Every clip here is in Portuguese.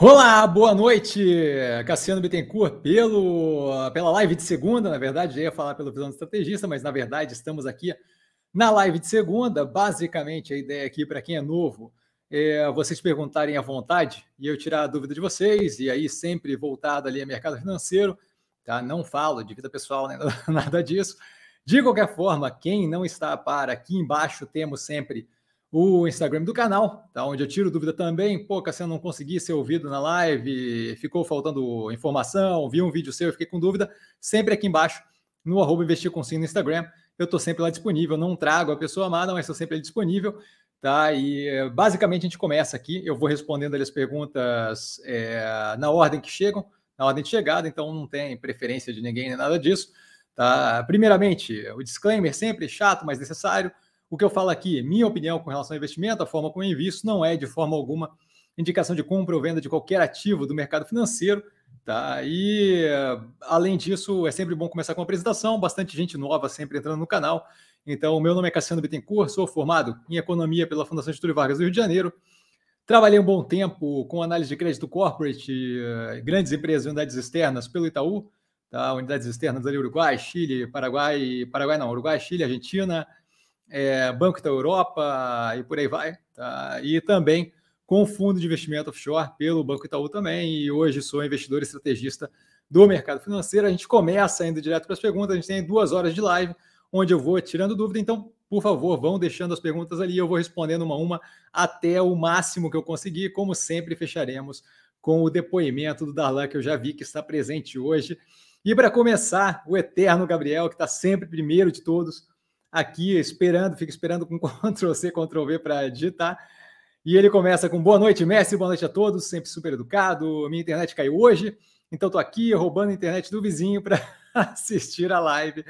Olá, boa noite, Cassiano Bittencourt, pelo, pela live de segunda, na verdade, já ia falar pelo visão do estrategista, mas na verdade estamos aqui na live de segunda. Basicamente, a ideia aqui, para quem é novo, é vocês perguntarem à vontade e eu tirar a dúvida de vocês, e aí sempre voltado ali a mercado financeiro, tá? Não falo de vida pessoal, nem nada disso. De qualquer forma, quem não está para, aqui embaixo temos sempre o Instagram do canal, tá? onde eu tiro dúvida também. Pô, Cassiano, não consegui ser ouvido na live, ficou faltando informação, vi um vídeo seu, fiquei com dúvida. Sempre aqui embaixo, no arroba investir com sim no Instagram. Eu estou sempre lá disponível, não trago a pessoa amada, mas estou sempre disponível. Tá? E basicamente a gente começa aqui. Eu vou respondendo as perguntas é, na ordem que chegam, na ordem de chegada, então não tem preferência de ninguém nem nada disso. Tá? Primeiramente, o disclaimer sempre chato, mas necessário. O que eu falo aqui, minha opinião com relação ao investimento, a forma como eu invisto, não é de forma alguma indicação de compra ou venda de qualquer ativo do mercado financeiro. Tá? E, além disso, é sempre bom começar com uma apresentação, bastante gente nova sempre entrando no canal. Então, meu nome é Cassiano Bittencourt, sou formado em Economia pela Fundação Getúlio Vargas do Rio de Janeiro. Trabalhei um bom tempo com análise de crédito corporate, eh, grandes empresas e unidades externas pelo Itaú, tá? unidades externas ali Uruguai, Chile, Paraguai, Paraguai não, Uruguai, Chile, Argentina, é, Banco da Europa e por aí vai. Tá? E também com fundo de investimento offshore pelo Banco Itaú também. E hoje sou investidor estrategista do mercado financeiro. A gente começa indo direto para as perguntas. A gente tem duas horas de live onde eu vou tirando dúvida. Então, por favor, vão deixando as perguntas ali. Eu vou respondendo uma a uma até o máximo que eu conseguir. Como sempre, fecharemos com o depoimento do Darlan, que eu já vi que está presente hoje. E para começar, o eterno Gabriel, que está sempre primeiro de todos aqui esperando, fica esperando com Ctrl C, Ctrl V para digitar. E ele começa com boa noite, Messi, boa noite a todos, sempre super educado. Minha internet caiu hoje, então estou aqui roubando a internet do vizinho para assistir a live,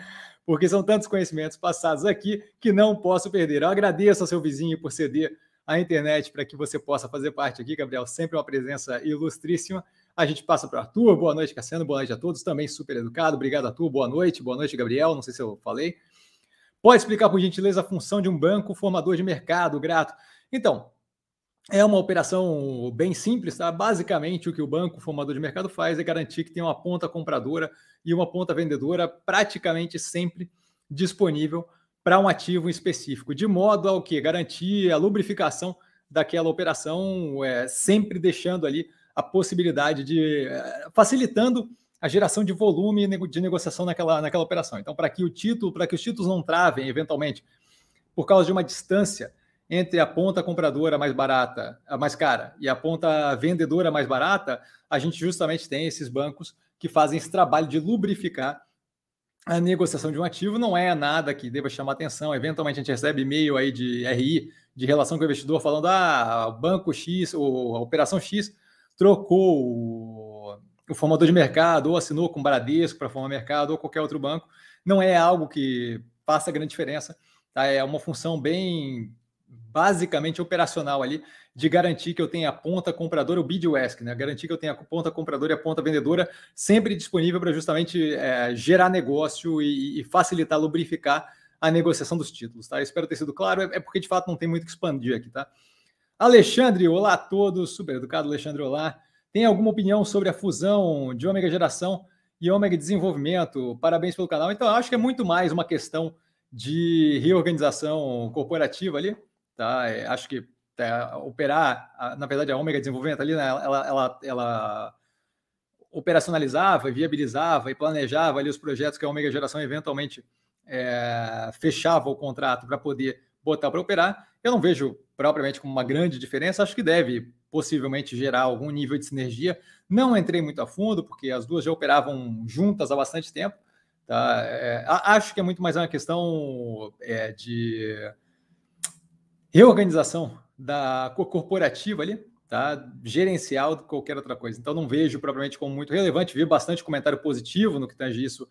porque são tantos conhecimentos passados aqui que não posso perder. Eu agradeço ao seu vizinho por ceder a internet para que você possa fazer parte aqui, Gabriel, sempre uma presença ilustríssima. A gente passa para o Arthur, boa noite, Cassiano, boa noite a todos, também super educado. Obrigado, Arthur, boa noite, boa noite, Gabriel. Não sei se eu falei. Pode explicar, por gentileza, a função de um banco formador de mercado, grato? Então, é uma operação bem simples, tá? Basicamente, o que o banco formador de mercado faz é garantir que tem uma ponta compradora e uma ponta vendedora praticamente sempre disponível para um ativo específico, de modo a que garantir a lubrificação daquela operação, é, sempre deixando ali a possibilidade de é, facilitando a geração de volume de negociação naquela, naquela operação. Então, para que o título, para que os títulos não travem eventualmente por causa de uma distância entre a ponta compradora mais barata, a mais cara, e a ponta vendedora mais barata, a gente justamente tem esses bancos que fazem esse trabalho de lubrificar a negociação de um ativo. Não é nada que deva chamar atenção. Eventualmente a gente recebe e-mail aí de RI, de relação com o investidor, falando: ah, banco X, ou a operação X trocou o formador de mercado ou assinou com o Bradesco para formar mercado ou qualquer outro banco, não é algo que faça grande diferença. Tá? É uma função bem basicamente operacional ali de garantir que eu tenha a ponta compradora, o bid ask, né? Garantir que eu tenha a ponta compradora e a ponta vendedora sempre disponível para justamente é, gerar negócio e, e, facilitar, lubrificar a negociação dos títulos, tá? espero ter sido claro, é, é porque de fato não tem muito que expandir aqui, tá? Alexandre, olá a todos, super educado, Alexandre, olá. Tem alguma opinião sobre a fusão de Ômega Geração e Ômega Desenvolvimento? Parabéns pelo canal. Então, acho que é muito mais uma questão de reorganização corporativa ali. Tá? É, acho que é, operar, na verdade, a Ômega Desenvolvimento ali, né, ela, ela, ela operacionalizava, viabilizava e planejava ali os projetos que a Ômega Geração eventualmente é, fechava o contrato para poder botar para operar. Eu não vejo propriamente como uma grande diferença, acho que deve possivelmente gerar algum nível de sinergia. Não entrei muito a fundo, porque as duas já operavam juntas há bastante tempo. Tá? É, acho que é muito mais uma questão é, de reorganização da corporativa ali, tá? gerencial do que qualquer outra coisa. Então, não vejo propriamente como muito relevante. Vi bastante comentário positivo no que tange isso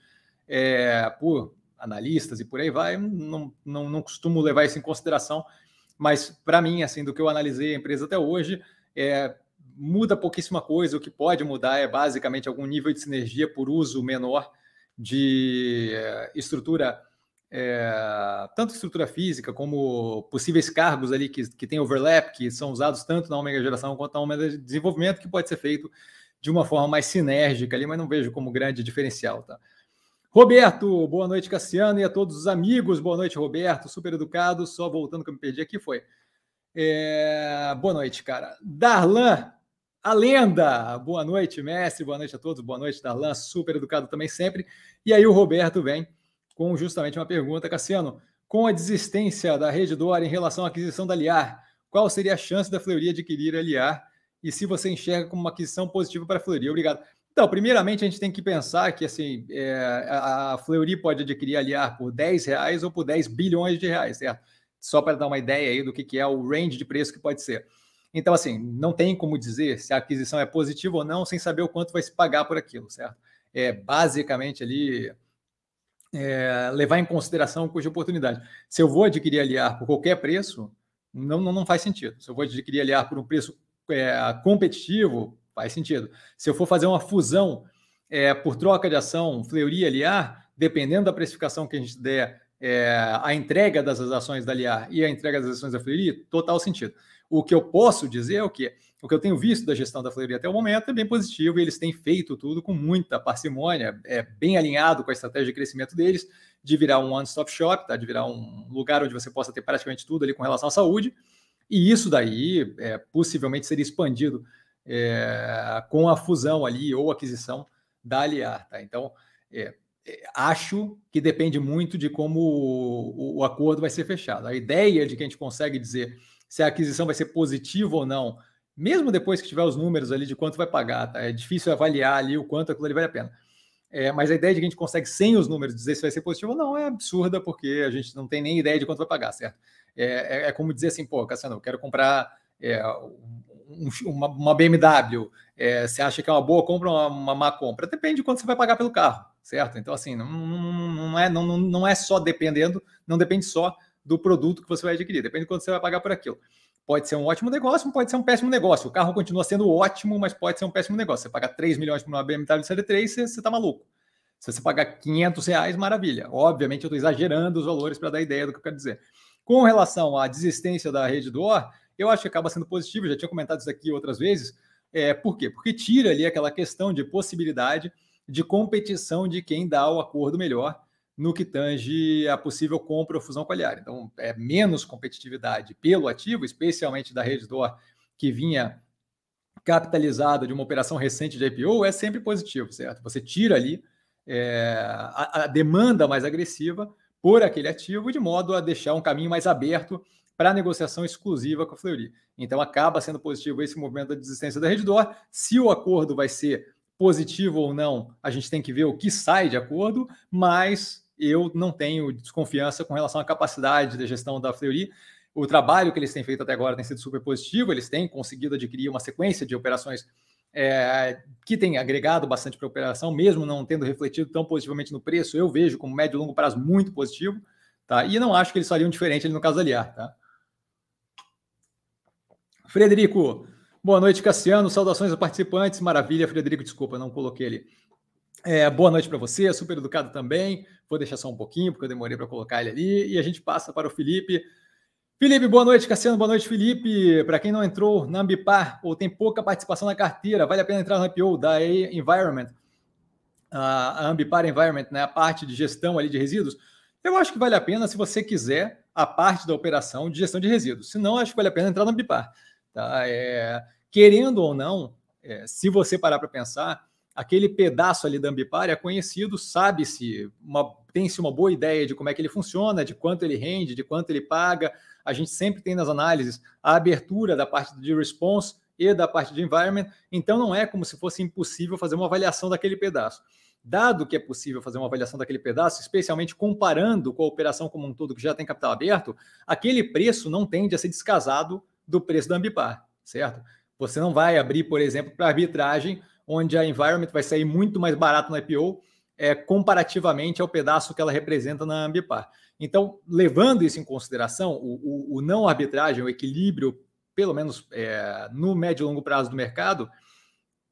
é, por analistas e por aí vai. Não, não, não costumo levar isso em consideração, mas para mim, assim, do que eu analisei a empresa até hoje, é, muda pouquíssima coisa. O que pode mudar é basicamente algum nível de sinergia por uso menor de é, estrutura é, tanto estrutura física como possíveis cargos ali que, que tem overlap, que são usados tanto na Omega Geração quanto na Omega Desenvolvimento, que pode ser feito de uma forma mais sinérgica ali, mas não vejo como grande diferencial, tá? Roberto, boa noite, Cassiano, e a todos os amigos. Boa noite, Roberto, super educado. Só voltando que eu me perdi aqui, foi. É... Boa noite, cara. Darlan, a lenda. Boa noite, mestre. Boa noite a todos. Boa noite, Darlan, super educado também sempre. E aí o Roberto vem com justamente uma pergunta, Cassiano. Com a desistência da Rede Dora em relação à aquisição da Liar, qual seria a chance da Fleury adquirir a Liar? E se você enxerga como uma aquisição positiva para a Fleury? Obrigado. Então, primeiramente, a gente tem que pensar que assim, é, a Fleury pode adquirir a Liar por 10 reais ou por 10 bilhões de reais, certo? Só para dar uma ideia aí do que, que é o range de preço que pode ser. Então, assim, não tem como dizer se a aquisição é positiva ou não sem saber o quanto vai se pagar por aquilo, certo? É basicamente ali é, levar em consideração de oportunidade. Se eu vou adquirir a Liar por qualquer preço, não, não, não faz sentido. Se eu vou adquirir a Liar por um preço é, competitivo, Faz sentido. Se eu for fazer uma fusão é, por troca de ação, Fleury e Liar, dependendo da precificação que a gente der, é, a entrega das ações da Liar e a entrega das ações da Fleury, total sentido. O que eu posso dizer é o que o que eu tenho visto da gestão da Fleury até o momento é bem positivo e eles têm feito tudo com muita parcimônia, é bem alinhado com a estratégia de crescimento deles, de virar um one-stop shop, tá? de virar um lugar onde você possa ter praticamente tudo ali com relação à saúde. E isso daí é, possivelmente seria expandido é, com a fusão ali ou aquisição da Aliar. Tá? Então, é, acho que depende muito de como o, o, acordo vai ser fechado. A ideia de que a gente consegue dizer se a aquisição vai ser positiva ou não, mesmo depois que tiver os números ali de quanto vai pagar, tá? é difícil avaliar ali o quanto aquilo ali vale a pena. É, mas a ideia de que a gente consegue, sem os números, dizer se vai ser positivo ou não é absurda, porque a gente não tem nem ideia de quanto vai pagar, certo? É, é, é como dizer assim, pô, Cassiano, eu quero comprar é, um, uma, uma, BMW, é, você acha que é uma boa compra ou uma, uma má compra? Depende de quanto você vai pagar pelo carro, certo? Então, assim, não, não, é, não, não é só dependendo, não depende só do produto que você vai adquirir, depende de quanto você vai pagar por aquilo. Pode ser um ótimo negócio, pode ser um péssimo negócio. O carro continua sendo ótimo, mas pode ser um péssimo negócio. Você paga 3 milhões por uma BMW Série 3, você, você tá maluco. Se você pagar 500 reais, maravilha. Obviamente, eu estou exagerando os valores para dar ideia do que eu quero dizer. Com relação à desistência da rede do OR, eu acho que acaba sendo positivo, já tinha comentado isso aqui outras vezes. É, por quê? Porque tira ali aquela questão de possibilidade de competição de quem dá o acordo melhor no que tange a possível compra ou fusão com a Aliar. Então, é menos competitividade pelo ativo, especialmente da rede Dor, que vinha capitalizada de uma operação recente de IPO, é sempre positivo, certo? Você tira ali é, a, a demanda mais agressiva por aquele ativo, de modo a deixar um caminho mais aberto para negociação exclusiva com a Fleury. Então acaba sendo positivo esse movimento da desistência da Redditor. Se o acordo vai ser positivo ou não, a gente tem que ver o que sai de acordo, mas eu não tenho desconfiança com relação à capacidade de gestão da Fleury. O trabalho que eles têm feito até agora tem sido super positivo, eles têm conseguido adquirir uma sequência de operações é, que tem agregado bastante para a operação, mesmo não tendo refletido tão positivamente no preço, eu vejo como médio e longo prazo muito positivo, tá? E não acho que eles fariam diferente no caso da tá? Frederico, boa noite, Cassiano. Saudações aos participantes. Maravilha, Frederico, desculpa, não coloquei ele. É, boa noite para você, super educado também. Vou deixar só um pouquinho, porque eu demorei para colocar ele ali. E a gente passa para o Felipe. Felipe, boa noite, Cassiano. Boa noite, Felipe. Para quem não entrou na Ambipar ou tem pouca participação na carteira, vale a pena entrar no IPO da Environment, a Ambipar Environment, né, a parte de gestão ali de resíduos. Eu acho que vale a pena se você quiser a parte da operação de gestão de resíduos. Se não, acho que vale a pena entrar na Ambipar. Tá? É, querendo ou não, é, se você parar para pensar, aquele pedaço ali da Ambipar é conhecido, sabe-se, tem-se uma boa ideia de como é que ele funciona, de quanto ele rende, de quanto ele paga. A gente sempre tem nas análises a abertura da parte de response e da parte de environment, então não é como se fosse impossível fazer uma avaliação daquele pedaço. Dado que é possível fazer uma avaliação daquele pedaço, especialmente comparando com a operação como um todo que já tem capital aberto, aquele preço não tende a ser descasado do preço da Ambipar, certo? Você não vai abrir, por exemplo, para arbitragem, onde a Environment vai sair muito mais barato no IPO, é, comparativamente ao pedaço que ela representa na Ambipar. Então, levando isso em consideração, o, o, o não arbitragem, o equilíbrio, pelo menos é, no médio e longo prazo do mercado,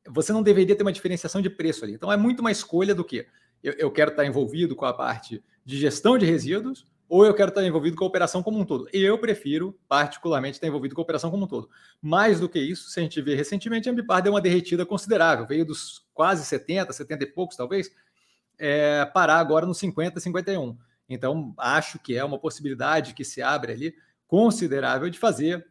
você não deveria ter uma diferenciação de preço ali. Então, é muito uma escolha do que Eu, eu quero estar envolvido com a parte de gestão de resíduos ou eu quero estar envolvido com a operação como um todo. Eu prefiro, particularmente, estar envolvido com a operação como um todo. Mais do que isso, se a gente vê recentemente, a Ambipar deu uma derretida considerável, veio dos quase 70, 70 e poucos, talvez, é, parar agora nos 50, 51. Então, acho que é uma possibilidade que se abre ali considerável de fazer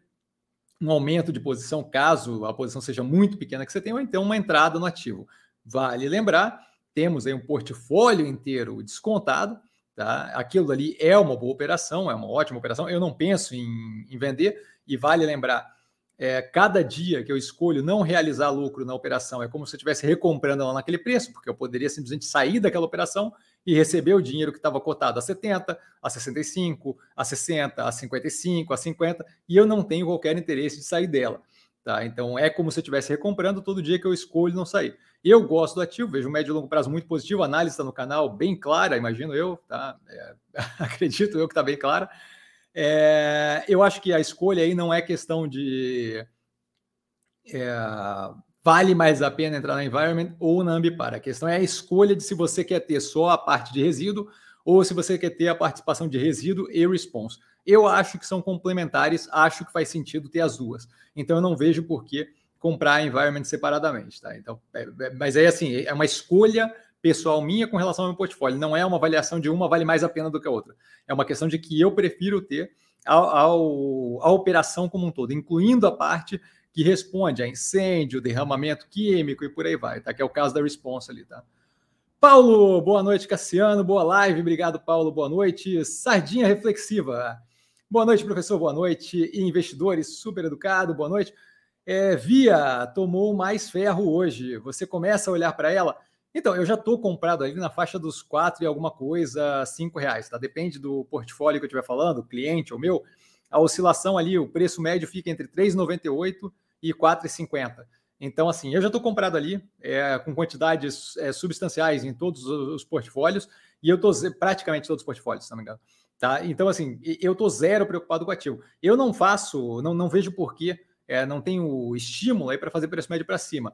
um aumento de posição, caso a posição seja muito pequena que você tem, ou então uma entrada no ativo. Vale lembrar, temos aí um portfólio inteiro descontado, Tá? Aquilo ali é uma boa operação, é uma ótima operação. Eu não penso em, em vender, e vale lembrar: é, cada dia que eu escolho não realizar lucro na operação é como se eu estivesse recomprando ela naquele preço, porque eu poderia simplesmente sair daquela operação e receber o dinheiro que estava cotado a 70, a 65, a 60, a 55, a 50, e eu não tenho qualquer interesse de sair dela. Tá? Então é como se eu estivesse recomprando todo dia que eu escolho não sair. Eu gosto do ativo, vejo médio e longo prazo muito positivo, análise está no canal bem clara, imagino eu, tá? É, acredito eu que está bem clara. É, eu acho que a escolha aí não é questão de é, vale mais a pena entrar na Environment ou na Ambipar. A questão é a escolha de se você quer ter só a parte de resíduo ou se você quer ter a participação de resíduo e response. Eu acho que são complementares, acho que faz sentido ter as duas. Então eu não vejo por que comprar environment separadamente, tá? Então, é, é, mas aí assim, é uma escolha pessoal minha com relação ao meu portfólio. Não é uma avaliação de uma vale mais a pena do que a outra. É uma questão de que eu prefiro ter a, operação como um todo, incluindo a parte que responde a incêndio, derramamento químico e por aí vai, tá? Que é o caso da response ali, tá? Paulo, boa noite, Cassiano, boa live, obrigado, Paulo, boa noite. Sardinha reflexiva. Boa noite, professor, boa noite. investidores, super educado, boa noite. É, Via tomou mais ferro hoje. Você começa a olhar para ela. Então, eu já estou comprado ali na faixa dos quatro e alguma coisa, cinco reais, tá? Depende do portfólio que eu estiver falando, cliente ou meu. A oscilação ali, o preço médio fica entre 3,98 e 4,50. Então, assim, eu já estou comprado ali, é, com quantidades é, substanciais em todos os portfólios, e eu estou praticamente todos os portfólios, se não me engano. Tá? Então, assim, eu estou zero preocupado com o ativo. Eu não faço, não, não vejo porquê é, não tem o estímulo aí para fazer preço médio para cima.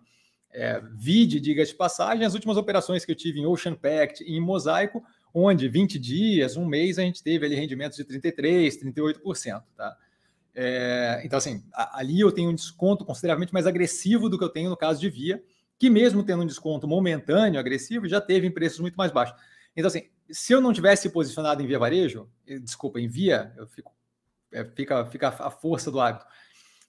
É, vide, diga de passagem, as últimas operações que eu tive em Ocean Pact e em Mosaico, onde 20 dias, um mês, a gente teve ali rendimentos de 33%, 38%. Tá? É, então, assim, ali eu tenho um desconto consideravelmente mais agressivo do que eu tenho no caso de Via, que mesmo tendo um desconto momentâneo agressivo, já teve em preços muito mais baixos. Então, assim, se eu não tivesse posicionado em Via Varejo, desculpa, em Via, eu fico, é, fica, fica a força do hábito.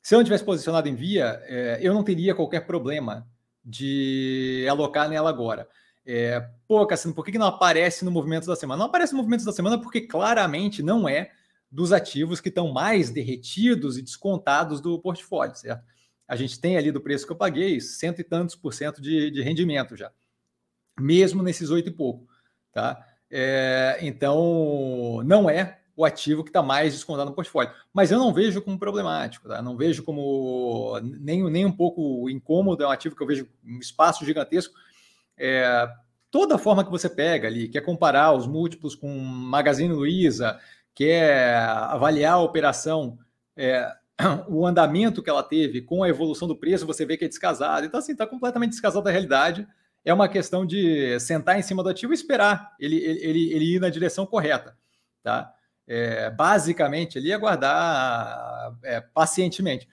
Se eu não tivesse posicionado em via, é, eu não teria qualquer problema de alocar nela agora. É, pô, Cassino, por que, que não aparece no movimento da semana? Não aparece no movimento da semana porque claramente não é dos ativos que estão mais derretidos e descontados do portfólio, certo? A gente tem ali do preço que eu paguei, cento e tantos por cento de, de rendimento já, mesmo nesses oito e pouco, tá? É, então, não é o ativo que está mais descontado no portfólio. Mas eu não vejo como problemático, tá? não vejo como nem, nem um pouco incômodo, é um ativo que eu vejo um espaço gigantesco. É, toda forma que você pega ali, quer comparar os múltiplos com Magazine Luiza, quer avaliar a operação, é, o andamento que ela teve com a evolução do preço, você vê que é descasado. Então, assim, está completamente descasado da realidade. É uma questão de sentar em cima do ativo e esperar ele, ele, ele ir na direção correta. Tá? É, basicamente ali aguardar é, pacientemente.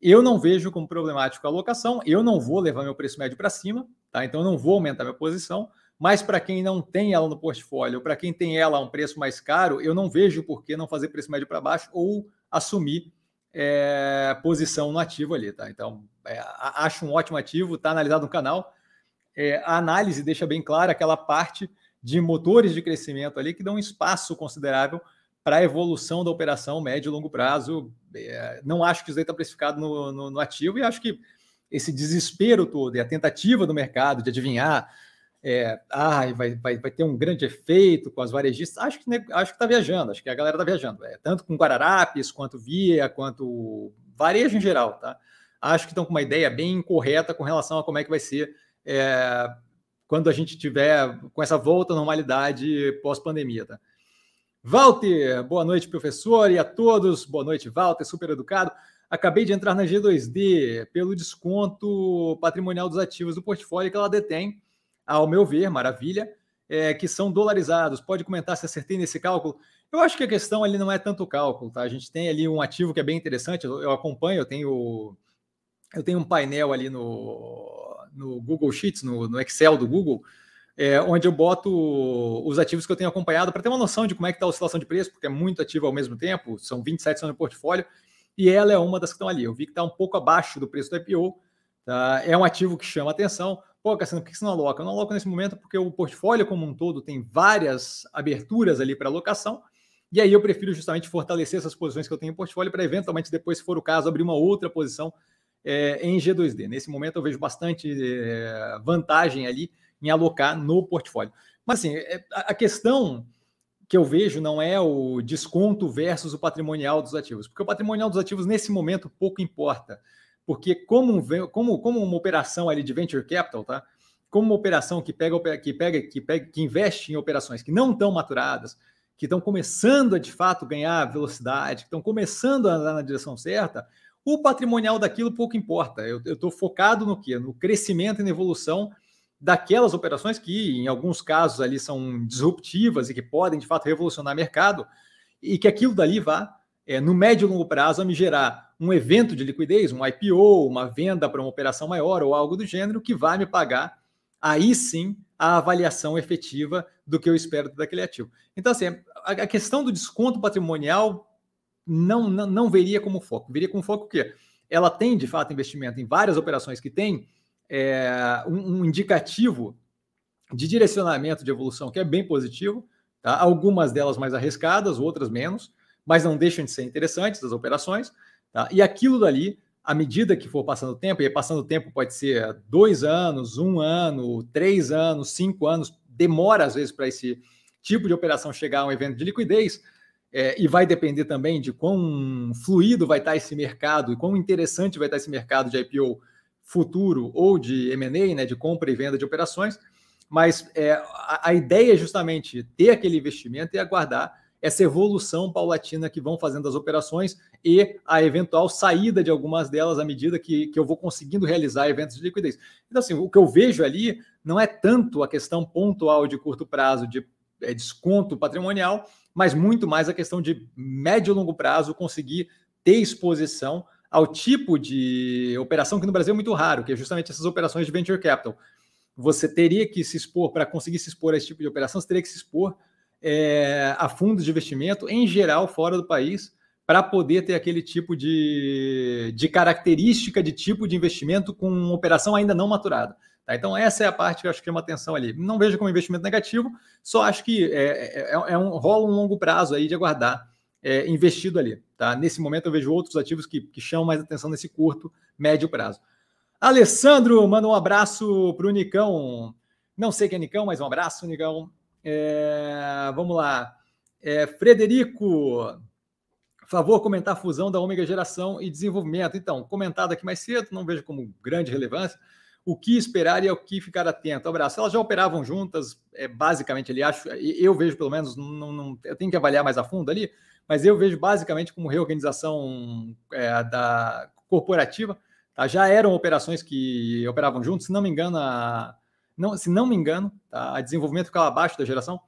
Eu não vejo como problemático a alocação, eu não vou levar meu preço médio para cima, tá? Então eu não vou aumentar minha posição, mas para quem não tem ela no portfólio, para quem tem ela a um preço mais caro, eu não vejo por que não fazer preço médio para baixo ou assumir é, posição no ativo ali, tá? Então, é, acho um ótimo ativo, está analisado no canal. É, a análise deixa bem clara aquela parte de motores de crescimento ali que dão um espaço considerável para a evolução da operação médio e longo prazo. É, não acho que isso aí está precificado no, no, no, ativo e acho que esse desespero todo e a tentativa do mercado de adivinhar é, ah, vai, vai, vai ter um grande efeito com as varejistas, acho que acho que está viajando, acho que a galera está viajando, é, tanto com Guararapes, quanto Via, quanto varejo em geral, tá? Acho que estão com uma ideia bem correta com relação a como é que vai ser é, quando a gente tiver com essa volta à normalidade pós-pandemia, tá? Walter, boa noite, professor, e a todos. Boa noite, Walter, super educado. Acabei de entrar na G2D pelo desconto patrimonial dos ativos do portfólio que ela detém. Ao meu ver, maravilha. é, que são dolarizados. Pode comentar se acertei nesse cálculo. Eu acho que a questão ali não é tanto o cálculo, tá? A gente tem ali um ativo que é bem interessante, eu, eu acompanho, eu tenho, eu tenho um painel ali no, no Google Sheets, no, no Excel do Google, é, onde eu boto os ativos que eu tenho acompanhado para ter uma noção de como é que está a oscilação de preço, porque é muito ativo ao mesmo tempo, são 27 no portfólio, e ela é uma das que estão ali. Eu vi que está um pouco abaixo do preço do IPO, tá? é um ativo que chama atenção. Pô, Cassiano, por que você não aloca? Eu não aloco nesse momento porque o portfólio como um todo tem várias aberturas ali para alocação, e aí eu prefiro justamente fortalecer essas posições que eu tenho em portfólio para eventualmente depois, se for o caso, abrir uma outra posição é, em G2D. Nesse momento eu vejo bastante é, vantagem ali em alocar no portfólio. Mas assim, é, a questão que eu vejo não é o desconto versus o patrimonial dos ativos, porque o patrimonial dos ativos nesse momento pouco importa, porque como, como, como uma operação ali de venture capital, tá? Como uma operação que pega, que pega, que pega, que investe em operações que não estão maturadas, que estão começando a de fato ganhar velocidade, que estão começando a andar na direção certa, o patrimonial daquilo pouco importa. Eu estou focado no quê? No crescimento e na evolução daquelas operações que, em alguns casos, ali são disruptivas e que podem, de fato, revolucionar o mercado, e que aquilo dali vá, é, no médio e longo prazo, a me gerar um evento de liquidez, um IPO, uma venda para uma operação maior ou algo do gênero, que vai me pagar, aí sim, a avaliação efetiva do que eu espero daquele ativo. Então, assim, a, questão do desconto patrimonial não, não, não veria como foco. Veria como foco o quê? Ela tem, de fato, investimento em várias operações que têm é, um, um, indicativo de direcionamento de evolução que é bem positivo. Tá? Algumas delas mais arriscadas, outras menos, mas não deixam de ser interessantes as operações. Tá? E aquilo dali, à medida que for passando o tempo, e passando o tempo pode ser dois anos, um ano, três anos, cinco anos, demora às vezes para esse tipo de operação chegar a um evento de liquidez, é, e vai depender também de quão fluido vai estar esse mercado e quão interessante vai estar esse mercado de IPO futuro ou de M&A, né, de compra e venda de operações, mas é, a, a, ideia é justamente ter aquele investimento e aguardar essa evolução paulatina que vão fazendo as operações e a eventual saída de algumas delas à medida que, que eu vou conseguindo realizar eventos de liquidez. Então, assim, o que eu vejo ali não é tanto a questão pontual de curto prazo de é, desconto patrimonial, mas muito mais a questão de médio e longo prazo conseguir ter exposição ao tipo de operação que no Brasil é muito raro, que é justamente essas operações de venture capital. Você teria que se expor, para conseguir se expor a esse tipo de operação, você teria que se expor é, a fundos de investimento, em geral, fora do país, para poder ter aquele tipo de, de característica de tipo de investimento com operação ainda não maturada. Tá? Então, essa é a parte que eu acho que chama atenção ali. Não vejo como investimento negativo, só acho que é, é, é um, rola um longo prazo aí de aguardar é, investido ali. Tá? Nesse momento, eu vejo outros ativos que, que chamam mais atenção nesse curto, médio prazo. Alessandro, manda um abraço para o Nicão. Não sei quem é Nicão, mas um abraço, Nicão. É, vamos lá. É, Frederico, favor comentar a fusão da Ômega Geração e Desenvolvimento. Então, comentado aqui mais cedo, não vejo como grande relevância o que esperar e ao que ficar atento. Abraço. Elas já operavam juntas, é, basicamente ali, acho, eu vejo pelo menos, não, não, eu tenho que avaliar mais a fundo ali, mas eu vejo basicamente como reorganização é, da corporativa. Tá? Já eram operações que operavam juntos, se não me engano, a, não, se não me engano, tá? a desenvolvimento ficava abaixo da geração,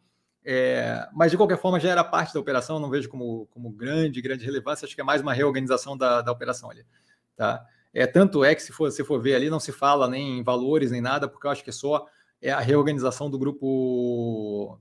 é, mas de qualquer forma já era parte da operação, não vejo como, como grande, grande relevância, acho que é mais uma reorganização da, da operação ali. Tá? É, tanto é que, se for, se for ver ali, não se fala nem em valores nem nada, porque eu acho que é só é a reorganização do grupo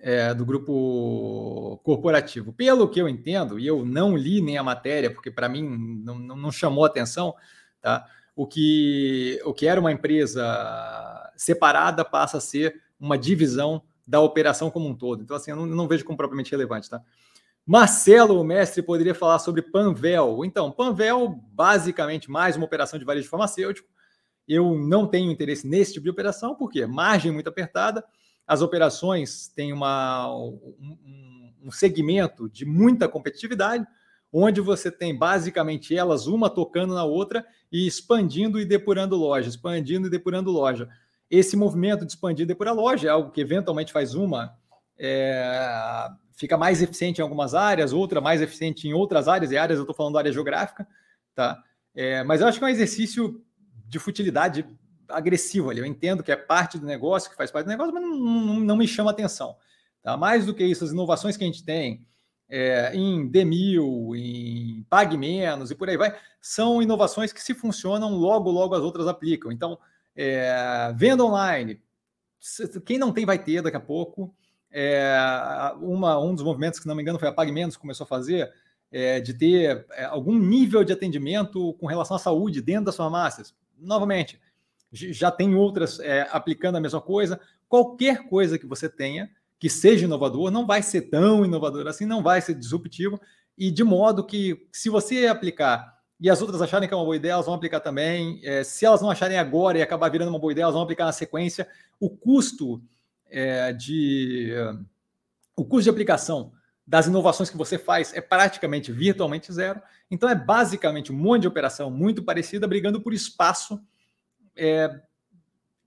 é, do grupo corporativo. Pelo que eu entendo, e eu não li nem a matéria, porque para mim não, não, chamou atenção, tá? o, que, o que era uma empresa separada passa a ser uma divisão da operação como um todo. Então, assim, eu não, não vejo como propriamente relevante. Tá? Marcelo, o mestre, poderia falar sobre Panvel. Então, Panvel, basicamente, mais uma operação de varejo farmacêutico. Eu não tenho interesse nesse tipo de operação, porque margem muito apertada, as operações têm uma, um, um segmento de muita competitividade, onde você tem basicamente elas uma tocando na outra e expandindo e depurando loja, expandindo e depurando loja. Esse movimento de expandir e depurar loja é algo que eventualmente faz uma é, fica mais eficiente em algumas áreas, outra mais eficiente em outras áreas, e áreas eu estou falando da área geográfica, tá? É, mas eu acho que é um exercício de futilidade agressivo ali. Eu entendo que é parte do negócio, que faz parte do negócio, mas não, não, não me chama atenção. Tá? Mais do que isso, as inovações que a gente tem é, em Demil, em Pague Menos e por aí vai, são inovações que se funcionam, logo, logo as outras aplicam. Então, é, venda online, quem não tem vai ter daqui a pouco. É, uma, um dos movimentos, que não me engano, foi a Pague Menos que começou a fazer, é, de ter é, algum nível de atendimento com relação à saúde dentro das farmácias. Novamente, já tem outras é, aplicando a mesma coisa. Qualquer coisa que você tenha que seja inovador, não vai ser tão inovador assim, não vai ser disruptivo, e de modo que, se você aplicar e as outras acharem que é uma boa ideia, elas vão aplicar também. É, se elas não acharem agora e acabar virando uma boa ideia, elas vão aplicar na sequência. O custo é, de o custo de aplicação das inovações que você faz é praticamente virtualmente zero. Então é basicamente um monte de operação muito parecida, brigando por espaço, é,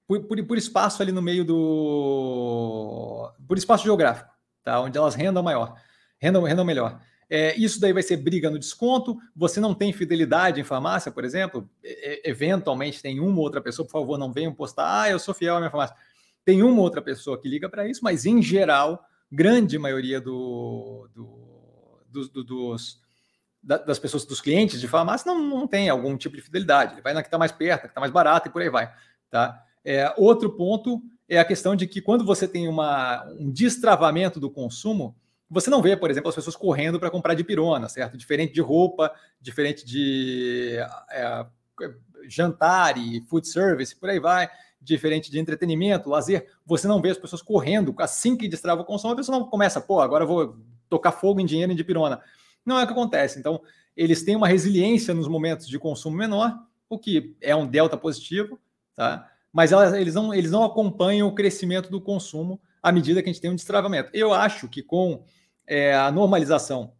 por, por, por, espaço ali no meio do. por espaço geográfico, tá? Onde elas rendam maior, rendam, rendam melhor. É, isso daí vai ser briga no desconto. Você não tem fidelidade em farmácia, por exemplo. E, eventualmente tem uma outra pessoa, por favor, não venham postar, ah, eu sou fiel à minha farmácia. Tem uma outra pessoa que liga para isso, mas em geral, grande maioria do, do, do, do das pessoas, dos clientes de farmácia, não, não tem algum tipo de fidelidade. Ele vai na que está mais perto, que está mais barata e por aí vai. Tá? É, outro ponto é a questão de que quando você tem uma, um destravamento do consumo, você não vê, por exemplo, as pessoas correndo para comprar de pirona, certo? Diferente de roupa, diferente de é, jantar e food service, por aí vai, diferente de entretenimento, lazer, você não vê as pessoas correndo assim que destrava o consumo, a pessoa não começa, pô, agora vou tocar fogo em dinheiro em de pirona. Não é o que acontece. Então, eles têm uma resiliência nos momentos de consumo menor, o que é um delta positivo, tá? Mas elas, eles, não, eles não acompanham o crescimento do consumo à medida que a gente tem um destravamento. Eu acho que com é, a normalização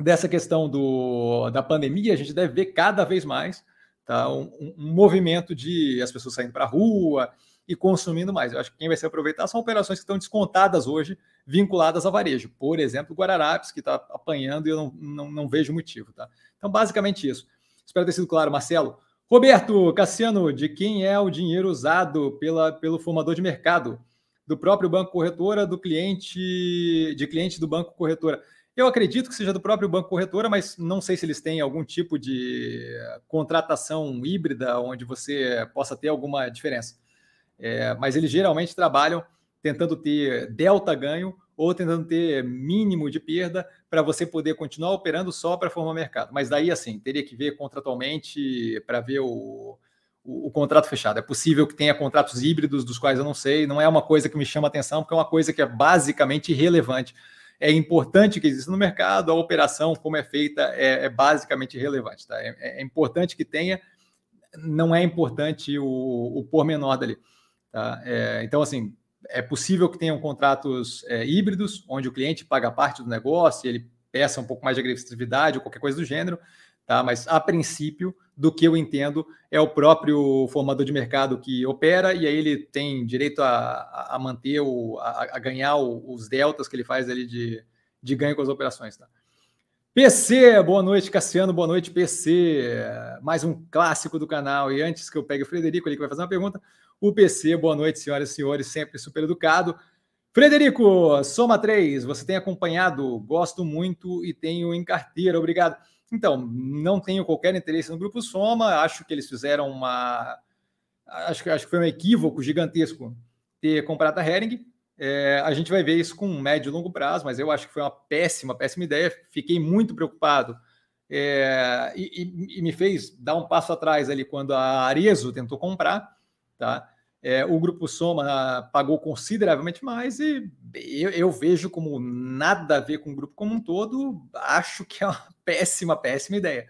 dessa questão do, da pandemia, a gente deve ver cada vez mais tá, um, um movimento de as pessoas saindo para a rua e consumindo mais. Eu acho que quem vai se aproveitar são operações que estão descontadas hoje, vinculadas a varejo. Por exemplo, Guararapes, que está apanhando e eu não, não, não, vejo motivo. Tá? Então, basicamente isso. Espero ter sido claro, Marcelo. Roberto Cassiano, de quem é o dinheiro usado pela, pelo formador de mercado? do próprio banco corretora, do cliente, de cliente do banco corretora. Eu acredito que seja do próprio banco corretora, mas não sei se eles têm algum tipo de contratação híbrida onde você possa ter alguma diferença. É, mas eles geralmente trabalham tentando ter delta ganho ou tentando ter mínimo de perda para você poder continuar operando só para formar mercado. Mas daí, assim, teria que ver contratualmente para ver o, o, o, contrato fechado. É possível que tenha contratos híbridos, dos quais eu não sei, não é uma coisa que me chama atenção, porque é uma coisa que é basicamente irrelevante. É importante que exista no mercado, a operação, como é feita, é, é basicamente irrelevante. Tá? É, é, importante que tenha, não é importante o, o pormenor dali. Tá? É, então, assim, é possível que tenham contratos é, híbridos, onde o cliente paga parte do negócio, ele peça um pouco mais de agressividade ou qualquer coisa do gênero, tá? mas a princípio do que eu entendo, é o próprio formador de mercado que opera e aí ele tem direito a, a manter, o, a, a ganhar o, os deltas que ele faz ali de, de ganho com as operações. Tá? PC, boa noite, Cassiano, boa noite, PC. Mais um clássico do canal. E antes que eu pegue o Frederico ali que vai fazer uma pergunta, o PC, boa noite, senhoras e senhores, sempre super educado. Frederico, soma 3, você tem acompanhado, gosto muito e tenho em carteira, obrigado. Então, não tenho qualquer interesse no Grupo Soma, acho que eles fizeram uma. Acho que, acho que foi um equívoco gigantesco ter comprado a Hering. É, a gente vai ver isso com médio e longo prazo, mas eu acho que foi uma péssima, péssima ideia. Fiquei muito preocupado é, e, e, me fez dar um passo atrás ali quando a Arezo tentou comprar. Tá? É, o Grupo Soma pagou consideravelmente mais e eu, eu, vejo como nada a ver com o grupo como um todo. Acho que é uma péssima, péssima ideia,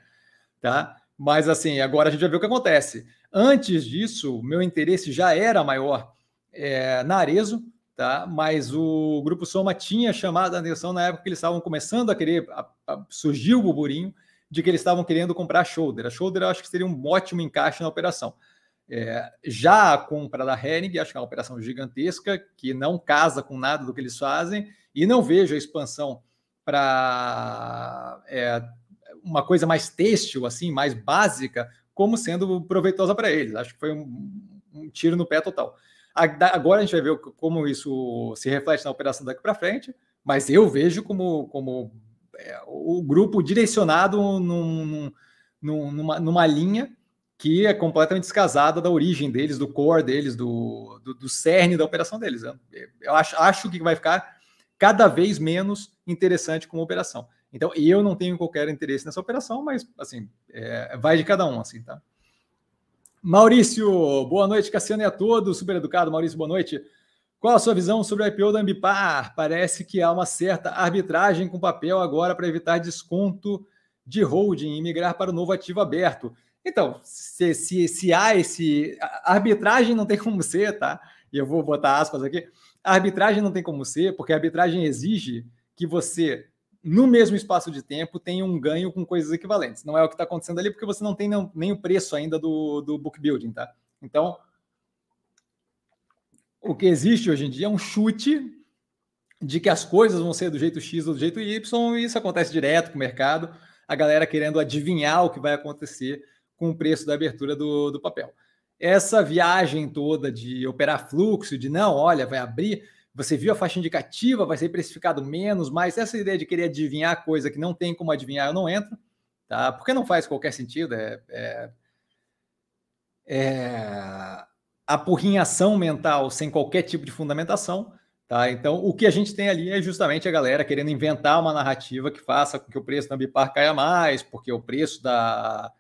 tá? Mas assim, agora a gente vai ver o que acontece. Antes disso, meu interesse já era maior é, na Arezo, tá? Mas o Grupo Soma tinha chamado a atenção na época que eles estavam começando a querer, a, a, surgiu o burburinho de que eles estavam querendo comprar a Shoulder. A Shoulder eu acho que seria um ótimo encaixe na operação. É, já a compra da Hering, acho que é uma operação gigantesca, que não casa com nada do que eles fazem, e não vejo a expansão para é, uma coisa mais têxtil, assim, mais básica, como sendo proveitosa para eles. Acho que foi um, um tiro no pé total. Agora a gente vai ver como isso se reflete na operação daqui para frente, mas eu vejo como, como é, o grupo direcionado num, num, numa, numa linha que é completamente descasada da origem deles, do core deles, do, do, do cerne da operação deles. Eu acho, acho que vai ficar cada vez menos interessante como operação. Então, eu não tenho qualquer interesse nessa operação, mas, assim, é, vai de cada um, assim, tá? Maurício, boa noite, Cassiano e a todos. Super educado, Maurício, boa noite. Qual a sua visão sobre o IPO da Ambipar? Parece que há uma certa arbitragem com papel agora para evitar desconto de holding e migrar para o novo ativo aberto. Então, se, se, se há esse. A arbitragem não tem como ser, tá? E eu vou botar aspas aqui. A arbitragem não tem como ser, porque a arbitragem exige que você no mesmo espaço de tempo, tem um ganho com coisas equivalentes. Não é o que está acontecendo ali, porque você não tem nem, nem o preço ainda do, do book building, tá? Então, o que existe hoje em dia é um chute de que as coisas vão ser do jeito X ou do jeito Y, e isso acontece direto com o mercado, a galera querendo adivinhar o que vai acontecer com o preço da abertura do, do papel. Essa viagem toda de operar fluxo, de não, olha, vai abrir, você viu a faixa indicativa, vai ser precificado menos, mas essa ideia de querer adivinhar coisa que não tem como adivinhar, eu não entro, tá? Porque não faz qualquer sentido, é, é, é apurrinhação mental sem qualquer tipo de fundamentação, tá? Então, o que a gente tem ali é justamente a galera querendo inventar uma narrativa que faça com que o preço da Ambipar caia mais, porque o preço da,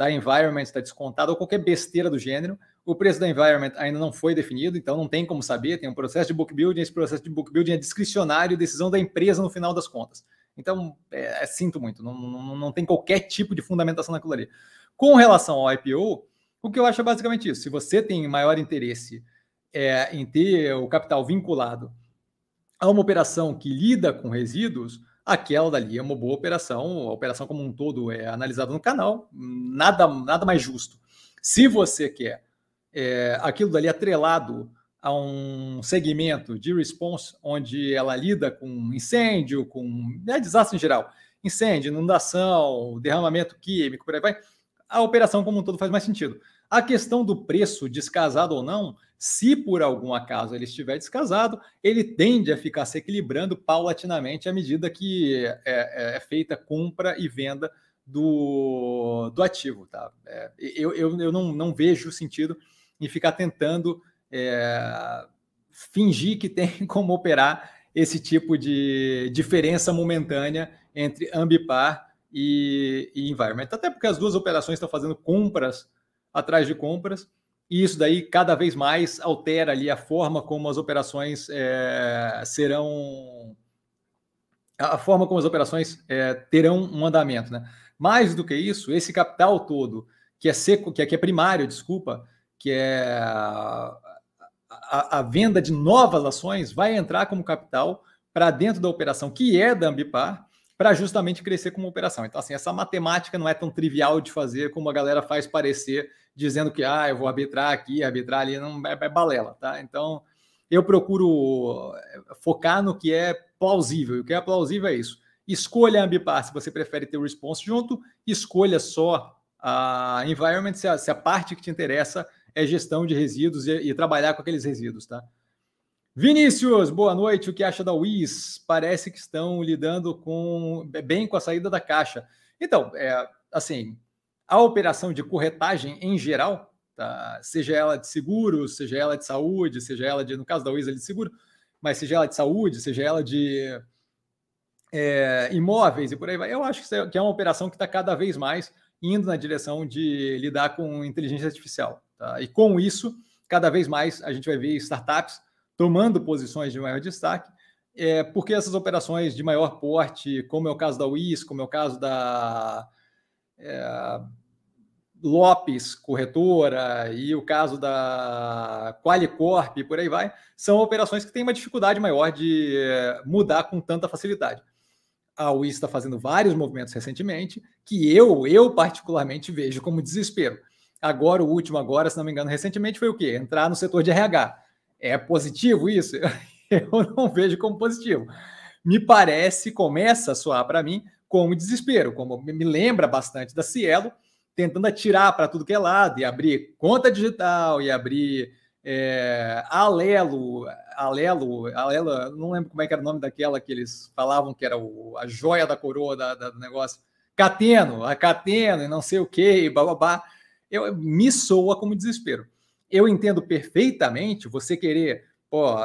da Environment está descontado, ou qualquer besteira do gênero, o preço da environment ainda não foi definido, então não tem como saber. Tem um processo de book building, esse processo de book building é discricionário, decisão da empresa no final das contas. Então, é, é, sinto muito, não, não, não tem qualquer tipo de fundamentação naquilo ali. Com relação ao IPO, o que eu acho é basicamente isso. Se você tem maior interesse é, em ter o capital vinculado a uma operação que lida com resíduos, aquela dali é uma boa operação. A operação como um todo é analisada no canal, nada, nada mais justo. Se você quer é, aquilo dali atrelado a um segmento de response onde ela lida com incêndio, com é, desastre em geral, incêndio, inundação, derramamento químico, por aí vai, a operação como um todo faz mais sentido. A questão do preço, descasado ou não, se por algum acaso ele estiver descasado, ele tende a ficar se equilibrando paulatinamente à medida que é, é, é feita compra e venda do, do ativo. Tá? É, eu, eu, eu não, não vejo sentido e ficar tentando é, fingir que tem como operar esse tipo de diferença momentânea entre Ambipar e, e Environment. Até porque as duas operações estão fazendo compras atrás de compras, e isso daí cada vez mais altera ali a forma como as operações é, serão. A forma como as operações é, terão um andamento. Né? Mais do que isso, esse capital todo, que é seco, que é, que é primário, desculpa, que é a, a, a venda de novas ações, vai entrar como capital para dentro da operação que é da Ambipar, para justamente crescer como operação. Então, assim, essa matemática não é tão trivial de fazer como a galera faz parecer, dizendo que ah, eu vou arbitrar aqui, arbitrar ali, não é, é balela, tá? Então, eu procuro focar no que é plausível. E o que é plausível é isso. Escolha a Ambipar se você prefere ter o response junto, escolha só a environment se a, se a parte que te interessa é gestão de resíduos e, e, trabalhar com aqueles resíduos, tá? Vinícius, boa noite. O que acha da WIS? Parece que estão lidando com bem com a saída da caixa. Então, é, assim, a operação de corretagem em geral, tá? seja ela de seguro, seja ela de saúde, seja ela de, no caso da WIS, de seguro, mas seja ela de saúde, seja ela de é, imóveis e por aí vai, eu acho que é uma operação que está cada vez mais indo na direção de lidar com inteligência artificial. Tá? E com isso, cada vez mais a gente vai ver startups tomando posições de maior destaque, é, porque essas operações de maior porte, como é o caso da WIS, como é o caso da é, Lopes Corretora e o caso da Qualicorp por aí vai, são operações que têm uma dificuldade maior de é, mudar com tanta facilidade. A WIS está fazendo vários movimentos recentemente que eu, eu particularmente vejo como desespero. Agora, o último, agora, se não me engano, recentemente foi o quê? Entrar no setor de RH. É positivo isso? Eu não vejo como positivo. Me parece, começa a soar para mim como desespero, como me lembra bastante da Cielo, tentando atirar para tudo que é lado, e abrir conta digital, e abrir é, Alelo, Alelo, Alelo, não lembro como é que era o nome daquela que eles falavam que era o, a joia da coroa da, da, do negócio. Cateno, a Cateno, e não sei o que, babá. Eu, me soa como desespero. Eu entendo perfeitamente você querer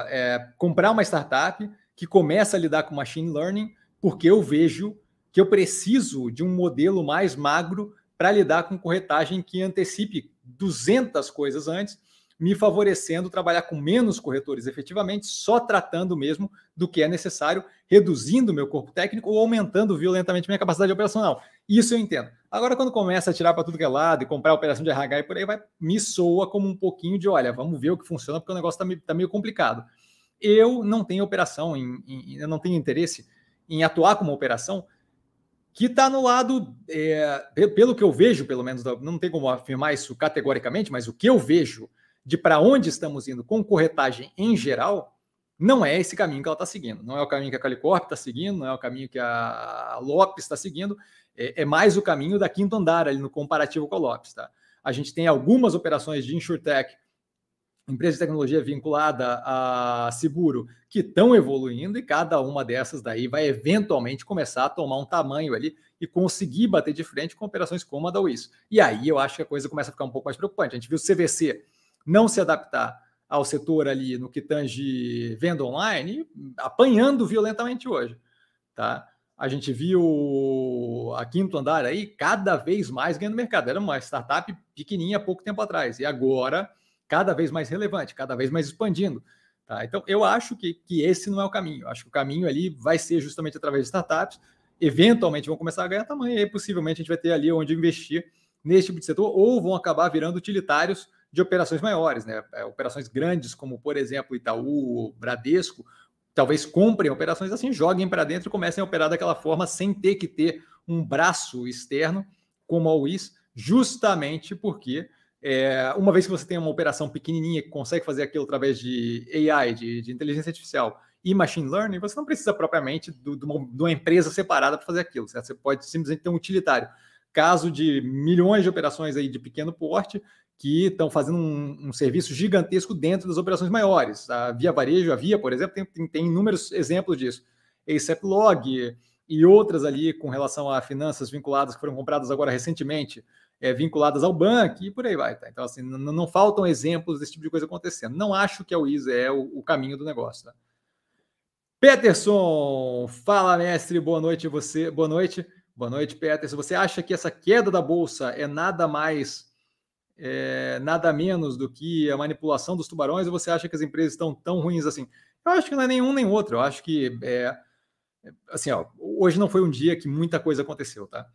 é, comprar uma startup que começa a lidar com machine learning, porque eu vejo que eu preciso de um modelo mais magro para lidar com corretagem que antecipe 200 coisas antes me favorecendo trabalhar com menos corretores efetivamente, só tratando mesmo do que é necessário, reduzindo meu corpo técnico ou aumentando violentamente minha capacidade operacional. Isso eu entendo. Agora, quando começa a tirar para tudo que é lado e comprar operação de RH e por aí vai, me soa como um pouquinho de, olha, vamos ver o que funciona, porque o negócio está meio, tá meio complicado. Eu não tenho operação, em, em, eu não tenho interesse em atuar como operação que está no lado, é, pelo que eu vejo, pelo menos, não tem como afirmar isso categoricamente, mas o que eu vejo de para onde estamos indo com corretagem em geral, não é esse caminho que ela está seguindo. Não é o caminho que a Calicorp está seguindo, não é o caminho que a Lopes está seguindo, é, é, mais o caminho da quinto andar ali no comparativo com a Lopes. Tá? A gente tem algumas operações de InsurTech, empresa de tecnologia vinculada a seguro, que estão evoluindo e cada uma dessas daí vai eventualmente começar a tomar um tamanho ali e conseguir bater de frente com operações como a da WIS. E aí eu acho que a coisa começa a ficar um pouco mais preocupante. A gente viu o CVC não se adaptar ao setor ali no que tange venda online, apanhando violentamente hoje, tá? A gente viu a Quinto Andar aí cada vez mais ganhando mercado. Era uma startup pequenininha há pouco tempo atrás e agora cada vez mais relevante, cada vez mais expandindo. Tá? Então, eu acho que, que esse não é o caminho. Eu acho que o caminho ali vai ser justamente através de startups. Eventualmente vão começar a ganhar tamanho e aí possivelmente a gente vai ter ali onde investir nesse tipo de setor ou vão acabar virando utilitários de operações maiores, né? É, operações grandes, como por exemplo Itaú, Bradesco, talvez comprem operações assim, joguem para dentro e comecem a operar daquela forma sem ter que ter um braço externo como a UIS, justamente porque é, uma vez que você tem uma operação pequenininha que consegue fazer aquilo através de AI, de, de inteligência artificial e machine learning, você não precisa propriamente do, uma, de uma empresa separada para fazer aquilo. Certo? Você pode simplesmente ter um utilitário. Caso de milhões de operações aí de pequeno porte, que estão fazendo um, um, serviço gigantesco dentro das operações maiores. A Via Varejo, a Via, por exemplo, tem, tem, tem inúmeros exemplos disso. ASAP Log e outras ali com relação a finanças vinculadas que foram compradas agora recentemente, é, vinculadas ao banco e por aí vai. Tá? Então, assim, não, não, faltam exemplos desse tipo de coisa acontecendo. Não acho que a Wiz é o, o caminho do negócio. Tá? Peterson, fala mestre, boa noite você, boa noite, boa noite Peterson. Você acha que essa queda da bolsa é nada mais é, nada menos do que a manipulação dos tubarões, ou você acha que as empresas estão tão ruins assim? Eu acho que não é nenhum nem outro. Eu acho que é, assim, ó, hoje não foi um dia que muita coisa aconteceu, tá?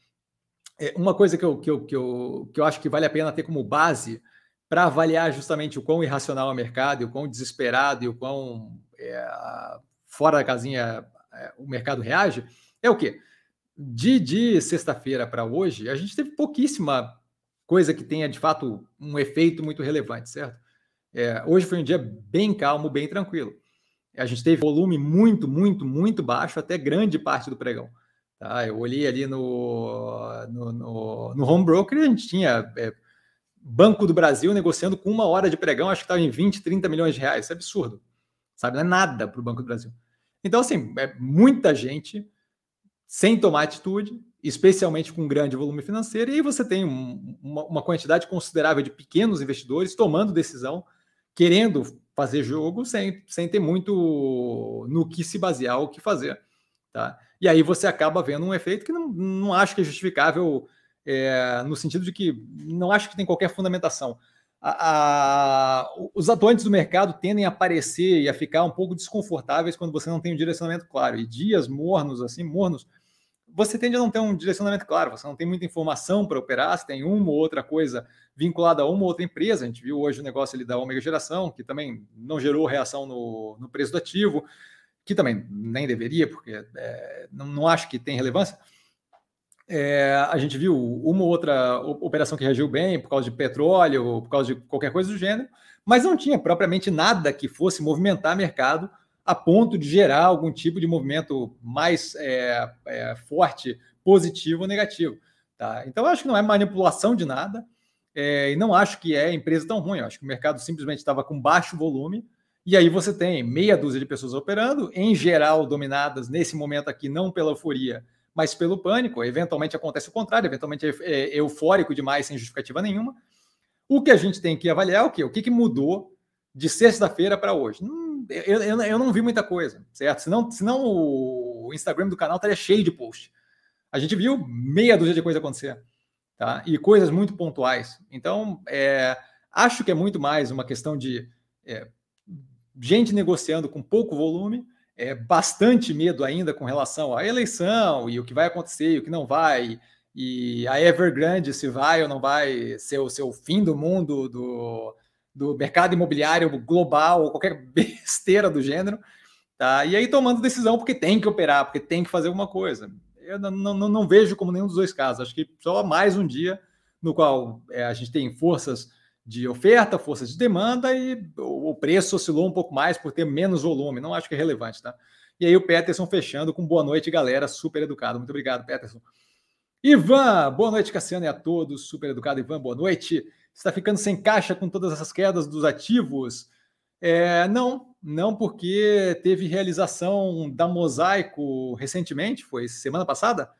É, uma coisa que eu, que, eu, que, eu, que eu acho que vale a pena ter como base para avaliar justamente o quão irracional é o mercado, e o quão desesperado e o quão é, fora da casinha é, o mercado reage, é o quê? De, de sexta-feira para hoje, a gente teve pouquíssima coisa que tenha de fato um efeito muito relevante, certo? É, hoje foi um dia bem calmo, bem tranquilo. A gente teve volume muito, muito, muito baixo até grande parte do pregão. Tá? Eu olhei ali no, no, no, no home broker e a gente tinha é, Banco do Brasil negociando com uma hora de pregão, acho que estava em 20, 30 milhões de reais. Isso é absurdo. Sabe? Não é nada para o Banco do Brasil. Então, assim, é muita gente sem tomar atitude, especialmente com grande volume financeiro, e aí você tem um, uma, uma, quantidade considerável de pequenos investidores tomando decisão, querendo fazer jogo sem, sem ter muito no que se basear, o que fazer. Tá? E aí você acaba vendo um efeito que não, não acho que é justificável é, no sentido de que não acho que tem qualquer fundamentação. A, a, os atuantes do mercado tendem a aparecer e a ficar um pouco desconfortáveis quando você não tem um direcionamento claro. E dias mornos, assim, mornos, você tende a não ter um direcionamento claro, você não tem muita informação para operar, você tem uma ou outra coisa vinculada a uma ou outra empresa. A gente viu hoje o negócio ali da Omega Geração, que também não gerou reação no, no preço do ativo, que também nem deveria, porque é, não, não, acho que tem relevância. É, a gente viu uma ou outra operação que reagiu bem por causa de petróleo, por causa de qualquer coisa do gênero, mas não tinha propriamente nada que fosse movimentar mercado a ponto de gerar algum tipo de movimento mais é, é, forte, positivo ou negativo. Tá? Então, eu acho que não é manipulação de nada, é, e não acho que é empresa tão ruim. Eu acho que o mercado simplesmente estava com baixo volume, e aí você tem meia dúzia de pessoas operando, em geral dominadas nesse momento aqui, não pela euforia, mas pelo pânico. Eventualmente acontece o contrário, eventualmente é, é eufórico demais, sem justificativa nenhuma. O que a gente tem que avaliar é o quê? O que, que mudou de sexta-feira para hoje? Hum, eu, eu, eu, não vi muita coisa, certo? Senão, senão o Instagram do canal estaria cheio de post. A gente viu meia dúzia de coisas acontecer, tá? E coisas muito pontuais. Então, é, acho que é muito mais uma questão de é, gente negociando com pouco volume, é, bastante medo ainda com relação à eleição e o que vai acontecer e o que não vai, e a Evergrande se vai ou não vai ser o seu fim do mundo do, do mercado imobiliário global ou qualquer besteira do gênero, tá? E aí tomando decisão porque tem que operar, porque tem que fazer alguma coisa. Eu não, não, não vejo como nenhum dos dois casos. Acho que só mais um dia no qual é, a gente tem forças de oferta, forças de demanda e o preço oscilou um pouco mais por ter menos volume. Não acho que é relevante, tá? E aí o Peterson fechando com boa noite, galera. Super educado. Muito obrigado, Peterson. Ivan, boa noite, Cassiano, e a todos. Super educado, Ivan, boa noite. Está ficando sem caixa com todas essas quedas dos ativos? É, não, não, porque teve realização da Mosaico recentemente, foi semana passada,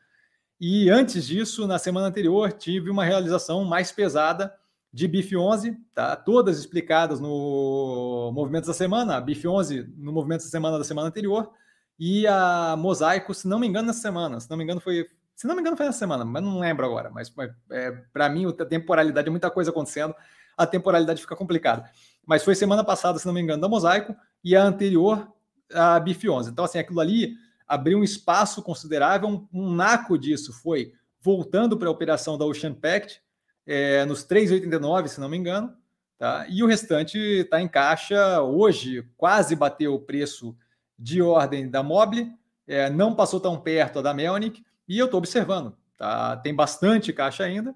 e antes disso, na semana anterior, tive uma realização mais pesada de BIF 11, tá? Todas explicadas no Movimentos da Semana, a BIF 11 no Movimentos da Semana da semana anterior, e a Mosaico, se não me engano, nessa semana, se não me engano, foi se não me engano, foi essa semana, mas não lembro agora. Mas é, para mim, a temporalidade é muita coisa acontecendo, a temporalidade fica complicada. Mas foi semana passada, se não me engano, da Mosaico, e a anterior, a BIF 11. Então, assim, aquilo ali abriu um espaço considerável, um, um naco disso foi voltando para a operação da Ocean Pact, é, nos 3,89, se não me engano, tá? e o restante está em caixa. Hoje quase bateu o preço de ordem da Mobile, é, não passou tão perto a da Melnick, e eu estou observando, tá? Tem bastante caixa ainda.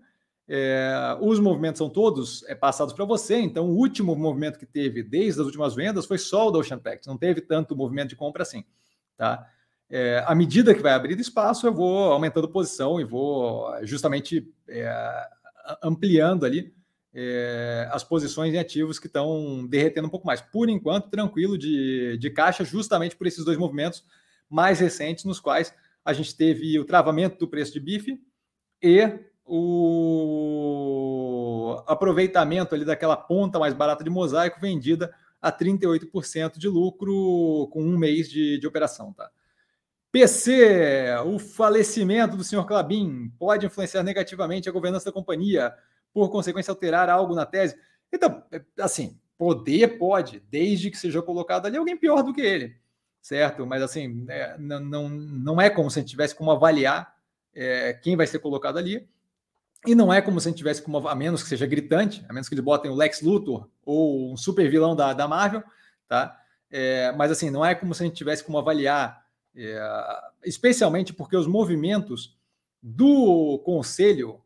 É, os movimentos são todos é, passados para você, então o último movimento que teve desde as últimas vendas foi só o da Ocean Pact, não teve tanto movimento de compra assim. Tá? É, à medida que vai abrindo espaço, eu vou aumentando posição e vou justamente é, ampliando ali é, as posições em ativos que estão derretendo um pouco mais. Por enquanto, tranquilo de, de caixa, justamente por esses dois movimentos mais recentes, nos quais a gente teve o travamento do preço de bife e o aproveitamento ali daquela ponta mais barata de mosaico vendida a 38% de lucro com um mês de, de operação, tá? PC, o falecimento do senhor Clabin pode influenciar negativamente a governança da companhia, por consequência alterar algo na tese? Então, assim, poder pode, desde que seja colocado ali alguém pior do que ele certo? Mas assim, é, não, não, não é como se a gente tivesse como avaliar é, quem vai ser colocado ali. E não é como se a gente tivesse como, a menos que seja gritante, a menos que eles botem o Lex Luthor ou um super vilão da, da Marvel, tá? É, mas assim, não é como se a gente tivesse como avaliar, é, especialmente porque os movimentos do conselho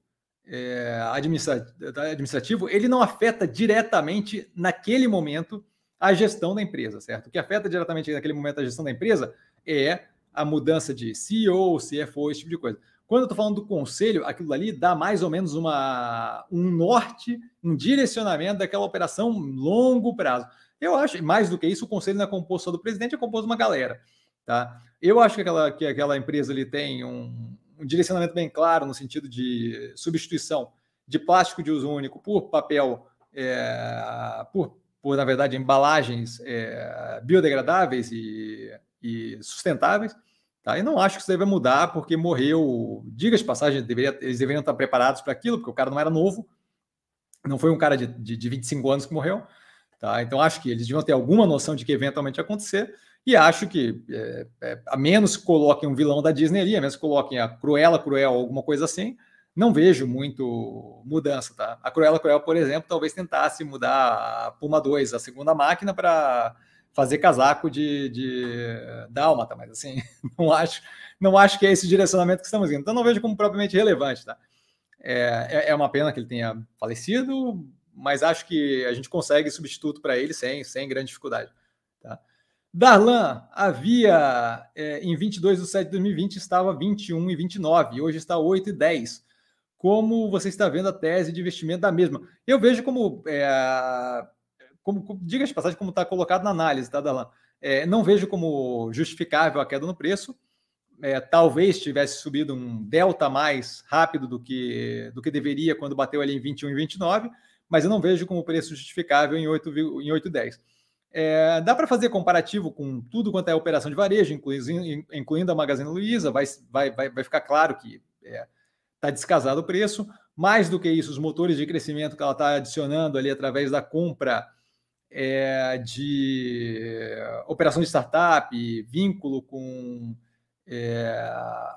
é, administrativo, ele não afeta diretamente naquele momento a gestão da empresa, certo? O que afeta diretamente naquele momento a gestão da empresa é a mudança de CEO, CFO, esse tipo de coisa. Quando eu estou falando do conselho, aquilo ali dá mais ou menos uma, um norte, um direcionamento daquela operação longo prazo. Eu acho, mais do que isso, o conselho não é composto só do presidente, é composto de uma galera. Tá? Eu acho que aquela, que aquela empresa ali tem um, um direcionamento bem claro no sentido de substituição de plástico de uso único por papel, é, por por, na verdade, embalagens é, biodegradáveis e, e, sustentáveis. Tá? E não acho que isso deve mudar, porque morreu. Diga de passagem, deveria, eles deveriam estar preparados para aquilo, porque o cara não era novo, não foi um cara de, de, de 25 anos que morreu. Tá? Então, acho que eles deviam ter alguma noção de que eventualmente ia acontecer. E acho que, é, é, a menos que coloquem um vilão da Disney ali, a menos que coloquem a Cruella Cruel, alguma coisa assim, não vejo muito mudança, tá? A Cruella Cruel, por exemplo, talvez tentasse mudar a Puma 2, a segunda máquina, para fazer casaco de, de dálmata, mas assim, não acho, não acho que é esse direcionamento que estamos indo. Então não vejo como propriamente relevante, tá? É, é, é uma pena que ele tenha falecido, mas acho que a gente consegue substituto para ele sem, sem grande dificuldade. Tá? Darlan havia é, em 22 de 7 de 2020 estava 21 e 29, e hoje está 8 e 10 como você está vendo a tese de investimento da mesma. Eu vejo como, é, como diga de passagem, como está colocado na análise, tá, Dalan? É, não vejo como justificável a queda no preço. É, talvez tivesse subido um delta mais rápido do que, do que deveria quando bateu ali em 21 e 29, mas eu não vejo como preço justificável em 8,10. Em 8,10. É, dá para fazer comparativo com tudo quanto é operação de varejo, incluindo, incluindo a Magazine Luiza, vai, vai, vai, vai ficar claro que é, tá descasado o preço. Mais do que isso, os motores de crescimento que ela está adicionando ali através da compra é, de operação de startup, vínculo com é,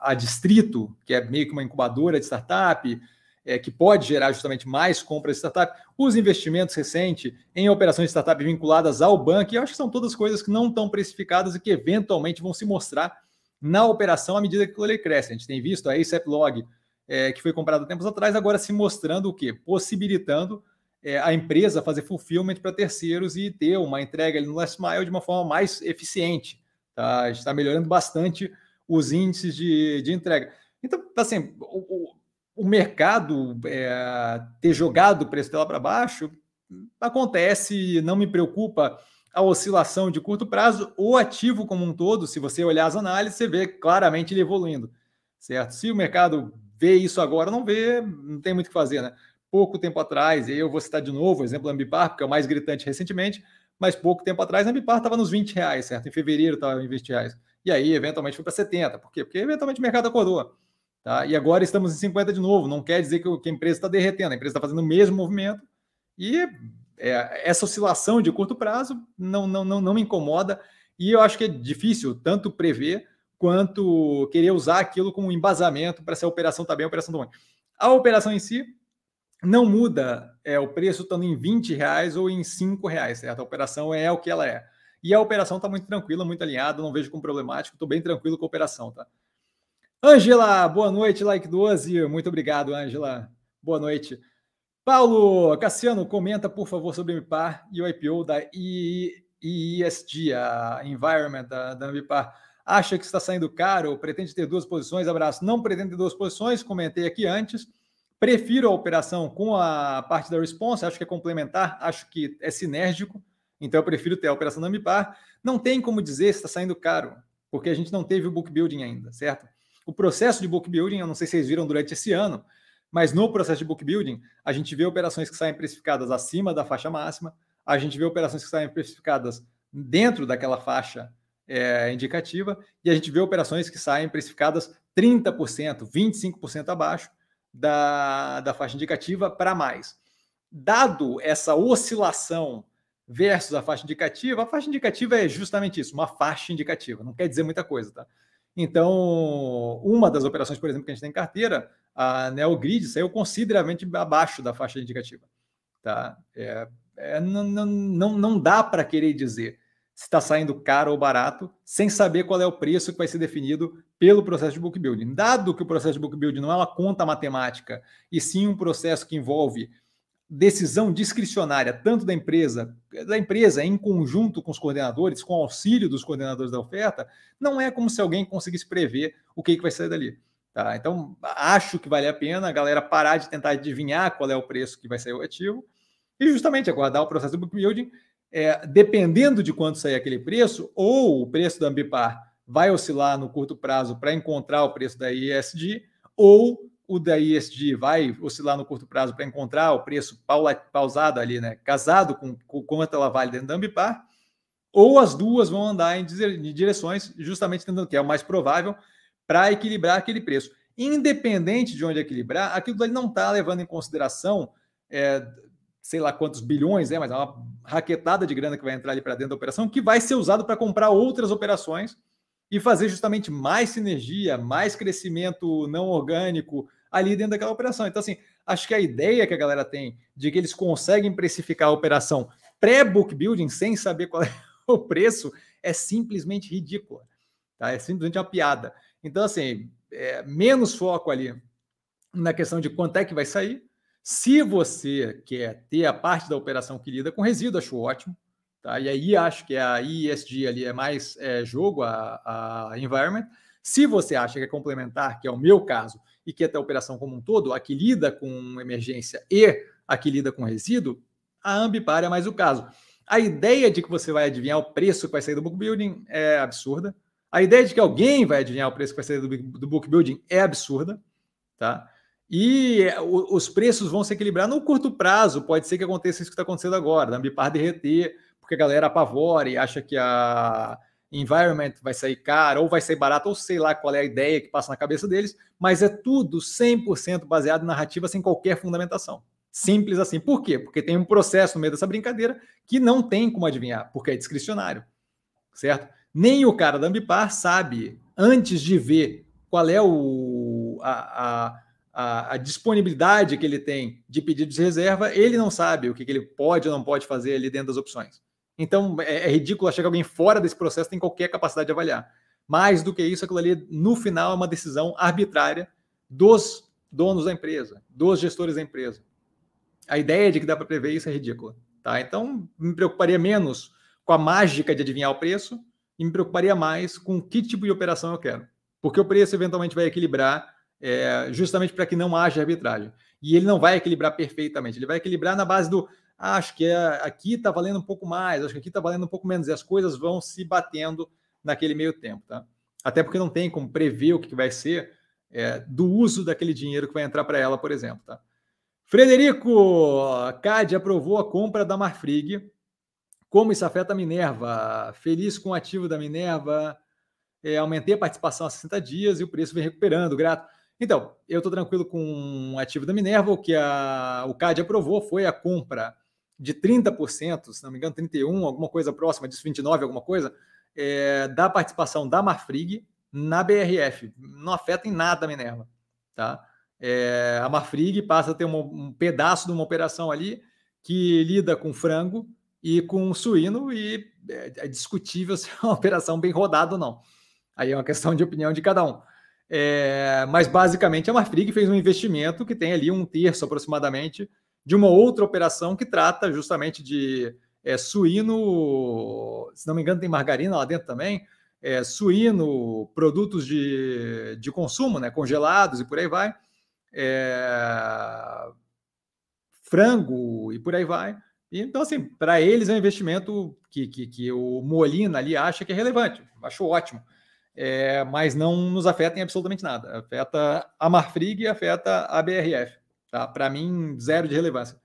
a Distrito, que é meio que uma incubadora de startup, é, que pode gerar justamente mais compras de startup, os investimentos recentes em operações de startup vinculadas ao banco, e eu acho que são todas coisas que não estão precificadas e que eventualmente vão se mostrar na operação à medida que ele cresce. A gente tem visto a ASAP Log, é, que foi comprado tempos atrás, agora se mostrando o quê? Possibilitando é, a empresa fazer fulfillment para terceiros e ter uma entrega no last mile de uma forma mais eficiente. Tá? Está melhorando bastante os índices de, de entrega. Então, assim, o, o mercado é, ter jogado o preço dela para baixo acontece, não me preocupa a oscilação de curto prazo, o ativo como um todo, se você olhar as análises, você vê claramente ele evoluindo, certo? Se o mercado vê isso agora, não vê, não tem muito o que fazer, né? Pouco tempo atrás, e eu vou citar de novo o exemplo da Ambipar, porque é o mais gritante recentemente, mas pouco tempo atrás a Ambipar estava nos 20 reais, certo? Em fevereiro estava em 20 reais. E aí, eventualmente, foi para 70. Por quê? Porque eventualmente o mercado acordou. Tá? E agora estamos em 50 de novo. Não quer dizer que, a empresa está derretendo, a empresa está fazendo o mesmo movimento. E é, essa oscilação de curto prazo não, não, não, não me incomoda. E eu acho que é difícil tanto prever quanto querer usar aquilo como embasamento para se a operação está bem, a operação está ruim. A operação em si não muda é, o preço estando em 20 reais ou em 5 reais, certo? A operação é o que ela é. E a operação está muito tranquila, muito alinhada, não vejo como problemático, estou bem tranquilo com a operação, tá? Ângela, boa noite, like 12. Muito obrigado, Ângela. Boa noite. Paulo Cassiano, comenta, por favor, sobre o MIPAR e o IPO da IESG, a Environment da, da MIPAR. Acha que está saindo caro? Pretende ter duas posições? Abraço. Não pretende ter duas posições, comentei aqui antes. Prefiro a operação com a parte da response, acho que é complementar, acho que é sinérgico, então eu prefiro ter a operação da MIPAR. Não tem como dizer se está saindo caro, porque a gente não teve o book building ainda, certo? O processo de book building, eu não sei se vocês viram durante esse ano, mas no processo de book building, a gente vê operações que saem precificadas acima da faixa máxima, a gente vê operações que saem precificadas dentro daquela faixa é, indicativa, e a gente vê operações que saem precificadas 30%, 25% abaixo da, da faixa indicativa para mais. Dado essa oscilação versus a faixa indicativa, a faixa indicativa é justamente isso, uma faixa indicativa, não quer dizer muita coisa, tá? Então, uma das operações, por exemplo, que a gente tem em carteira, a Neogrid saiu consideravelmente abaixo da faixa indicativa. Tá? É, é, não, não, não dá para querer dizer se está saindo caro ou barato sem saber qual é o preço que vai ser definido pelo processo de book building. Dado que o processo de book building não é uma conta matemática, e sim um processo que envolve decisão discricionária tanto da empresa, da empresa em conjunto com os coordenadores, com auxílio dos coordenadores da oferta, não é como se alguém conseguisse prever o que, que vai sair dali. Tá? Então, acho que vale a pena a galera parar de tentar adivinhar qual é o preço que vai sair o ativo e justamente aguardar o processo do book building, é, dependendo de quanto sair aquele preço, ou o preço da Ambipar vai oscilar no curto prazo para encontrar o preço da ISD, ou o da ESG vai oscilar no curto prazo para encontrar o preço pausado ali, né? Casado com, com quanto ela vale dentro da Ambipar, ou as duas vão andar em direções, justamente tentando que é o mais provável, para equilibrar aquele preço. Independente de onde equilibrar, aquilo ali não está levando em consideração, é, sei lá quantos bilhões, é, mas é uma raquetada de grana que vai entrar ali para dentro da operação, que vai ser usado para comprar outras operações e fazer justamente mais sinergia, mais crescimento não orgânico, ali dentro daquela operação. Então, assim, acho que a ideia que a galera tem de que eles conseguem precificar a operação pré-book building sem saber qual é o preço é simplesmente ridícula. Tá? É simplesmente uma piada. Então, assim, é, menos foco ali na questão de quanto é que vai sair. Se você quer ter a parte da operação que lida com resíduo, acho ótimo. Tá? E aí acho que a ISG ali é mais é, jogo, a, a environment. Se você acha que é complementar, que é o meu caso, e que é a operação como um todo, a que lida com emergência e a que lida com resíduo, a Ambipar é mais o caso. A ideia de que você vai adivinhar o preço que vai sair do book building é absurda. A ideia de que alguém vai adivinhar o preço que vai sair do, do book building é absurda, tá? E os preços vão se equilibrar no curto prazo. Pode ser que aconteça isso que está acontecendo agora, da Ambipar derreter, porque a galera apavora e acha que a environment vai sair caro ou vai sair barato, ou sei lá qual é a ideia que passa na cabeça deles, mas é tudo 100% baseado em narrativa sem qualquer fundamentação. Simples assim. Por quê? Porque tem um processo no meio dessa brincadeira que não tem como adivinhar, porque é discricionário, certo? Nem o cara da Ambipar sabe, antes de ver qual é o, a, a, a, a disponibilidade que ele tem de pedido de reserva, ele não sabe o que, que ele pode ou não pode fazer ali dentro das opções. Então, é, é ridículo achar que alguém fora desse processo tem qualquer capacidade de avaliar. Mais do que isso, aquilo ali, no final, é uma decisão arbitrária dos donos da empresa, dos gestores da empresa. A ideia de que dá para prever isso é ridícula. Tá? Então, me preocuparia menos com a mágica de adivinhar o preço e me preocuparia mais com que tipo de operação eu quero. Porque o preço eventualmente vai equilibrar é, justamente para que não haja arbitragem. E ele não vai equilibrar perfeitamente, ele vai equilibrar na base do ah, acho que é, aqui está valendo um pouco mais, acho que aqui está valendo um pouco menos, e as coisas vão se batendo naquele meio tempo. Tá? Até porque não tem como prever o que vai ser é, do uso daquele dinheiro que vai entrar para ela, por exemplo. Tá? Frederico, CAD aprovou a compra da Marfrig. Como isso afeta a Minerva? Feliz com o ativo da Minerva. É, aumentei a participação há 60 dias e o preço vem recuperando, grato. Então, eu estou tranquilo com o ativo da Minerva. O que a, o CAD aprovou foi a compra de 30%, se não me engano, 31%, alguma coisa próxima disso, 29%, alguma coisa, é, da participação da Marfrig na BRF. Não afeta em nada a Minerva. Tá? É, a Marfrig passa a ter um pedaço de uma operação ali que lida com frango e com suíno, e é, é discutível se é uma operação bem rodada ou não. Aí é uma questão de opinião de cada um. É, mas basicamente a Marfrig fez um investimento que tem ali um terço aproximadamente de uma outra operação que trata justamente de é, suíno, se não me engano, tem margarina lá dentro também, é, suíno, produtos de, de consumo, né, congelados e por aí vai, é, frango e por aí vai. Então, assim, para eles é um investimento que, que, que, o Molina ali acha que é relevante, acho ótimo é, mas não nos afeta em absolutamente nada. Afeta a Marfrig e afeta a BRF. Tá? Para mim, zero de relevância.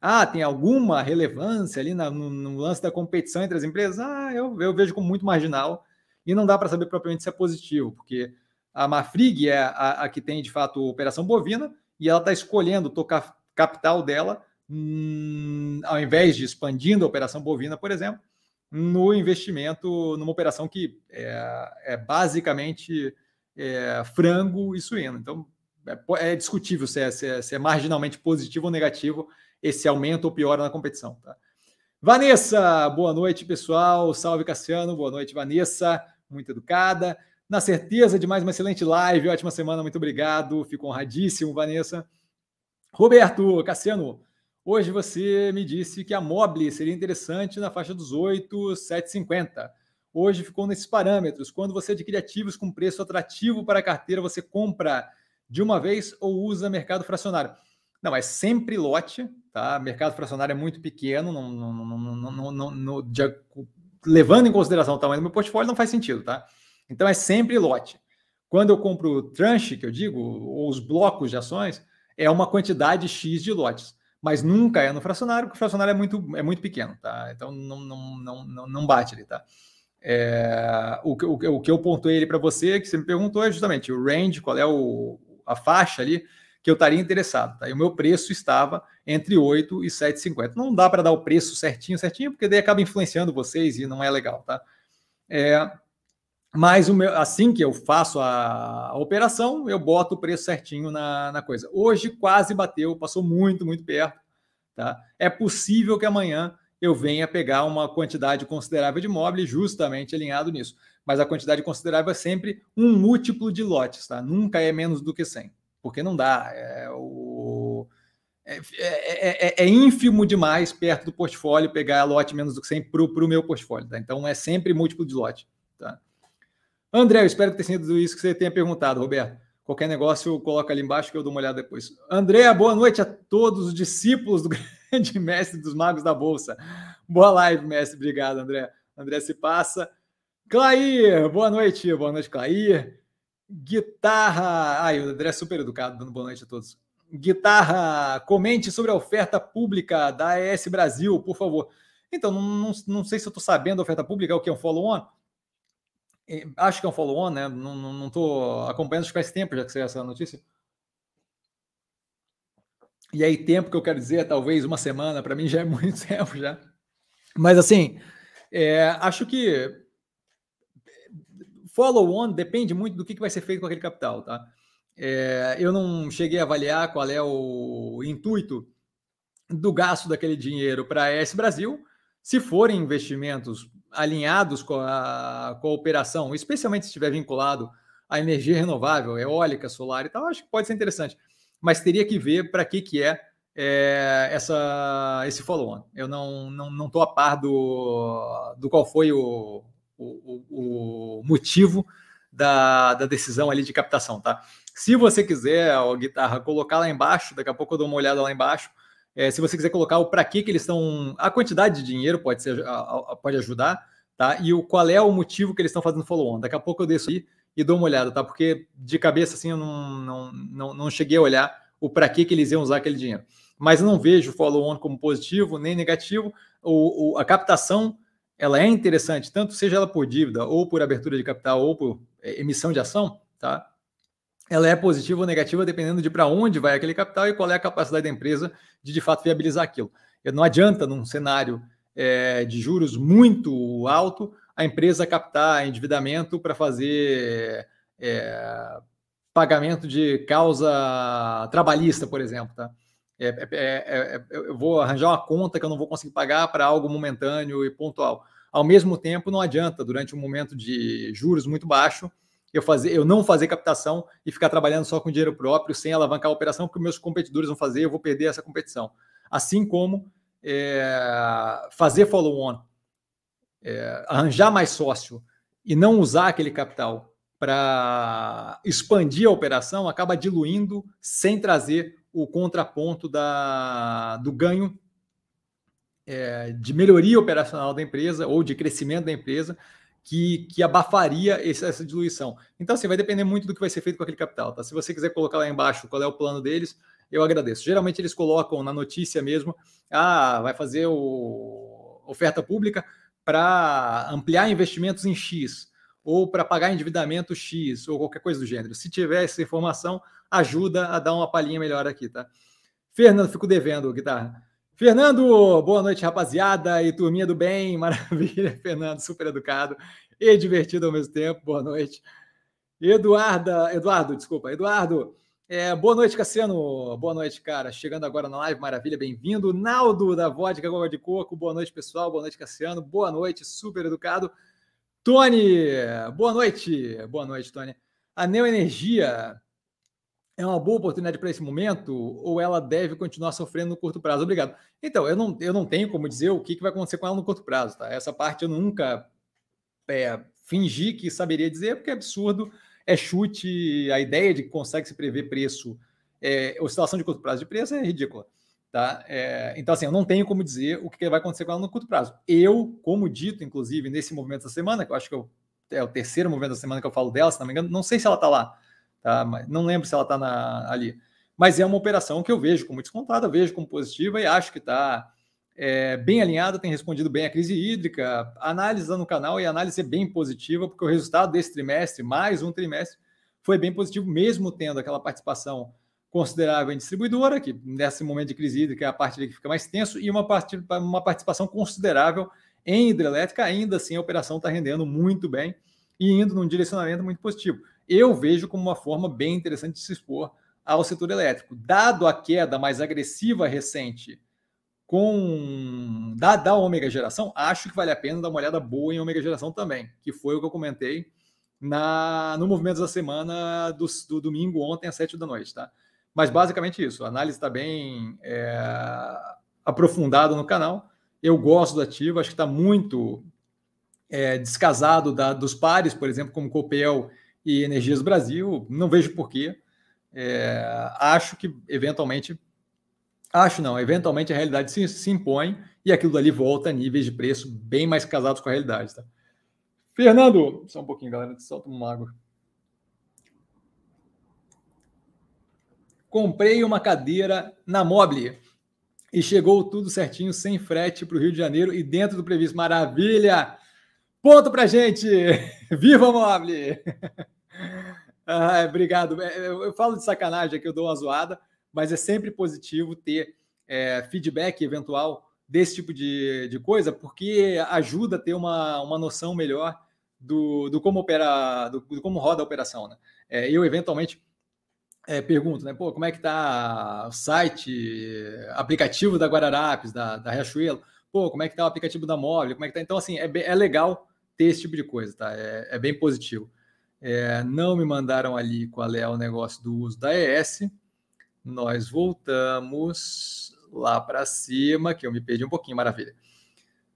Ah, tem alguma relevância ali no, no, lance da competição entre as empresas? Ah, eu, eu vejo como muito marginal e não dá para saber propriamente se é positivo, porque a Marfrig é a, a que tem de fato operação bovina e ela está escolhendo tocar capital dela, hum, ao invés de expandindo a operação bovina, por exemplo, no investimento numa operação que é, é basicamente é, frango e suíno. Então, é, é discutível se é, se, é, se é, marginalmente positivo ou negativo esse aumento ou piora na competição. Tá? Vanessa, boa noite, pessoal. Salve, Cassiano. Boa noite, Vanessa. Muito educada. Na certeza de mais uma excelente live. Ótima semana. Muito obrigado. Fico honradíssimo, Vanessa. Roberto, Cassiano, Hoje você me disse que a Mobile seria interessante na faixa dos 8, 7,50. Hoje ficou nesses parâmetros. Quando você adquire ativos com preço atrativo para a carteira, você compra de uma vez ou usa mercado fracionário? Não, é sempre lote, tá? Mercado fracionário é muito pequeno, não, não, não, não de, levando em consideração o tamanho do meu portfólio, não faz sentido, tá? Então é sempre lote. Quando eu compro tranche, que eu digo, ou os blocos de ações, é uma quantidade X de lotes mas nunca é no fracionário, porque o fracionário é muito, é muito pequeno, tá? Então não, não, não, não, bate ali, tá? É, o, o, o que eu pontuei ele para você, que você me perguntou, é justamente o range, qual é o, a faixa ali que eu estaria interessado, tá? E o meu preço estava entre 8 e 7,50. Não dá para dar o preço certinho, certinho, porque daí acaba influenciando vocês e não é legal, tá? É, mas meu, assim que eu faço a, a, operação, eu boto o preço certinho na, na, coisa. Hoje quase bateu, passou muito, muito perto. Tá? É possível que amanhã eu venha pegar uma quantidade considerável de móvel justamente alinhado nisso. Mas a quantidade considerável é sempre um múltiplo de lotes, tá? Nunca é menos do que 100, porque não dá. É, o, é, é, é, é ínfimo demais perto do portfólio pegar lote menos do que 100 para o meu portfólio. Tá? Então é sempre múltiplo de lote. Tá? André, eu espero que tenha sido isso que você tenha perguntado, Roberto. Qualquer negócio, coloca ali embaixo que eu dou uma olhada depois. André, boa noite a todos os discípulos do grande mestre dos magos da Bolsa. Boa live, mestre. Obrigado, André. André se passa. Clair, boa noite. Boa noite, Clair. Guitarra. Ai, o André é super educado, dando boa noite a todos. Guitarra, comente sobre a oferta pública da AES Brasil, por favor. Então, não, não, não sei se eu estou sabendo a oferta pública, é o que um follow-on. Acho que é um follow-on, né? Não estou acompanhando, acho que faz tempo já que saiu essa notícia. E aí, tempo que eu quero dizer, talvez uma semana, para mim já é muito tempo já. Mas assim, é, acho que follow-on depende muito do que, vai ser feito com aquele capital, tá? É, eu não cheguei a avaliar qual é o intuito do gasto daquele dinheiro para a ES Brasil. Se forem investimentos alinhados com a, com a operação, especialmente se estiver vinculado à energia renovável, eólica, solar e tal, acho que pode ser interessante. Mas teria que ver para que, que é, é essa, esse follow-on. Eu não estou não, não a par do, do qual foi o, o, o motivo da, da decisão ali de captação, tá? Se você quiser, a guitarra, colocar lá embaixo, daqui a pouco eu dou uma olhada lá embaixo. É, se você quiser colocar o para que eles estão, a quantidade de dinheiro pode ser, pode ajudar, tá? E o qual é o motivo que eles estão fazendo follow-on. Daqui a pouco eu desço aí e dou uma olhada, tá? Porque de cabeça assim eu não, não, não, não cheguei a olhar o para que eles iam usar aquele dinheiro. Mas eu não vejo follow-on como positivo nem negativo. O, o, a captação ela é interessante, tanto seja ela por dívida ou por abertura de capital ou por é, emissão de ação, tá? Ela é positiva ou negativa dependendo de para onde vai aquele capital e qual é a capacidade da empresa de de fato viabilizar aquilo. Não adianta num cenário é, de juros muito alto a empresa captar endividamento para fazer é, pagamento de causa trabalhista, por exemplo, tá? É, é, é, é, eu vou arranjar uma conta que eu não vou conseguir pagar para algo momentâneo e pontual. Ao mesmo tempo, não adianta, durante um momento de juros muito baixo, eu fazer, eu não fazer captação e ficar trabalhando só com dinheiro próprio, sem alavancar a operação, porque meus competidores vão fazer, eu vou perder essa competição. Assim como é, fazer follow-on, é, arranjar mais sócio e não usar aquele capital para expandir a operação, acaba diluindo sem trazer o contraponto da, do ganho é, de melhoria operacional da empresa ou de crescimento da empresa que, que abafaria esse, essa diluição. Então, assim, vai depender muito do que vai ser feito com aquele capital. Tá? Se você quiser colocar lá embaixo qual é o plano deles, eu agradeço. Geralmente eles colocam na notícia mesmo, ah, vai fazer o oferta pública para ampliar investimentos em X, ou para pagar endividamento X, ou qualquer coisa do gênero. Se tiver essa informação, ajuda a dar uma palhinha melhor aqui, tá? Fernando, fico devendo, guitarra. Fernando, boa noite, rapaziada e turminha do bem, maravilha. Fernando, super educado e divertido ao mesmo tempo. Boa noite. Eduarda, Eduardo, desculpa, Eduardo. É, boa noite, Cassiano. Boa noite, cara. Chegando agora na live, maravilha, bem-vindo. Naldo, da Vodka Goga de Coco. Boa noite, pessoal. Boa noite, Cassiano. Boa noite, super educado. Tony, boa noite. Boa noite, Tony. A Neoenergia, é uma boa oportunidade para esse momento ou ela deve continuar sofrendo no curto prazo? Obrigado. Então, eu não, eu não tenho como dizer o que, que vai acontecer com ela no curto prazo. Tá? Essa parte eu nunca é, fingi que saberia dizer, porque é absurdo, é chute, a ideia de que consegue se prever preço, é, oscilação de curto prazo de preço é ridícula. Tá? É, então, assim, eu não tenho como dizer o que vai acontecer com ela no curto prazo. Eu, como dito, inclusive, nesse movimento da semana, que eu acho que eu, é o terceiro movimento da semana que eu falo dela, se não me engano, não sei se ela está lá Tá? Mas não lembro se ela está ali. Mas é uma operação que eu vejo como descontada, vejo como positiva e acho que está é, bem alinhada, tem respondido bem à crise hídrica. A análise no canal e a análise é bem positiva, porque o resultado desse trimestre, mais um trimestre, foi bem positivo, mesmo tendo aquela participação considerável em distribuidora, que nesse momento de crise hídrica é a parte que fica mais tenso, e uma, uma participação considerável em hidrelétrica, ainda assim a operação está rendendo muito bem e indo num direcionamento muito positivo eu vejo como uma forma bem interessante de se expor ao setor elétrico. Dado a queda mais agressiva recente com da, da ômega geração, acho que vale a pena dar uma olhada boa em ômega geração também, que foi o que eu comentei na, no movimento da semana do, do domingo ontem às sete da noite, tá? Mas basicamente isso, a análise está bem é, aprofundada no canal. Eu gosto do ativo, acho que está muito é, descasado da, dos pares, por exemplo, como Copel e Energias Brasil, não vejo porquê. É, acho que eventualmente, acho não, eventualmente a realidade se, se impõe e aquilo dali volta a níveis de preço bem mais casados com a realidade. Tá? Fernando, só um pouquinho, galera, solta uma água. Comprei uma cadeira na Mobile e chegou tudo certinho, sem frete para o Rio de Janeiro e dentro do previsto. Maravilha! Ponto para gente! Viva Mobile! ah, obrigado. É, eu falo de sacanagem aqui, eu dou uma zoada, mas é sempre positivo ter é, feedback eventual desse tipo de, de coisa, porque ajuda a ter uma, uma noção melhor do, do como opera, do, do como roda a operação. Né? É, eu, eventualmente, é, pergunto, né? Pô, como é que tá o site, aplicativo da Guararapes, da, da Riachuelo? Pô, como é que tá o aplicativo da Móvel? Como é que tá? Então, assim, é, é legal ter esse tipo de coisa, tá? É, é bem positivo. É, não me mandaram ali qual é o negócio do uso da ES. Nós voltamos lá para cima, que eu me perdi um pouquinho, maravilha.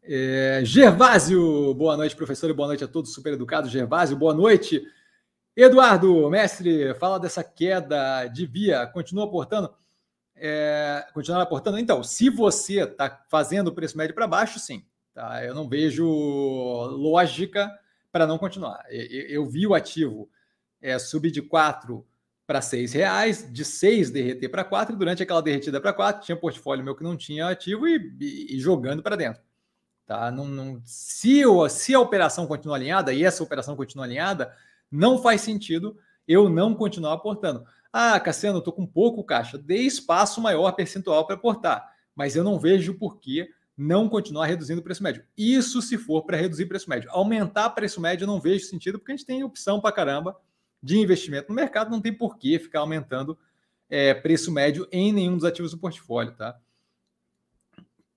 É, Gervásio, boa noite, professor, e boa noite a todos super educados. Gervásio, boa noite. Eduardo, mestre, fala dessa queda de via, continua aportando? É, continuar aportando? Então, se você está fazendo o preço médio para baixo, sim. Tá? Eu não vejo lógica para não continuar. Eu, eu, vi o ativo é, subir de 4 para 6 reais, de 6 derreter para 4, e durante aquela derretida para 4, tinha portfólio meu que não tinha ativo e, e, e jogando para dentro. Tá? Não, não, se, se a operação continua alinhada, e essa operação continua alinhada, não faz sentido eu não continuar aportando. Ah, Cassiano, eu estou com pouco caixa. Dê espaço maior percentual para aportar. Mas eu não vejo por que não continuar reduzindo o preço médio. Isso se for para reduzir preço médio. Aumentar preço médio eu não vejo sentido, porque a gente tem opção para caramba de investimento no mercado, não tem por que ficar aumentando é, preço médio em nenhum dos ativos do portfólio, tá?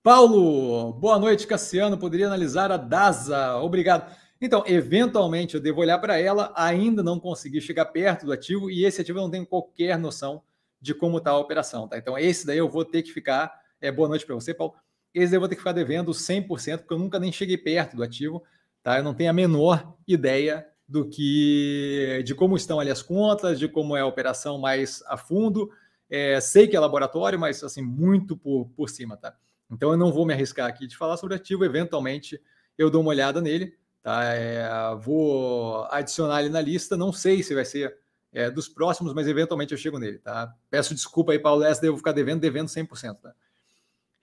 Paulo, boa noite, Cassiano. Poderia analisar a DASA? Obrigado. Então, eventualmente, eu devo olhar para ela, ainda não consegui chegar perto do ativo e esse ativo eu não tenho qualquer noção de como está a operação. Tá? Então, esse daí eu vou ter que ficar. É, boa noite para você, Paulo. Esse eu vou ter que ficar devendo 100%, porque eu nunca nem cheguei perto do ativo. Tá? Eu não tenho a menor ideia do que de como estão ali as contas, de como é a operação mais a fundo. É, sei que é laboratório, mas assim, muito por, por cima, tá? Então eu não vou me arriscar aqui de falar sobre ativo, eventualmente eu dou uma olhada nele. Tá? É, vou adicionar ele na lista, não sei se vai ser é, dos próximos, mas eventualmente eu chego nele. Tá? Peço desculpa aí, Paulo Lessa, devo ficar devendo, devendo 100%. Tá?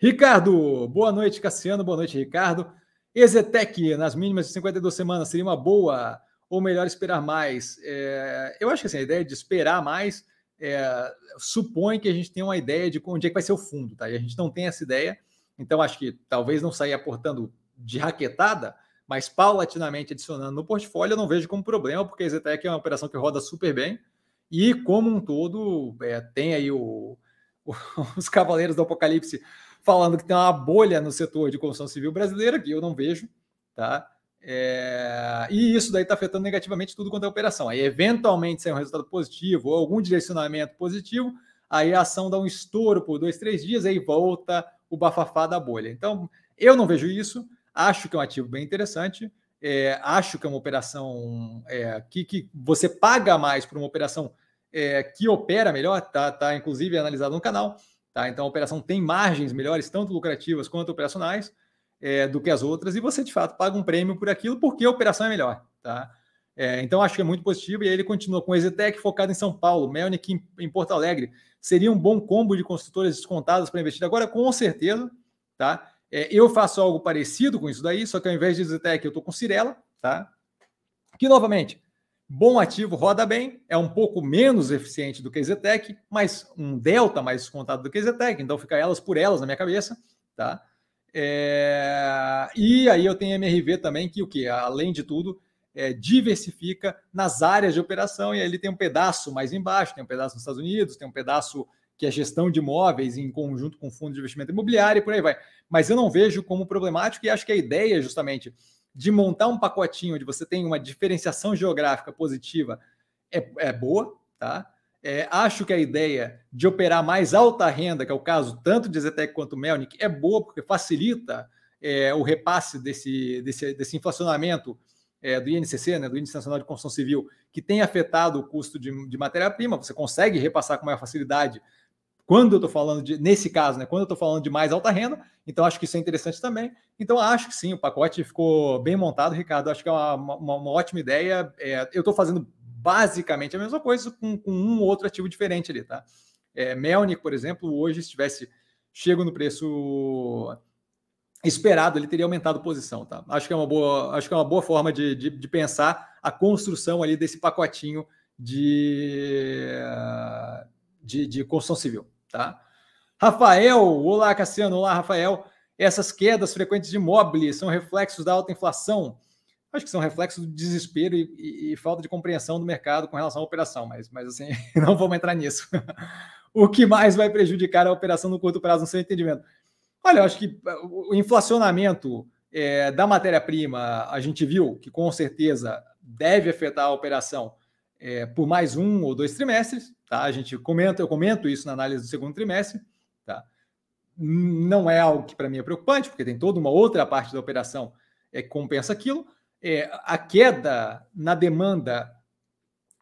Ricardo, boa noite, Cassiano, boa noite, Ricardo. Ezetec, nas mínimas de 52 semanas, seria uma boa ou melhor esperar mais? É, eu acho que assim, a ideia de esperar mais é, supõe que a gente tem uma ideia de onde é que vai ser o fundo, tá? E a gente não tem essa ideia, então acho que talvez não sair aportando de raquetada, mas paulatinamente adicionando no portfólio, eu não vejo como problema, porque a é uma operação que roda super bem e, como um todo, é, tem aí o, o, os cavaleiros do apocalipse falando que tem uma bolha no setor de construção civil brasileira, que eu não vejo, tá? É, e isso daí está afetando negativamente tudo quanto é operação. Aí, eventualmente, sai um resultado positivo ou algum direcionamento positivo, aí a ação dá um estouro por dois, três dias, aí volta o bafafá da bolha. Então, eu não vejo isso. Acho que é um ativo bem interessante. É, acho que é uma operação é, que, que você paga mais por uma operação é, que opera melhor, tá, tá inclusive analisado no canal. Tá? Então a operação tem margens melhores, tanto lucrativas quanto operacionais, é, do que as outras, e você de fato paga um prêmio por aquilo porque a operação é melhor. Tá? É, então acho que é muito positivo. E aí ele continua com o Exetec focado em São Paulo, Melnick em, em Porto Alegre. Seria um bom combo de construtoras descontadas para investir agora, com certeza. Tá? É, eu faço algo parecido com isso daí, só que ao invés de Zetec, eu estou com Cirela, tá? Que, novamente, bom ativo, roda bem, é um pouco menos eficiente do que Zetec, mas um delta mais descontado do que Zetec, então fica elas por elas na minha cabeça, tá? É... E aí eu tenho MRV também, que o que? Além de tudo, é, diversifica nas áreas de operação, e aí ele tem um pedaço mais embaixo, tem um pedaço nos Estados Unidos, tem um pedaço que é gestão de imóveis em conjunto com fundo de investimento imobiliário e por aí vai. Mas eu não vejo como problemático e acho que a ideia justamente de montar um pacotinho onde você tem uma diferenciação geográfica positiva é, é boa, tá? É, acho que a ideia de operar mais alta renda, que é o caso tanto de Zetec quanto Melnick, é boa porque facilita é, o repasse desse, desse, desse inflacionamento é, do INCC, né, do Índice Nacional de Construção Civil, que tem afetado o custo de, de matéria-prima, você consegue repassar com maior facilidade quando eu estou falando de, nesse caso, né, quando eu estou falando de mais alta renda, então acho que isso é interessante também. Então acho que sim, o pacote ficou bem montado, Ricardo, acho que é uma, uma, uma ótima ideia. É, eu estou fazendo basicamente a mesma coisa com, com um ou outro ativo diferente ali, tá? É, Melnick, por exemplo, hoje, se tivesse chego no preço esperado, ele teria aumentado posição, tá? Acho que é uma boa, acho que é uma boa forma de, de, de pensar a construção ali desse pacotinho de, de, de construção civil, tá? Rafael, olá Cassiano, olá Rafael. Essas quedas frequentes de imóveis são reflexos da alta inflação? Acho que são reflexos do desespero e, e, e, falta de compreensão do mercado com relação à operação, mas, mas assim, não vamos entrar nisso. o que mais vai prejudicar a operação no curto prazo, no seu entendimento? Olha, eu acho que uh, o inflacionamento é, da matéria-prima, a gente viu que com certeza deve afetar a operação é, por mais um ou dois trimestres, tá? A gente comenta, eu comento isso na análise do segundo trimestre, tá? Não é algo que para mim é preocupante, porque tem toda uma outra parte da operação é, que compensa aquilo. É, a queda na demanda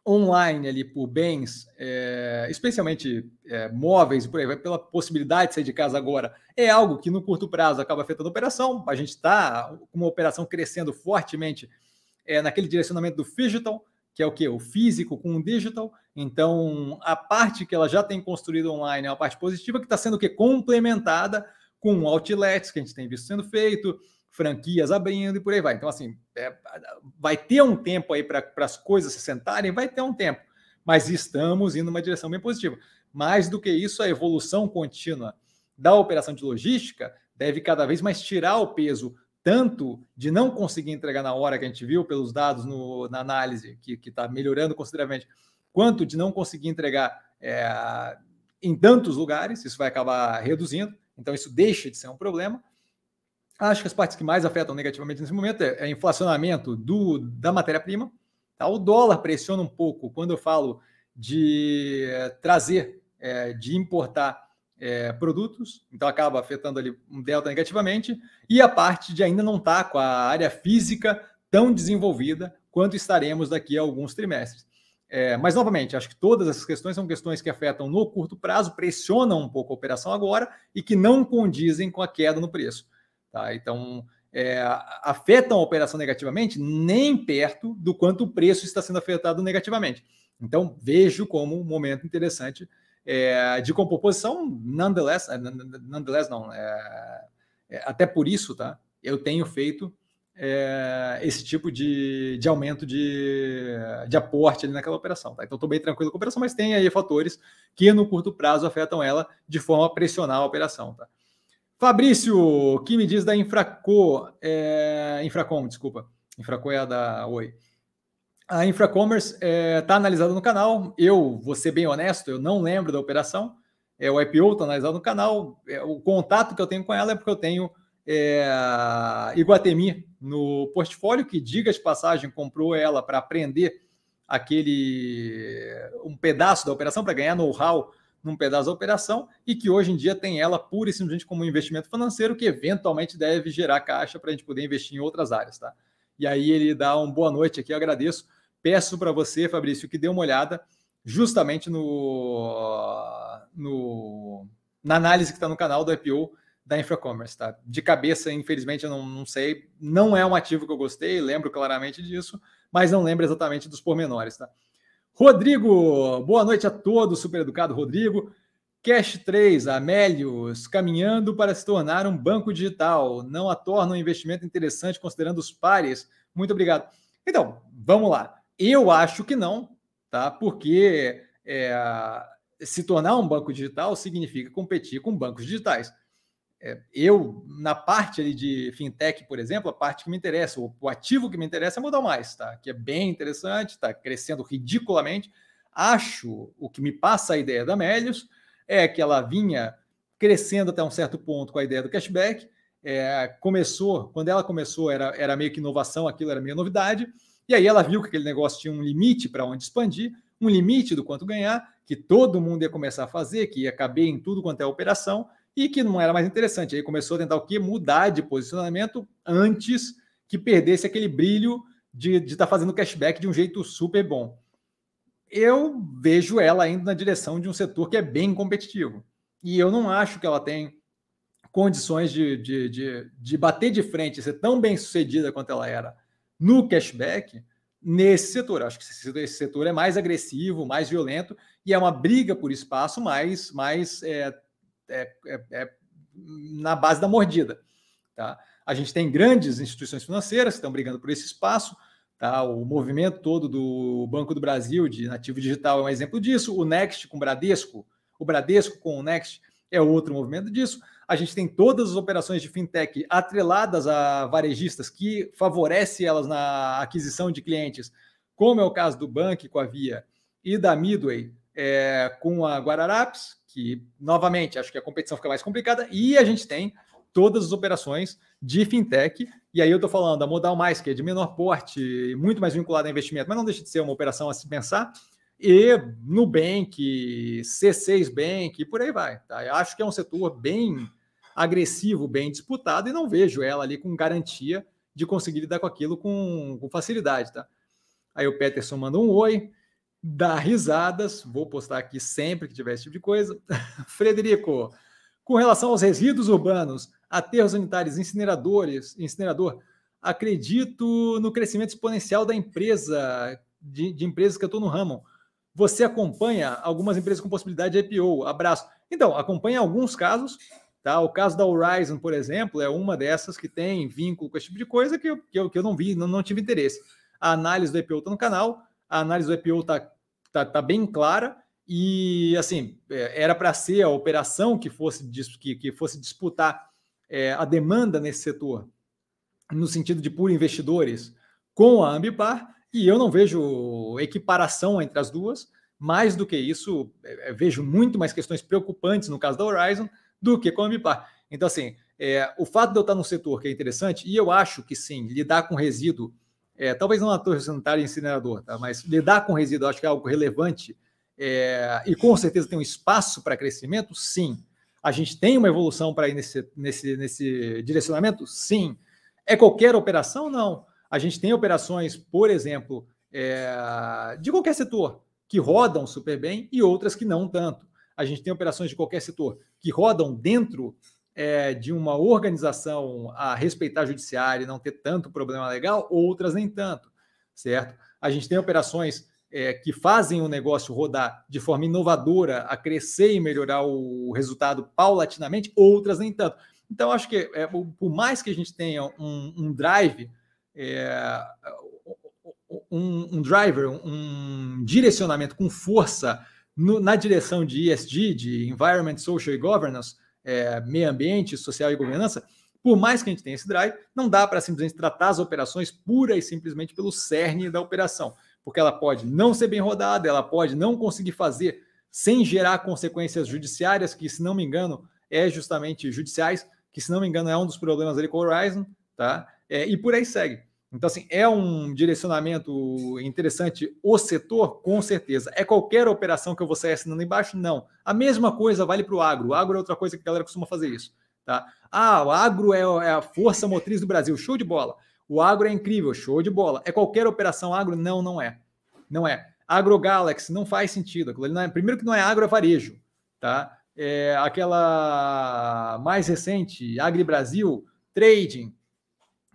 online ali por bens, é, especialmente é, móveis, por aí, pela possibilidade de sair de casa agora, é algo que no curto prazo acaba afetando a operação. A gente está com uma operação crescendo fortemente é, naquele direcionamento do digital, que é o que? O físico com o digital. Então, a parte que ela já tem construído online é uma parte positiva que está sendo o que? Complementada com outlets que a gente tem visto sendo feito, franquias abrindo e por aí vai. Então, assim, é, vai ter um tempo aí para as coisas se sentarem, vai ter um tempo, mas estamos indo numa direção bem positiva. Mais do que isso, a evolução contínua da operação de logística deve cada vez mais tirar o peso tanto de não conseguir entregar na hora que a gente viu pelos dados no, na análise, que está melhorando consideravelmente, quanto de não conseguir entregar é, em tantos lugares, isso vai acabar reduzindo, então isso deixa de ser um problema. Acho que as partes que mais afetam negativamente nesse momento é, é inflacionamento do, da matéria-prima. Tá? O dólar pressiona um pouco quando eu falo de é, trazer, é, de importar é, produtos, então acaba afetando ali um delta negativamente, e a parte de ainda não estar tá com a área física tão desenvolvida quanto estaremos daqui a alguns trimestres. É, mas, novamente, acho que todas essas questões são questões que afetam no curto prazo, pressionam um pouco a operação agora e que não condizem com a queda no preço. Tá? Então, é, afetam a operação negativamente nem perto do quanto o preço está sendo afetado negativamente. Então, vejo como um momento interessante é, de composição, nonetheless, é, nonetheless não, é, é, até por isso, tá? Eu tenho feito é, esse tipo de, de aumento de, de aporte ali naquela operação, tá? Então estou bem tranquilo com a operação, mas tem aí fatores que no curto prazo afetam ela de forma a pressionar a operação, tá? Fabrício, que me diz da Infraco, é, Infracom, desculpa, Infraco é a da Oi. A Infracommerce está é, tá analisada no canal. Eu vou ser bem honesto, eu não lembro da operação. É, o IPO está analisado no canal. É, o contato que eu tenho com ela é porque eu tenho é, Iguatemi no portfólio, que, diga de passagem, comprou ela para aprender aquele um pedaço da operação, para ganhar know-how num pedaço da operação, e que hoje em dia tem ela pura e simplesmente como um investimento financeiro que eventualmente deve gerar caixa para a gente poder investir em outras áreas. Tá? E aí ele dá uma boa noite aqui, eu agradeço. Peço para você, Fabrício, que dê uma olhada justamente no, no na análise que está no canal do IPO da Infracommerce, tá? De cabeça, infelizmente, eu não, não sei. Não é um ativo que eu gostei, lembro claramente disso, mas não lembro exatamente dos pormenores, tá? Rodrigo, boa noite a todos, super educado Rodrigo. Cash 3, Amélios, caminhando para se tornar um banco digital. Não a torna um investimento interessante considerando os pares. Muito obrigado. Então, vamos lá. Eu acho que não, tá? Porque é, se tornar um banco digital significa competir com bancos digitais. É, eu, na parte ali de fintech, por exemplo, a parte que me interessa, o, o ativo que me interessa é mudar mais, tá? Que é bem interessante, está crescendo ridiculamente. Acho o que me passa a ideia da Melius é que ela vinha crescendo até um certo ponto com a ideia do cashback. É, começou, quando ela começou, era, era meio que inovação, aquilo era meio novidade. E aí ela viu que aquele negócio tinha um limite para onde expandir, um limite do quanto ganhar, que todo mundo ia começar a fazer, que ia caber em tudo quanto é operação, e que não era mais interessante. Aí começou a tentar o quê? Mudar de posicionamento antes que perdesse aquele brilho de estar tá fazendo cashback de um jeito super bom. Eu vejo ela indo na direção de um setor que é bem competitivo. E eu não acho que ela tem condições de, de, de, de bater de frente ser tão bem sucedida quanto ela era no cashback nesse setor. Acho que esse setor é mais agressivo, mais violento e é uma briga por espaço mais, mais é, é, é, é na base da mordida. Tá? A gente tem grandes instituições financeiras que estão brigando por esse espaço. Tá? O movimento todo do Banco do Brasil de nativo digital é um exemplo disso. O Next com o Bradesco, o Bradesco com o Next é outro movimento disso. A gente tem todas as operações de fintech atreladas a varejistas que favorece elas na aquisição de clientes, como é o caso do Bank com a Via e da Midway é, com a Guararapes, que novamente acho que a competição fica mais complicada, e a gente tem todas as operações de fintech. E aí eu estou falando da Modal Mais, que é de menor porte, muito mais vinculada a investimento, mas não deixa de ser uma operação a se pensar. E Nubank, C6 Bank, e por aí vai. Tá? Eu acho que é um setor bem agressivo, bem disputado, e não vejo ela ali com garantia de conseguir lidar com aquilo com, com facilidade. Tá? Aí o Peterson manda um oi, dá risadas, vou postar aqui sempre que tiver esse tipo de coisa. Frederico, com relação aos resíduos urbanos, aterros sanitários, incineradores, incinerador, acredito no crescimento exponencial da empresa, de, de empresas que eu estou no ramo. Você acompanha algumas empresas com possibilidade de IPO? Abraço. Então, acompanha alguns casos. Tá? O caso da Horizon, por exemplo, é uma dessas que tem vínculo com esse tipo de coisa que eu, que eu, que eu não vi, não, não tive interesse. A análise do IPO está no canal, a análise do IPO está tá, tá bem clara e, assim, é, era para ser a operação que fosse, que, que fosse disputar é, a demanda nesse setor, no sentido de puro investidores, com a Ambipar, e eu não vejo equiparação entre as duas. Mais do que isso, é, é vejo muito mais questões preocupantes no caso da Horizon do que com a Ambipar. Então, assim, é, o fato de eu estar num setor que é interessante, e eu acho que sim, lidar com resíduo, é, talvez não na torre sanitária e incinerador, tá? mas lidar com resíduo acho que é algo relevante é, e com certeza tem um espaço para crescimento, sim. A gente tem uma evolução para ir nesse, nesse, nesse direcionamento? Sim. É qualquer operação? Não. A gente tem operações, por exemplo, é, de qualquer setor, que rodam super bem e outras que não tanto. A gente tem operações de qualquer setor que rodam dentro é, de uma organização a respeitar judiciário e não ter tanto problema legal, outras nem tanto, certo? A gente tem operações é, que fazem o negócio rodar de forma inovadora, a crescer e melhorar o resultado paulatinamente, outras nem tanto. Então, acho que é, por mais que a gente tenha um, um drive é, um, um, driver, um direcionamento com força no, na direção de ESG, de Environment, Social e Governance, é, meio ambiente, social e governança, por mais que a gente tenha esse drive, não dá para simplesmente tratar as operações pura e simplesmente pelo cerne da operação, porque ela pode não ser bem rodada, ela pode não conseguir fazer sem gerar consequências judiciárias, que, se não me engano, é justamente judiciais, que, se não me engano, é um dos problemas ali com o Horizon, tá? é, e por aí segue. Então, assim, é um direcionamento interessante o setor, com certeza. É qualquer operação que eu vou sair assinando embaixo? Não. A mesma coisa vale para o agro. O agro é outra coisa que a galera costuma fazer isso. Tá? Ah, o agro é, é a força motriz do Brasil. Show de bola. O agro é incrível. Show de bola. É qualquer operação agro? Não, não é. Não é. Agro Galaxy não faz sentido. Não é, primeiro que não é agro, é varejo. Tá? É aquela mais recente, Agri Brasil, trading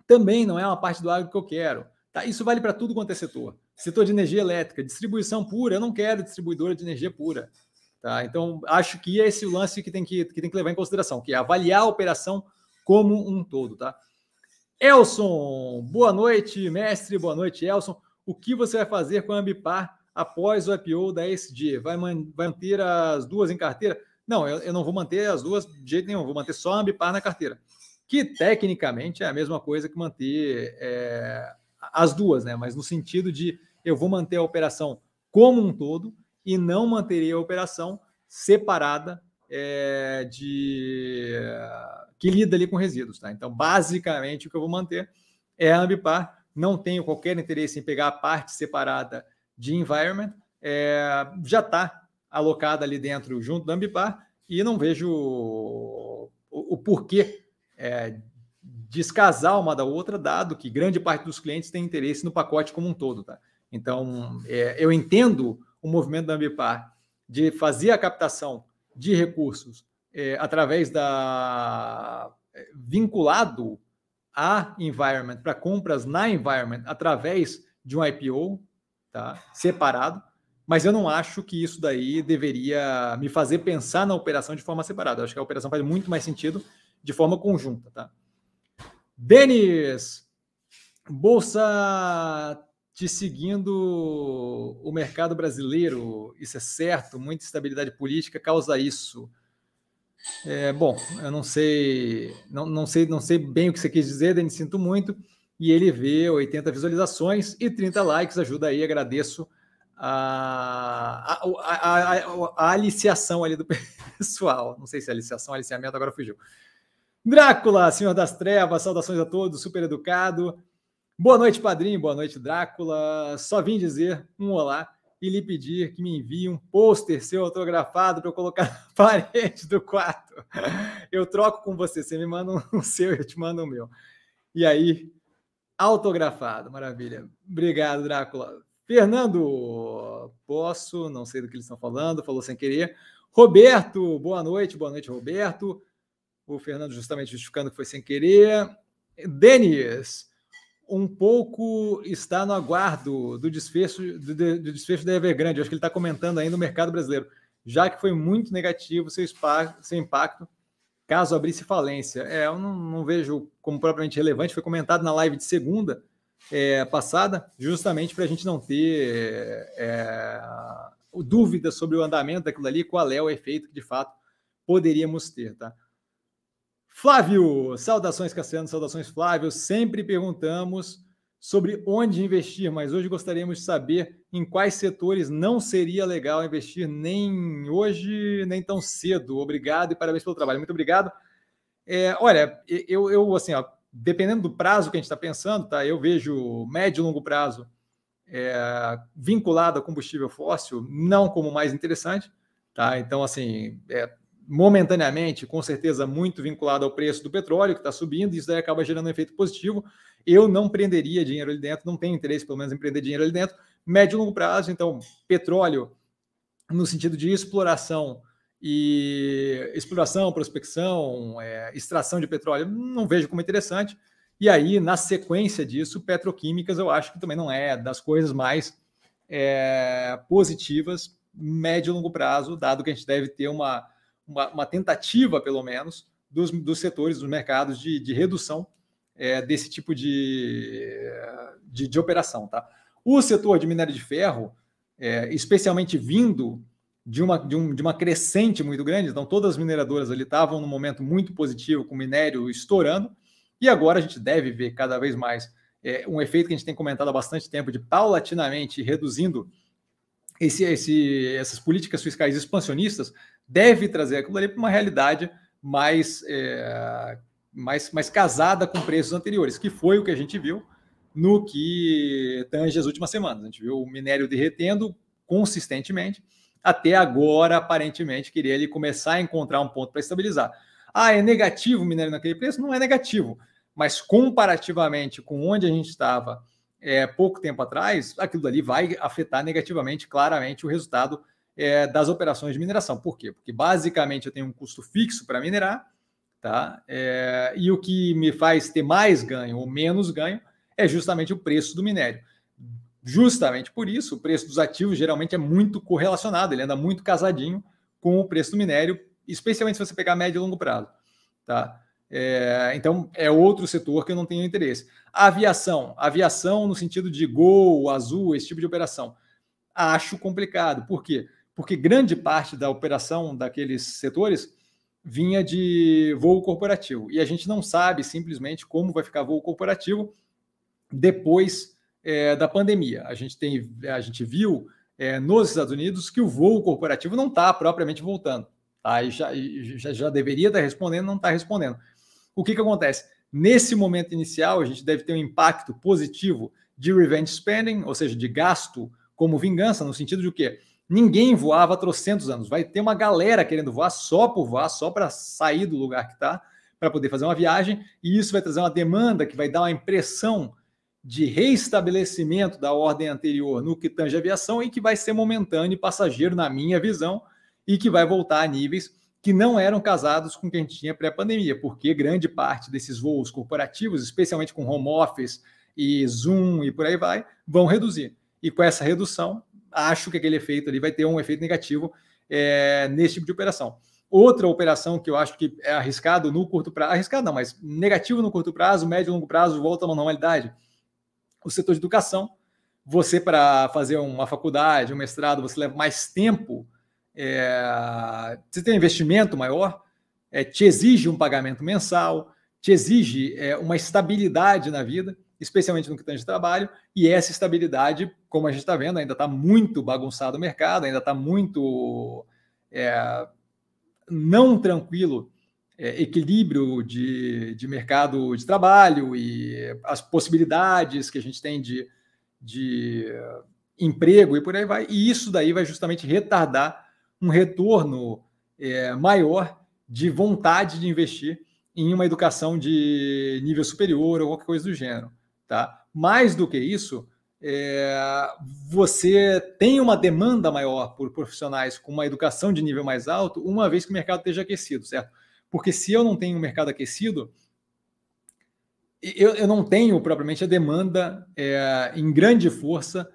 também não é uma parte do agro que eu quero. Tá? Isso vale para tudo quanto é setor. Setor de energia elétrica, distribuição pura, eu não quero distribuidora de energia pura. Tá? Então, acho que é esse o lance que tem que, que tem que levar em consideração, que é avaliar a operação como um todo. Tá? Elson, boa noite, mestre, boa noite, Elson. O que você vai fazer com a Ambipar após o IPO da SG? Vai, man vai manter as duas em carteira? Não, eu, eu, não vou manter as duas de jeito nenhum, vou manter só a Ambipar na carteira que tecnicamente é a mesma coisa que manter é, as duas, né? Mas no sentido de eu vou manter a operação como um todo e não manterei a operação separada é, de que lida ali com resíduos, tá? Então, basicamente, o que eu vou manter é a Ambipar. Não tenho qualquer interesse em pegar a parte separada de environment. É, já está alocada ali dentro junto da Ambipar e não vejo o porquê é, descasar uma da outra, dado que grande parte dos clientes tem interesse no pacote como um todo. Tá? Então, é, eu entendo o movimento da Ambipar de fazer a captação de recursos é, através da é, vinculado a environment para compras na environment através de um IPO, tá? Separado, mas eu não acho que isso daí deveria me fazer pensar na operação de forma separada. Eu acho que a operação faz muito mais sentido de forma conjunta, tá? Denis, Bolsa te seguindo o mercado brasileiro, isso é certo, muita estabilidade política causa isso. É, bom, eu não sei, não, não sei, não sei bem o que você quis dizer, Denis, sinto muito. E ele vê 80 visualizações e 30 likes, ajuda aí, agradeço a, a, a, a, a aliciação ali do pessoal. Não sei se é aliciação, aliciamento, agora fugiu. Drácula, Senhor das Trevas, saudações a todos, super educado. Boa noite, padrinho, boa noite, Drácula. Só vim dizer um olá e lhe pedir que me envie um pôster seu autografado para eu colocar na parede do quarto. Eu troco com você, você me manda um seu e eu te mando o meu. E aí, autografado, maravilha. Obrigado, Drácula. Fernando, posso, não sei do que eles estão falando, falou sem querer. Roberto, boa noite, boa noite, Roberto. O Fernando justamente justificando que foi sem querer. Denis, um pouco está no aguardo do desfecho do, do desfecho da Evergrande. Acho que ele está comentando ainda o mercado brasileiro, já que foi muito negativo seu, seu impacto caso abrisse falência. É, eu não, não, vejo como propriamente relevante. Foi comentado na live de segunda é, passada, justamente para a gente não ter é, dúvidas sobre o andamento daquilo ali, qual é o efeito que de fato poderíamos ter, tá? Flávio, saudações Cassiano, saudações Flávio. Sempre perguntamos sobre onde investir, mas hoje gostaríamos de saber em quais setores não seria legal investir nem hoje, nem tão cedo. Obrigado e parabéns pelo trabalho. Muito obrigado. É, olha, eu, eu assim, ó, dependendo do prazo que a gente está pensando, tá? Eu vejo médio e longo prazo é, vinculado a combustível fóssil não como mais interessante, tá? Então, assim, é, momentaneamente, com certeza, muito vinculado ao preço do petróleo que está subindo, e isso daí acaba gerando um efeito positivo. Eu não prenderia dinheiro ali dentro, não tenho interesse, pelo menos, em prender dinheiro ali dentro. Médio e longo prazo, então, petróleo no sentido de exploração e exploração, prospecção, é, extração de petróleo, não vejo como interessante. E aí, na sequência disso, petroquímicas, eu acho que também não é das coisas mais é, positivas, médio e longo prazo, dado que a gente deve ter uma, uma, uma tentativa, pelo menos, dos, dos setores, dos mercados, de, de redução é, desse tipo de, de, de, operação. Tá? O setor de minério de ferro, é, especialmente vindo de uma, de, um, de uma crescente muito grande. Então, todas as mineradoras ali estavam num momento muito positivo, com minério estourando, e agora a gente deve ver cada vez mais é, um efeito que a gente tem comentado há bastante tempo de paulatinamente reduzindo esse, esse, essas políticas fiscais expansionistas, deve trazer aquilo ali para uma realidade mais, é, mais, mais casada com preços anteriores, que foi o que a gente viu no que tange as últimas semanas. A gente viu o minério derretendo consistentemente até agora, aparentemente, queria ele começar a encontrar um ponto para estabilizar. Ah, é negativo o minério naquele preço? Não é negativo, mas comparativamente com onde a gente estava é, pouco tempo atrás, aquilo ali vai afetar negativamente, claramente, o resultado é, das operações de mineração. Por quê? Porque basicamente eu tenho um custo fixo para minerar, tá? É, e o que me faz ter mais ganho ou menos ganho é justamente o preço do minério. Justamente por isso, o preço dos ativos geralmente é muito correlacionado, ele anda muito casadinho com o preço do minério, especialmente se você pegar médio e longo prazo. Tá? É, então, é outro setor que eu não tenho interesse. A aviação, aviação no sentido de Gol, Azul, esse tipo de operação, acho complicado. Por quê? Porque grande parte da operação daqueles setores vinha de voo corporativo. E a gente não sabe simplesmente como vai ficar voo corporativo depois é, da pandemia. A gente, tem, a gente viu é, nos Estados Unidos que o voo corporativo não está propriamente voltando. Tá? E já, já, já deveria estar tá respondendo, não está respondendo. O que, que acontece? Nesse momento inicial, a gente deve ter um impacto positivo de revenge spending, ou seja, de gasto como vingança, no sentido de o quê? Ninguém voava há trocentos anos. Vai ter uma galera querendo voar só por voar, só para sair do lugar que está. para poder fazer uma viagem, e isso vai trazer uma demanda que vai dar uma impressão de reestabelecimento da ordem anterior no que tange aviação e que vai ser momentâneo e passageiro, na minha visão, e que vai voltar a níveis que não eram casados com o que a gente tinha pré-pandemia, porque grande parte desses voos corporativos, especialmente com home office e Zoom e por aí vai, vão reduzir. E com essa redução, acho que aquele efeito ali vai ter um efeito negativo é, nesse tipo de operação. Outra operação que eu acho que é arriscado no curto prazo, arriscado não, mas negativo no curto prazo, médio e longo prazo, volta uma normalidade. O setor de educação, você para fazer uma faculdade, um mestrado, você leva mais tempo, é, você tem um investimento maior, é, te exige um pagamento mensal, te exige é, uma estabilidade na vida, especialmente no que tange trabalho, e essa estabilidade, como a gente está vendo, ainda está muito bagunçado o mercado, ainda está muito é, não tranquilo é, equilíbrio de, de mercado de trabalho e as possibilidades que a gente tem de, de emprego e por aí vai. E isso daí vai justamente retardar um retorno é, maior de vontade de investir em uma educação de nível superior ou qualquer coisa do gênero. Tá? Mais do que isso, é, você tem uma demanda maior por profissionais com uma educação de nível mais alto, uma vez que o mercado esteja aquecido, certo? Porque se eu não tenho um mercado aquecido, eu, eu não tenho propriamente a demanda é, em grande força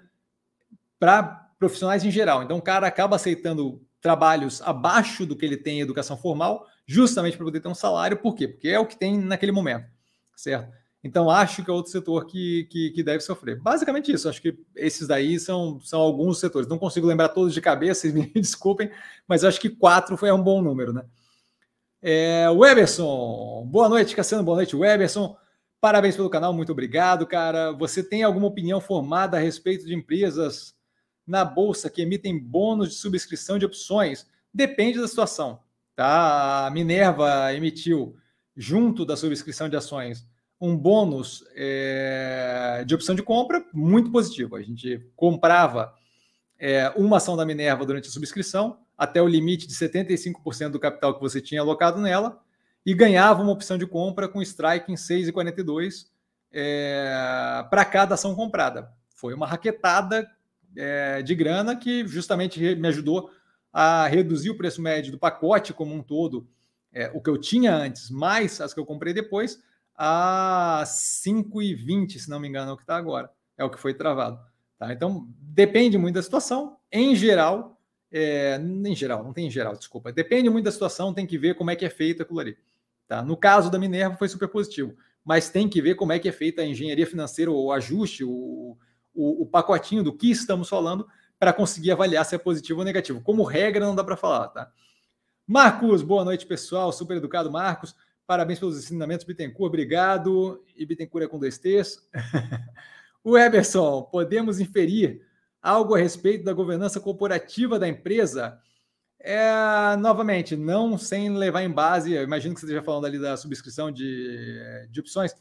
para profissionais em geral. Então, o cara acaba aceitando trabalhos abaixo do que ele tem em educação formal, justamente para poder ter um salário. Por quê? Porque é o que tem naquele momento, certo? Então, acho que é outro setor que, que, que, deve sofrer. Basicamente isso. Acho que esses daí são, são alguns setores. Não consigo lembrar todos de cabeça, me desculpem, mas acho que quatro foi um bom número, né? É, Weberson, boa noite, Cassiano. Boa noite, Weberson. Parabéns pelo canal, muito obrigado, cara. Você tem alguma opinião formada a respeito de empresas na bolsa que emitem bônus de subscrição de opções? Depende da situação, tá? A Minerva emitiu, junto da subscrição de ações, um bônus é, de opção de compra muito positivo. A gente comprava é, uma ação da Minerva durante a subscrição, até o limite de 75% do capital que você tinha alocado nela, e ganhava uma opção de compra com strike em 6,42 é, para cada ação comprada. Foi uma raquetada é, de grana que justamente me ajudou a reduzir o preço médio do pacote como um todo, é, o que eu tinha antes, mais as que eu comprei depois, a 5,20, se não me engano, é o que está agora. É o que foi travado. Tá? Então, depende muito da situação. Em geral, é, em geral, não tem em geral, desculpa. Depende muito da situação, tem que ver como é que é feito aquilo ali. Tá? No caso da Minerva, foi super positivo. Mas tem que ver como é que é feita a engenharia financeira, o ajuste, o, o, o pacotinho do que estamos falando, para conseguir avaliar se é positivo ou negativo. Como regra, não dá para falar, tá? Marcos, boa noite, pessoal. Super educado, Marcos. Parabéns pelos ensinamentos, Bittencourt. Obrigado. E Bittencourt é com dois T's. o Eberson, podemos inferir algo a respeito da governança corporativa da empresa? É, novamente, não sem levar em base, imagino que você esteja falando ali da subscrição de, de opções,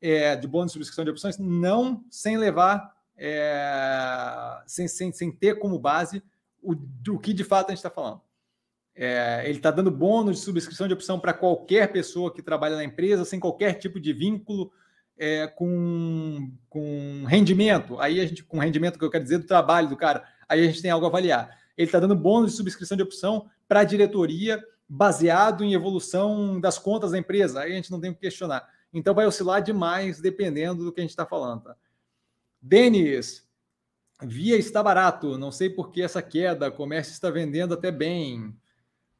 é, de bônus de subscrição de opções, não sem levar, é, sem, sem, sem ter como base o do que de fato a gente está falando. É, ele está dando bônus de subscrição de opção para qualquer pessoa que trabalha na empresa, sem qualquer tipo de vínculo é, com, com rendimento. Aí a gente, com rendimento que eu quero dizer do trabalho do cara, aí a gente tem algo a avaliar. Ele está dando bônus de subscrição de opção para a diretoria, baseado em evolução das contas da empresa. Aí a gente não tem o que questionar. Então vai oscilar demais dependendo do que a gente está falando. Tá? Denis, Via está barato, não sei por que essa queda, comércio está vendendo até bem.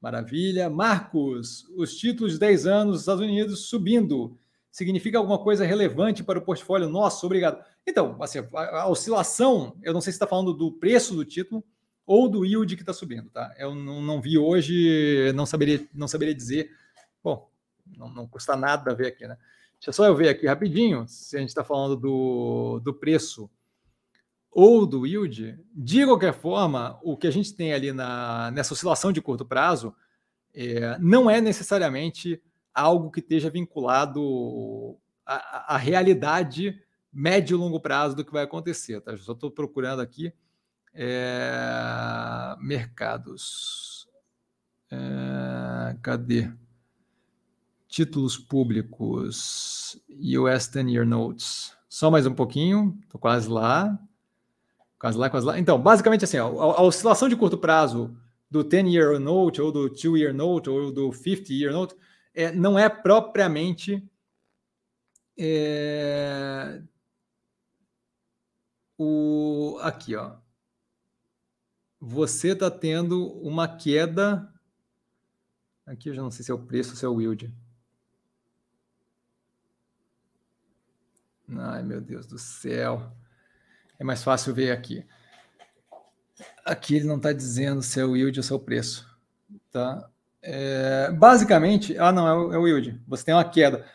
Maravilha. Marcos, os títulos de 10 anos dos Estados Unidos subindo. Significa alguma coisa relevante para o portfólio nosso? Obrigado. Então, assim, a, a oscilação, eu não sei se está falando do preço do título ou do yield que está subindo, tá? Eu não, não, vi hoje, não saberia, não saberia dizer. Bom, não, não custa nada ver aqui, né? Deixa só eu ver aqui rapidinho se a gente está falando do, do preço ou do yield, de qualquer forma, o que a gente tem ali na, nessa oscilação de curto prazo é, não é necessariamente algo que esteja vinculado à, à, realidade médio e longo prazo do que vai acontecer. Tá? Só estou procurando aqui é, mercados. É, cadê? títulos públicos, US 10-year notes. Só mais um pouquinho, estou quase lá. Quase lá, quase lá. Então, basicamente assim, ó, a, a, oscilação de curto prazo do 10-year note, ou do 2-year note, ou do 50-year note, é, não é propriamente é, o aqui, ó. Você está tendo uma queda. Aqui eu já não sei se é o preço ou se é o yield. Ai, meu Deus do céu. É mais fácil ver aqui. Aqui ele não está dizendo se é o yield ou se é o preço. Tá? É, basicamente, ah, não, é o, é o yield. Você tem uma queda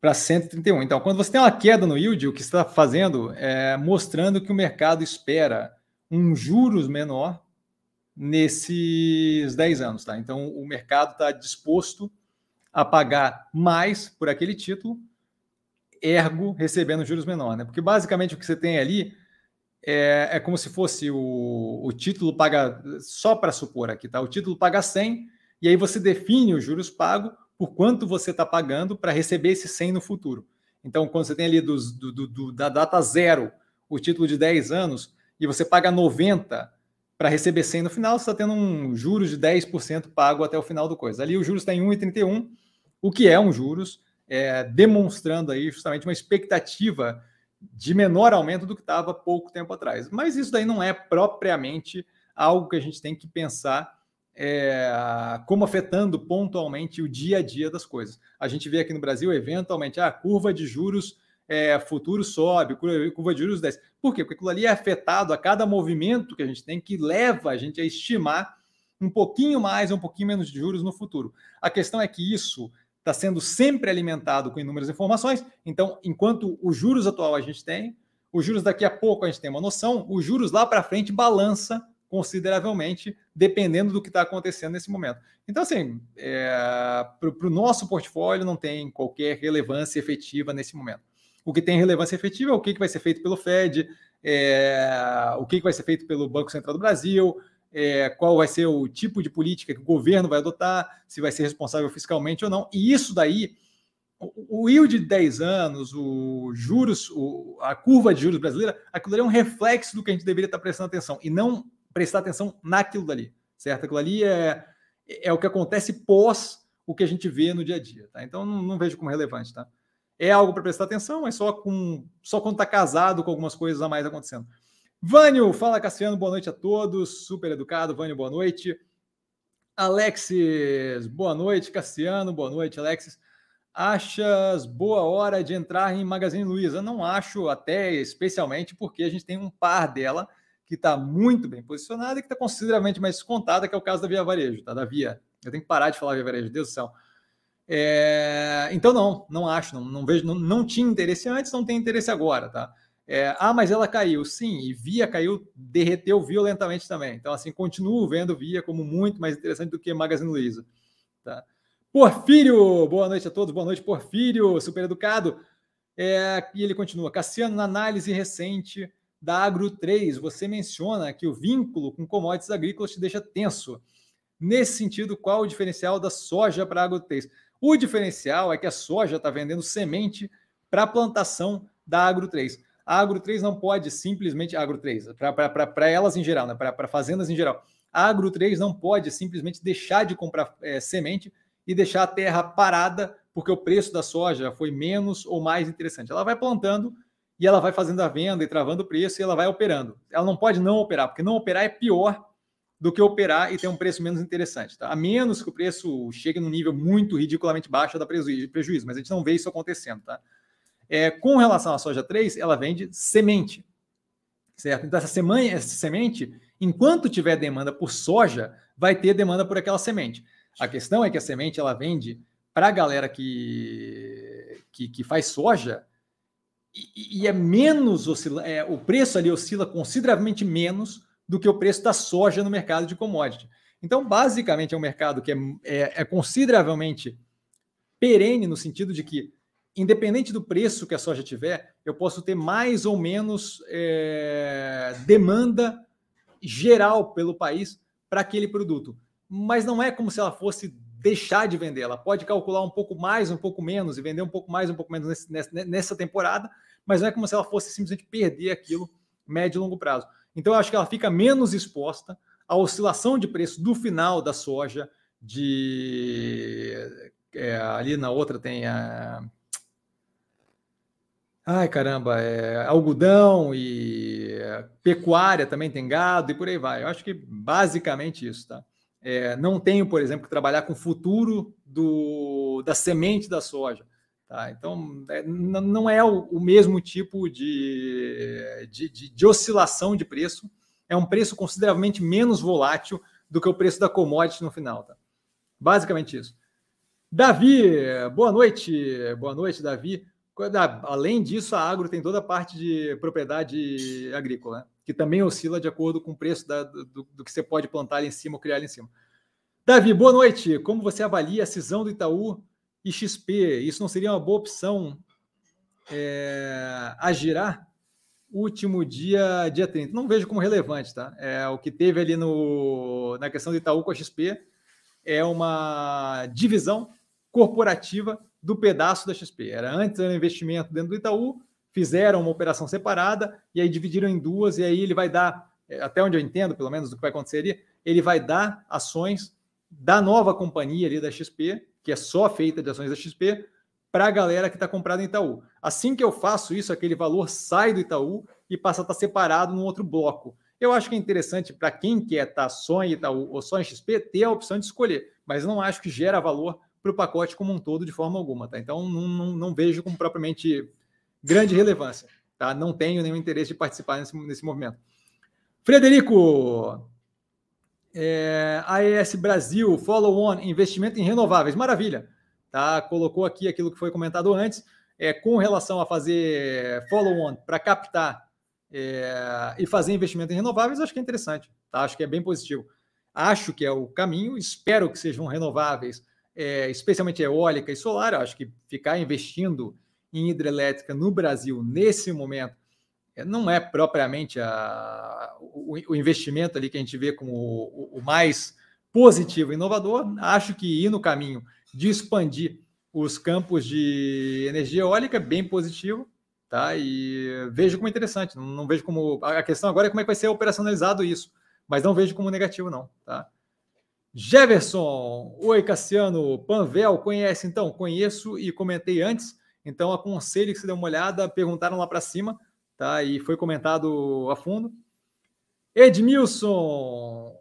para 131. Então, quando você tem uma queda no yield, o que está fazendo é mostrando que o mercado espera um juros menor nesses 10 anos. Tá? Então, o mercado está disposto a pagar mais por aquele título ergo recebendo juros menor, né? Porque basicamente o que você tem ali é, é como se fosse o, o título paga, só para supor aqui, tá? O título paga 100 e aí você define os juros pagos por quanto você está pagando para receber esse 100 no futuro. Então, quando você tem ali do, do, do, da data zero o título de 10 anos e você paga 90 para receber 100 no final, você está tendo um juros de 10% pago até o final do coisa. Ali o juros está em 1,31, o que é um juros é, demonstrando aí justamente uma expectativa de menor aumento do que estava pouco tempo atrás. Mas isso daí não é propriamente algo que a gente tem que pensar é, como afetando pontualmente o dia a dia das coisas. A gente vê aqui no Brasil, eventualmente, a curva de juros é, futuro sobe, curva de juros desce. Por quê? Porque aquilo ali é afetado a cada movimento que a gente tem que leva a gente a estimar um pouquinho mais, um pouquinho menos de juros no futuro. A questão é que isso está sendo sempre alimentado com inúmeras informações. Então, enquanto os juros atual a gente tem, os juros daqui a pouco a gente tem uma noção, os juros lá para frente balança consideravelmente, dependendo do que está acontecendo nesse momento. Então, assim, é, para o nosso portfólio não tem qualquer relevância efetiva nesse momento. O que tem relevância efetiva é o que, que vai ser feito pelo Fed, é, o que, que vai ser feito pelo Banco Central do Brasil, é, qual vai ser o tipo de política que o governo vai adotar, se vai ser responsável fiscalmente ou não. E isso daí, o, yield de 10 anos, o juros, o, a curva de juros brasileira, aquilo ali é um reflexo do que a gente deveria estar prestando atenção e não prestar atenção naquilo dali, certo? Aquilo ali é, é o que acontece pós o que a gente vê no dia a dia, tá? Então não, não vejo como relevante, tá? É algo para prestar atenção, mas só com só quando está casado com algumas coisas a mais acontecendo. Vânio, fala Cassiano, boa noite a todos. Super educado, Vânio, boa noite. Alexis, boa noite. Cassiano, boa noite, Alexis. Achas boa hora de entrar em Magazine Luiza? Não acho, até especialmente porque a gente tem um par dela que está muito bem posicionada e que está consideravelmente mais descontada, que é o caso da Via Varejo, tá? Da Via. Eu tenho que parar de falar Via Varejo, Deus do céu. É... Então, não, não acho, não, não vejo, não, não tinha interesse antes, não tem interesse agora, tá? É, ah, mas ela caiu. Sim, e Via caiu, derreteu violentamente também. Então, assim, continuo vendo Via como muito mais interessante do que Magazine Luiza. Tá? Porfírio, boa noite a todos, boa noite, Porfírio, super educado. É, e ele continua, Cassiano, na análise recente da Agro 3, você menciona que o vínculo com commodities agrícolas te deixa tenso. Nesse sentido, qual o diferencial da soja para a Agro 3? O diferencial é que a soja está vendendo semente para a plantação da Agro 3. A Agro 3 não pode simplesmente. Agro 3, para elas em geral, né? para fazendas em geral. A Agro 3 não pode simplesmente deixar de comprar é, semente e deixar a terra parada porque o preço da soja foi menos ou mais interessante. Ela vai plantando e ela vai fazendo a venda e travando o preço e ela vai operando. Ela não pode não operar, porque não operar é pior do que operar e ter um preço menos interessante. Tá? A menos que o preço chegue num nível muito ridiculamente baixo da prejuízo, mas a gente não vê isso acontecendo. Tá? É, com relação à soja 3, ela vende semente, certo? Então, essa, semana, essa semente, enquanto tiver demanda por soja, vai ter demanda por aquela semente. A questão é que a semente ela vende para a galera que, que, que, faz soja e, e é menos, oscila, é, o preço ali oscila consideravelmente menos do que o preço da soja no mercado de commodity. Então, basicamente, é um mercado que é, é, é consideravelmente perene no sentido de que independente do preço que a soja tiver, eu posso ter mais ou menos é, demanda geral pelo país para aquele produto. Mas não é como se ela fosse deixar de vender. Ela pode calcular um pouco mais, um pouco menos e vender um pouco mais, um pouco menos nesse, nessa temporada, mas não é como se ela fosse simplesmente perder aquilo médio e longo prazo. Então, eu acho que ela fica menos exposta à oscilação de preço do final da soja, de é, ali na outra tem a Ai, caramba, é, algodão e pecuária também tem gado e por aí vai. Eu acho que basicamente isso, tá? É, não tenho, por exemplo, que trabalhar com o futuro do, da semente da soja. Tá? Então, é, não é o, o mesmo tipo de, de, de, de, oscilação de preço. É um preço consideravelmente menos volátil do que o preço da commodity no final. Tá? Basicamente isso. Davi, boa noite. Boa noite, Davi. Além disso, a agro tem toda a parte de propriedade agrícola, né? que também oscila de acordo com o preço da, do, do, que você pode plantar em cima ou criar em cima. Davi, boa noite. Como você avalia a cisão do Itaú e XP? Isso não seria uma boa opção é, a girar? Último dia, dia 30. Não vejo como relevante, tá? É, o que teve ali no, na questão do Itaú com a XP é uma divisão corporativa do pedaço da XP. Era antes era investimento dentro do Itaú, fizeram uma operação separada e aí dividiram em duas, e aí ele vai dar, é, até onde eu entendo, pelo menos, do que vai acontecer ele vai dar ações da nova companhia ali da XP, que é só feita de ações da XP, para a galera que está comprada em Itaú. Assim que eu faço isso, aquele valor sai do Itaú e passa a estar tá separado num outro bloco. Eu acho que é interessante para quem quer estar tá só em Itaú ou só em XP ter a opção de escolher, mas não acho que gera valor para o pacote como um todo de forma alguma, tá? Então não, não, não, vejo como propriamente grande relevância, tá? Não tenho nenhum interesse de participar nesse, nesse movimento. Frederico, é, AES Brasil, follow-on, investimento em renováveis, maravilha, tá? Colocou aqui aquilo que foi comentado antes, é, com relação a fazer follow-on para captar é, e fazer investimento em renováveis, acho que é interessante, tá? Acho que é bem positivo. Acho que é o caminho, espero que sejam renováveis é, especialmente eólica e solar. Eu acho que ficar investindo em hidrelétrica no Brasil nesse momento é, não é propriamente a, o, o, investimento ali que a gente vê como o, o, mais positivo e inovador. Acho que ir no caminho de expandir os campos de energia eólica é bem positivo, tá? E vejo como interessante. Não, não vejo como a questão agora é como é que vai ser operacionalizado isso, mas não vejo como negativo não, tá? Jefferson, oi Cassiano, Panvel, conhece então? Conheço e comentei antes, então aconselho que você dê uma olhada, perguntaram lá para cima, tá? E foi comentado a fundo. Edmilson,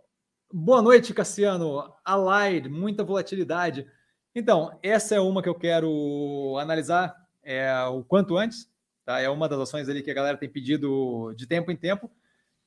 boa noite Cassiano, Allied, muita volatilidade. Então, essa é uma que eu quero analisar é, o quanto antes, tá? É uma das ações ali que a galera tem pedido de tempo em tempo,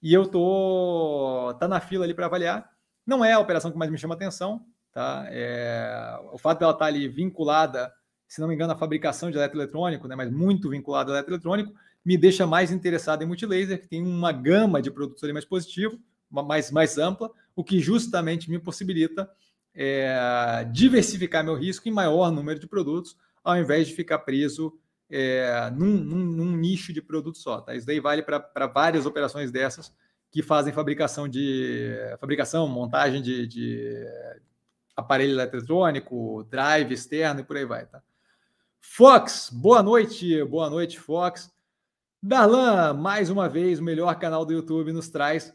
e eu tô tá na fila ali para avaliar. Não é a operação que mais me chama atenção, tá? É, o fato dela estar ali vinculada, se não me engano, à fabricação de eletroeletrônico, né, mas muito vinculada ao eletroeletrônico, me deixa mais interessado em multilaser, que tem uma gama de produtos ali mais positivo, mais, mais ampla, o que justamente me possibilita é, diversificar meu risco em maior número de produtos, ao invés de ficar preso é, num, num, num, nicho de produto só. Tá? Isso daí vale para várias operações dessas que fazem fabricação de fabricação, montagem de, de aparelho eletrônico, drive externo e por aí vai, tá? Fox, boa noite, boa noite, Fox. Darlan, mais uma vez, o melhor canal do YouTube nos traz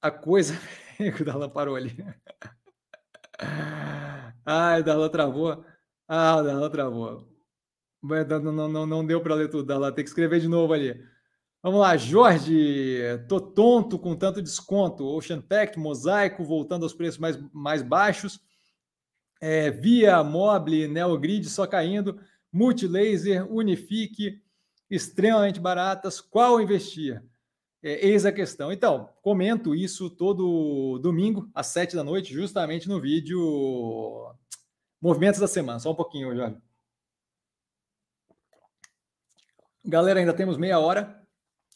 a coisa. o Darlan parou ali. Ai, o Darlan travou. Ah, o Darlan travou. Não, não, não, não deu para ler tudo, Darlan. Tem que escrever de novo ali. Vamos lá, Jorge, tô tonto com tanto desconto. Ocean Tech, Mosaico, voltando aos preços mais, mais baixos. É, Via, Mobile, Neogrid só caindo. Multilaser, Unifique, extremamente baratas. Qual investir? É, eis a questão. Então, comento isso todo domingo, às sete da noite, justamente no vídeo Movimentos da Semana. Só um pouquinho, Jorge. Galera, ainda temos meia hora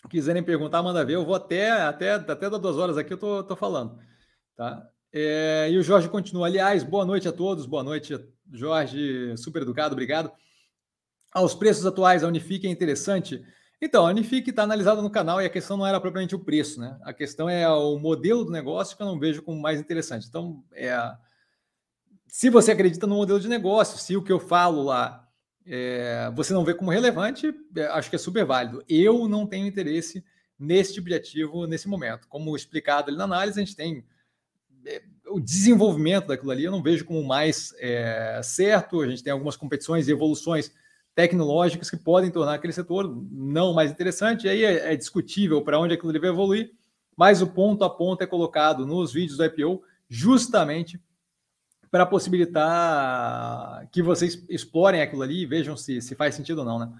quiserem perguntar, manda ver. Eu vou até, até, até das duas horas aqui, eu tô, tô falando. Tá? É, e o Jorge continua. Aliás, boa noite a todos. Boa noite, Jorge. Super educado, obrigado. Aos preços atuais, a Unifique é interessante. Então, a Unifique está analisada no canal e a questão não era propriamente o preço, né? A questão é o modelo do negócio que eu não vejo como mais interessante. Então, é, se você acredita no modelo de negócio, se o que eu falo lá é, você não vê como relevante, é, acho que é super válido. Eu não tenho interesse nesse tipo de ativo nesse momento. Como explicado ali na análise, a gente tem é, o desenvolvimento daquilo ali, eu não vejo como mais é, certo. A gente tem algumas competições e evoluções tecnológicas que podem tornar aquele setor não mais interessante. E aí é, é discutível para onde aquilo deve evoluir, mas o ponto a ponto é colocado nos vídeos do IPO justamente para possibilitar que vocês explorem aquilo ali e vejam se, se faz sentido ou não, né?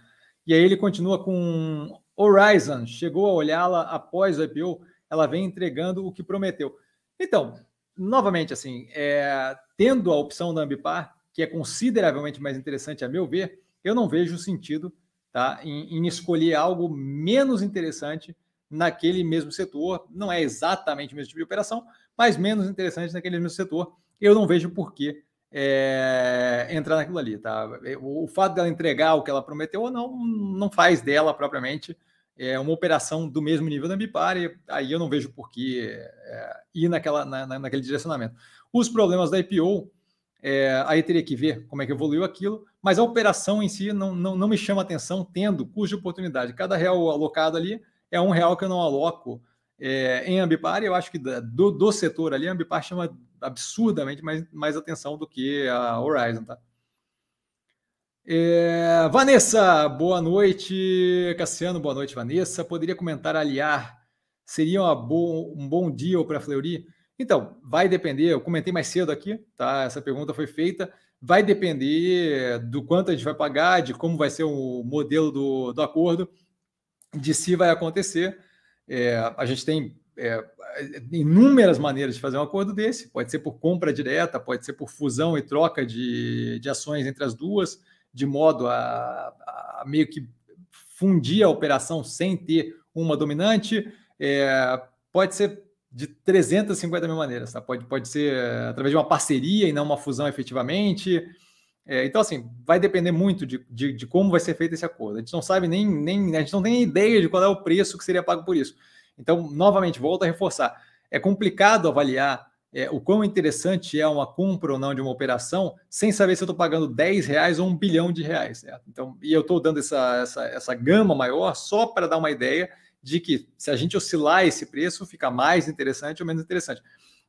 E aí ele continua com Horizon, chegou a olhá-la após o IPO, ela vem entregando o que prometeu. Então, novamente, assim, é, tendo a opção da Ambipar, que é consideravelmente mais interessante a meu ver, eu não vejo sentido tá, em, em escolher algo menos interessante naquele mesmo setor. Não é exatamente o mesmo tipo de operação, mas menos interessante naquele mesmo setor eu não vejo por que é, entrar naquilo ali, tá? O, o, fato dela entregar o que ela prometeu ou não, não faz dela propriamente é, uma operação do mesmo nível da Ambipar, e aí eu não vejo por que é, ir naquela, na, naquele direcionamento. Os problemas da IPO, é, aí teria que ver como é que evoluiu aquilo, mas a operação em si não, não, não me chama atenção, tendo custo de oportunidade. Cada real alocado ali é um real que eu não aloco é, em Ambipar, eu acho que do, do setor ali, a Ambipar chama absurdamente mais, mais atenção do que a Horizon, tá? É, Vanessa, boa noite. Cassiano, boa noite, Vanessa. Poderia comentar aliar? Seria bo um bom deal para a Fleury? Então, vai depender. Eu comentei mais cedo aqui, tá? Essa pergunta foi feita. Vai depender do quanto a gente vai pagar, de como vai ser o modelo do, do acordo, de se vai acontecer. É, a gente tem é, inúmeras maneiras de fazer um acordo desse. Pode ser por compra direta, pode ser por fusão e troca de, de ações entre as duas, de modo a, a meio que fundir a operação sem ter uma dominante. É, pode ser de 350 mil maneiras, tá? Pode, pode ser através de uma parceria e não uma fusão efetivamente. É, então, assim, vai depender muito de, de, de, como vai ser feito esse acordo. A gente não sabe nem, nem, a gente não tem ideia de qual é o preço que seria pago por isso. Então, novamente, volto a reforçar: é complicado avaliar é, o quão interessante é uma compra ou não de uma operação sem saber se eu estou pagando 10 reais ou um bilhão de reais. Certo? Então, e eu estou dando essa, essa, essa gama maior só para dar uma ideia de que se a gente oscilar esse preço, fica mais interessante ou menos interessante.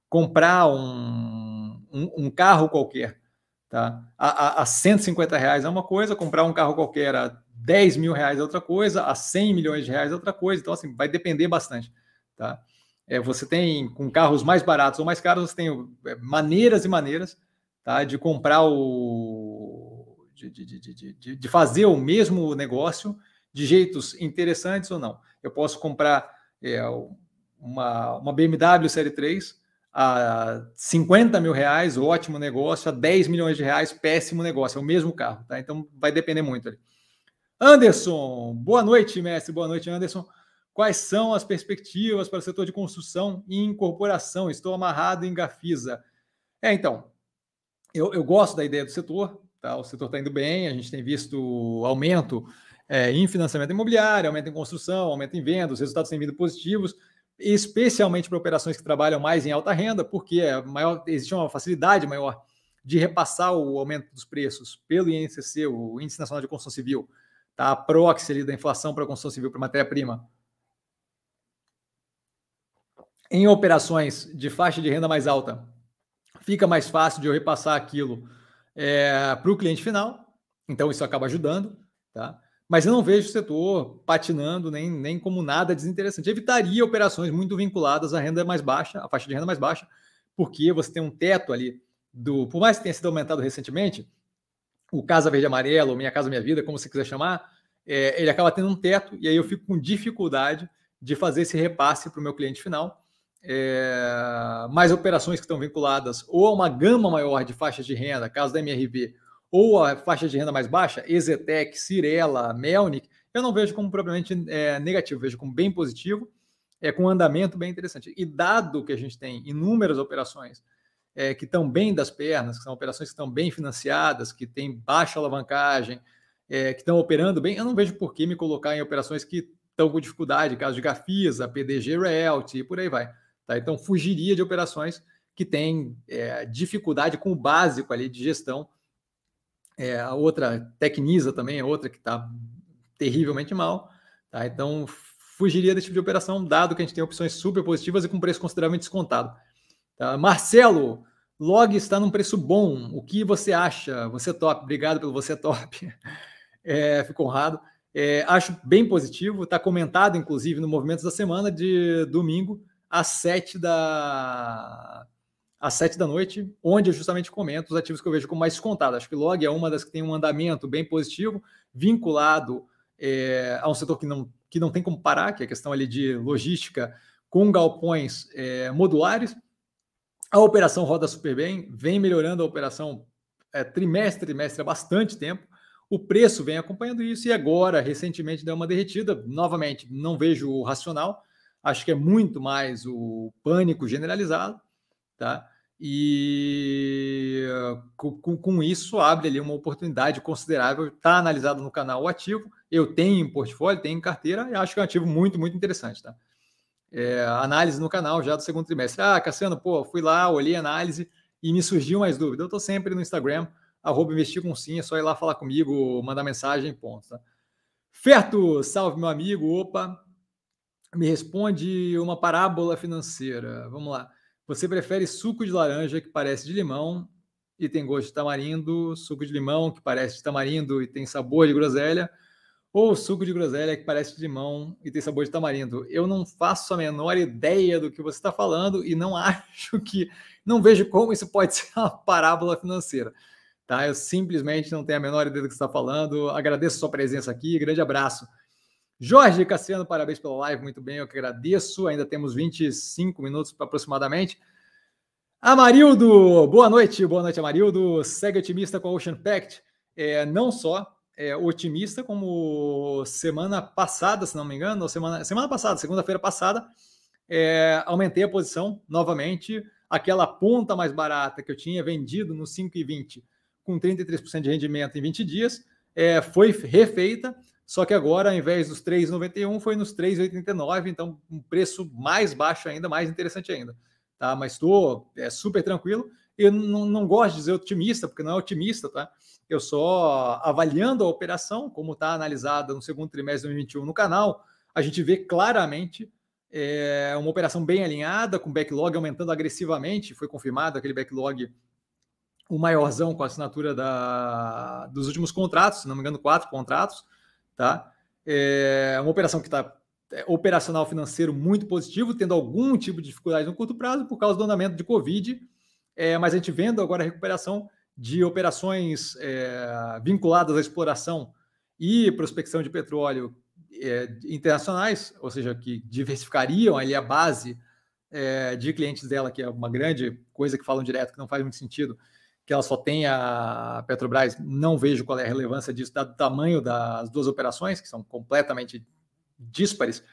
Comprar um, um, um carro qualquer tá? a, a, a 150 reais é uma coisa, comprar um carro qualquer a 10 mil reais é outra coisa, a 100 milhões de reais é outra coisa. Então, assim, vai depender bastante. Tá? É, você tem, com carros mais baratos ou mais caros, você tem é, maneiras e maneiras tá, de comprar o. De, de, de, de, fazer o mesmo negócio de jeitos interessantes ou não. Eu posso comprar é, uma, uma BMW Série 3 a 50 mil reais, ótimo negócio, a 10 milhões de reais, péssimo negócio, é o mesmo carro, tá? Então vai depender muito ali. Anderson, boa noite, mestre. Boa noite, Anderson. Quais são as perspectivas para o setor de construção e incorporação? Estou amarrado em Gafisa. É, então, eu, eu gosto da ideia do setor, tá? O setor está indo bem, a gente tem visto aumento é, em financiamento imobiliário, aumento em construção, aumento em vendas, os resultados têm vindo positivos, especialmente para operações que trabalham mais em alta renda, porque é maior, existe uma facilidade maior de repassar o aumento dos preços pelo INCC, o Índice Nacional de Construção Civil, tá? a proxy ali da inflação para a construção civil para matéria-prima. Em operações de faixa de renda mais alta, fica mais fácil de eu repassar aquilo é, para o cliente final, então isso acaba ajudando, tá? Mas eu não vejo o setor patinando nem, nem como nada desinteressante. Evitaria operações muito vinculadas à renda mais baixa, à faixa de renda mais baixa, porque você tem um teto ali do. Por mais que tenha sido aumentado recentemente, o Casa Verde Amarelo, ou Minha Casa Minha Vida, como você quiser chamar, é, ele acaba tendo um teto e aí eu fico com dificuldade de fazer esse repasse para o meu cliente final. É, mais operações que estão vinculadas ou a uma gama maior de faixas de renda, caso da MRV, ou a faixa de renda mais baixa, Ezetec, Cirela, Melnick, eu não vejo como propriamente é, negativo, vejo como bem positivo, é com um andamento bem interessante. E dado que a gente tem inúmeras operações é, que estão bem das pernas, que são operações que estão bem financiadas, que têm baixa alavancagem, é, que estão operando bem, eu não vejo por que me colocar em operações que estão com dificuldade, caso de Gafisa, PDG Realty e por aí vai. Tá? Então, fugiria de operações que tem é, dificuldade com o básico ali de gestão. É, a outra, Tecnisa também é outra que está terrivelmente mal. Tá? Então, fugiria desse tipo de operação, dado que a gente tem opções super positivas e com preço consideravelmente descontado. Tá? Marcelo, log está num preço bom. O que você acha? Você é top. Obrigado pelo você é top. É, fico honrado. É, acho bem positivo. Está comentado, inclusive, no Movimentos da Semana de domingo, às sete da às sete da noite, onde eu justamente comento os ativos que eu vejo como mais descontado. Acho que log é uma das que tem um andamento bem positivo, vinculado é, a um setor que não, que não tem como parar, que é a questão ali de logística com galpões é, modulares. A operação roda super bem, vem melhorando a operação é, trimestre trimestre há bastante tempo. O preço vem acompanhando isso e agora, recentemente, deu uma derretida. Novamente, não vejo o racional. Acho que é muito mais o pânico generalizado, tá? E com, com isso abre ali uma oportunidade considerável. Está analisado no canal o ativo. Eu tenho em portfólio, tenho em carteira e acho que é um ativo muito, muito interessante, tá? é, análise no canal já do segundo trimestre. Ah, Cassiano, pô, fui lá, olhei a análise e me surgiu mais dúvida. Eu estou sempre no Instagram, arroba investir com sim, é só ir lá falar comigo, mandar mensagem, ponto. Tá? Ferto, salve meu amigo, opa, me responde uma parábola financeira. Vamos lá. Você prefere suco de laranja que parece de limão e tem gosto de tamarindo, suco de limão que parece de tamarindo e tem sabor de groselha, ou suco de groselha que parece de limão e tem sabor de tamarindo. Eu não faço a menor ideia do que você está falando e não acho que. Não vejo como isso pode ser uma parábola financeira. Tá? Eu simplesmente não tenho a menor ideia do que você está falando. Agradeço a sua presença aqui. Grande abraço. Jorge Cassiano, parabéns pela live. Muito bem, eu que agradeço. Ainda temos 25 minutos aproximadamente. Amarildo, boa noite. Boa noite, Amarildo. Segue otimista com a Ocean Pact. É, não só é, otimista, como semana passada, se não me engano, semana, semana passada, segunda-feira passada, é, aumentei a posição novamente. Aquela ponta mais barata que eu tinha vendido no 5,20 com 33% de rendimento em 20 dias é, foi refeita, só que agora, ao invés dos 3,91, foi nos 3,89, então um preço mais baixo ainda, mais interessante ainda. Tá? Mas estou é, super tranquilo. Eu não, não gosto de dizer otimista, porque não é otimista, tá? Eu só avaliando a operação, como está analisada no segundo trimestre de 2021 no canal, a gente vê claramente é, uma operação bem alinhada, com backlog aumentando agressivamente. Foi confirmado aquele backlog, o maiorzão com a assinatura da, dos últimos contratos, se não me engano, quatro contratos. Tá? É uma operação que está é, operacional financeiro muito positivo, tendo algum tipo de dificuldade no curto prazo por causa do andamento de Covid, é, mas a gente vendo agora a recuperação de operações é, vinculadas à exploração e prospecção de petróleo é, internacionais, ou seja, que diversificariam ali a base é, de clientes dela, que é uma grande coisa que falam direto, que não faz muito sentido, que ela só tem a Petrobras, não vejo qual é a relevância disso, dado o tamanho das duas operações, que são completamente díspares,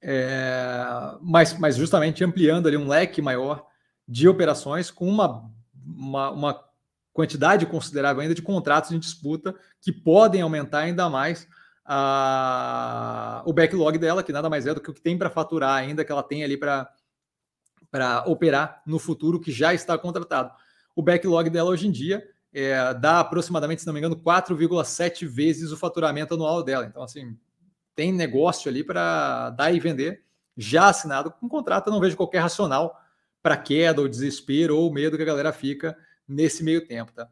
é, mas, mas justamente ampliando ali um leque maior de operações com uma, uma, uma quantidade considerável ainda de contratos em disputa que podem aumentar ainda mais a, o backlog dela, que nada mais é do que o que tem para faturar ainda, que ela tem ali para operar no futuro, que já está contratado. O backlog dela hoje em dia é, dá aproximadamente, se não me engano, 4,7 vezes o faturamento anual dela. Então, assim, tem negócio ali para dar e vender, já assinado com contrato. Eu não vejo qualquer racional para queda ou desespero ou medo que a galera fica nesse meio tempo, tá?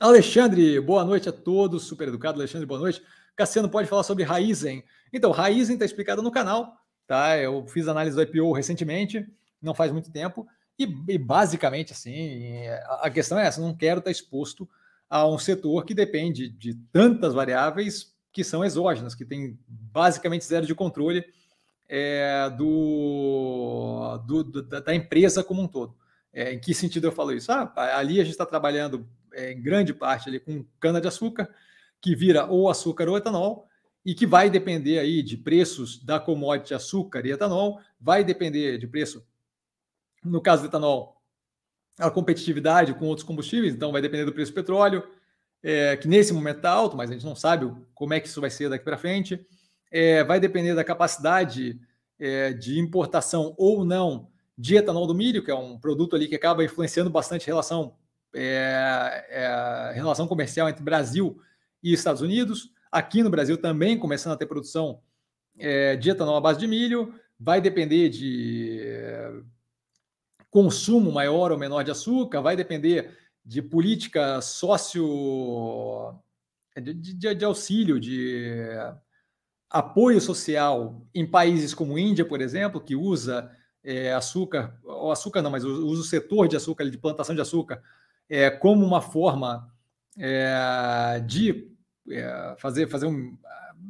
Alexandre, boa noite a todos, super educado, Alexandre, boa noite. Cassiano pode falar sobre Raizen. Então, Raizen está explicado no canal, tá? Eu fiz análise do IPO recentemente, não faz muito tempo, e, e basicamente, assim, a questão é essa: não quero estar exposto a um setor que depende de tantas variáveis que são exógenas, que tem basicamente zero de controle é, do, do, da empresa como um todo. É, em que sentido eu falo isso? Ah, ali a gente está trabalhando é, em grande parte ali com cana-de-açúcar, que vira ou açúcar ou etanol, e que vai depender aí de preços da commodity açúcar e etanol, vai depender de preço, no caso do etanol, a competitividade com outros combustíveis, então vai depender do preço do petróleo, é, que nesse momento está alto, mas a gente não sabe como é que isso vai ser daqui para frente. É, vai depender da capacidade é, de importação ou não de etanol do milho, que é um produto ali que acaba influenciando bastante relação, é, é, relação comercial entre Brasil e Estados Unidos. Aqui no Brasil também começando a ter produção é, de etanol à base de milho, vai depender de consumo maior ou menor de açúcar, vai depender de política sócio de, de, de auxílio, de apoio social em países como Índia, por exemplo, que usa é, açúcar, ou açúcar não, mas usa o setor de açúcar, de plantação de açúcar, é, como uma forma é, de é, fazer, fazer um.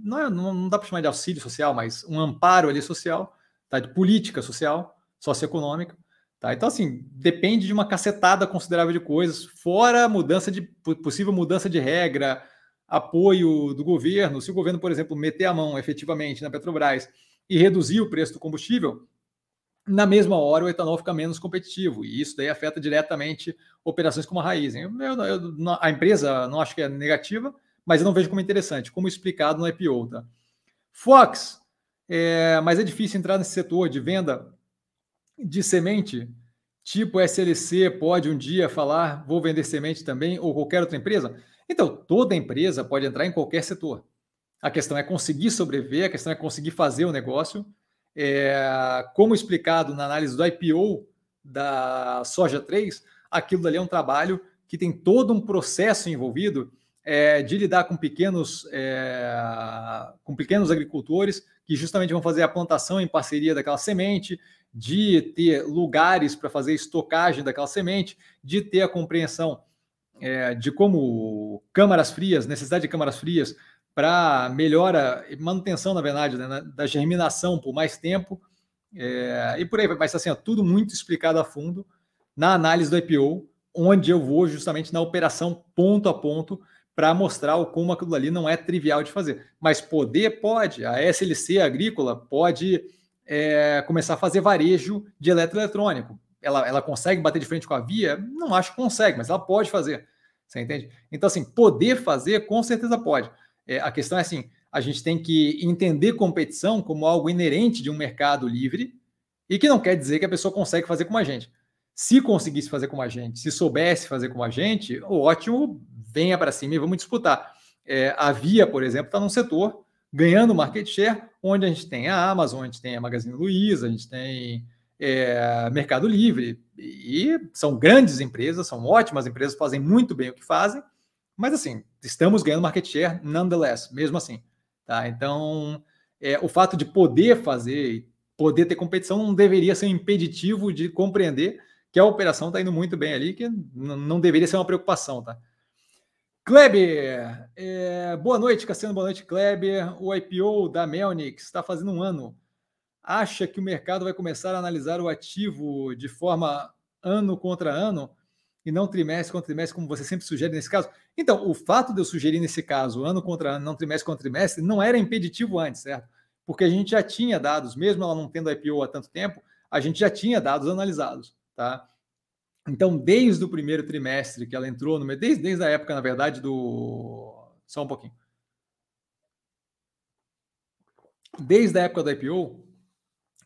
Não, é, não dá para chamar de auxílio social, mas um amparo ali social, tá, de política social, socioeconômica. Tá? Então, assim, depende de uma cacetada considerável de coisas, fora mudança de possível mudança de regra, apoio do governo. Se o governo, por exemplo, meter a mão efetivamente na Petrobras e reduzir o preço do combustível, na mesma hora o etanol fica menos competitivo. E isso daí afeta diretamente operações como a Raiz. Eu, eu, a empresa não acho que é negativa, mas eu não vejo como interessante, como explicado no IPO. Tá? Fox, é, mas é difícil entrar nesse setor de venda de semente, tipo SLC pode um dia falar, vou vender semente também, ou qualquer outra empresa? Então, toda empresa pode entrar em qualquer setor. A questão é conseguir sobreviver, a questão é conseguir fazer o negócio. É, como explicado na análise do IPO da Soja 3, aquilo ali é um trabalho que tem todo um processo envolvido é, de lidar com pequenos, é, com pequenos agricultores que justamente vão fazer a plantação em parceria daquela semente, de ter lugares para fazer estocagem daquela semente, de ter a compreensão é, de como câmaras frias, necessidade de câmaras frias para melhora, manutenção, na verdade, né, da germinação por mais tempo, é, e por aí. Mas assim, ó, tudo muito explicado a fundo na análise do IPO, onde eu vou justamente na operação ponto a ponto para mostrar o como aquilo ali não é trivial de fazer. Mas poder pode, a SLC agrícola pode é, começar a fazer varejo de eletroeletrônico. Ela, ela consegue bater de frente com a Via? Não acho que consegue, mas ela pode fazer. Você entende? Então, assim, poder fazer, com certeza pode. É, a questão é assim: a gente tem que entender competição como algo inerente de um mercado livre e que não quer dizer que a pessoa consegue fazer como a gente. Se conseguisse fazer como a gente, se soubesse fazer como a gente, ótimo, venha para cima e vamos disputar. É, a Via, por exemplo, está num setor ganhando market share, onde a gente tem a Amazon, a gente tem a Magazine Luiza, a gente tem é, Mercado Livre, e são grandes empresas, são ótimas empresas, fazem muito bem o que fazem, mas assim, estamos ganhando market share nonetheless, mesmo assim. Tá? Então, é, o fato de poder fazer, poder ter competição, não deveria ser um impeditivo de compreender que a operação está indo muito bem ali, que não deveria ser uma preocupação. Tá? Kleber, é, boa noite, Cassiano, boa noite, Kleber. O IPO da Melnix está fazendo um ano. Acha que o mercado vai começar a analisar o ativo de forma ano contra ano e não trimestre contra trimestre, como você sempre sugere nesse caso? Então, o fato de eu sugerir nesse caso, ano contra ano, não trimestre contra trimestre, não era impeditivo antes, certo? Porque a gente já tinha dados, mesmo ela não tendo IPO há tanto tempo, a gente já tinha dados analisados, tá? Então, desde o primeiro trimestre que ela entrou, no desde, desde a época, na verdade, do. Só um pouquinho. Desde a época do IPO,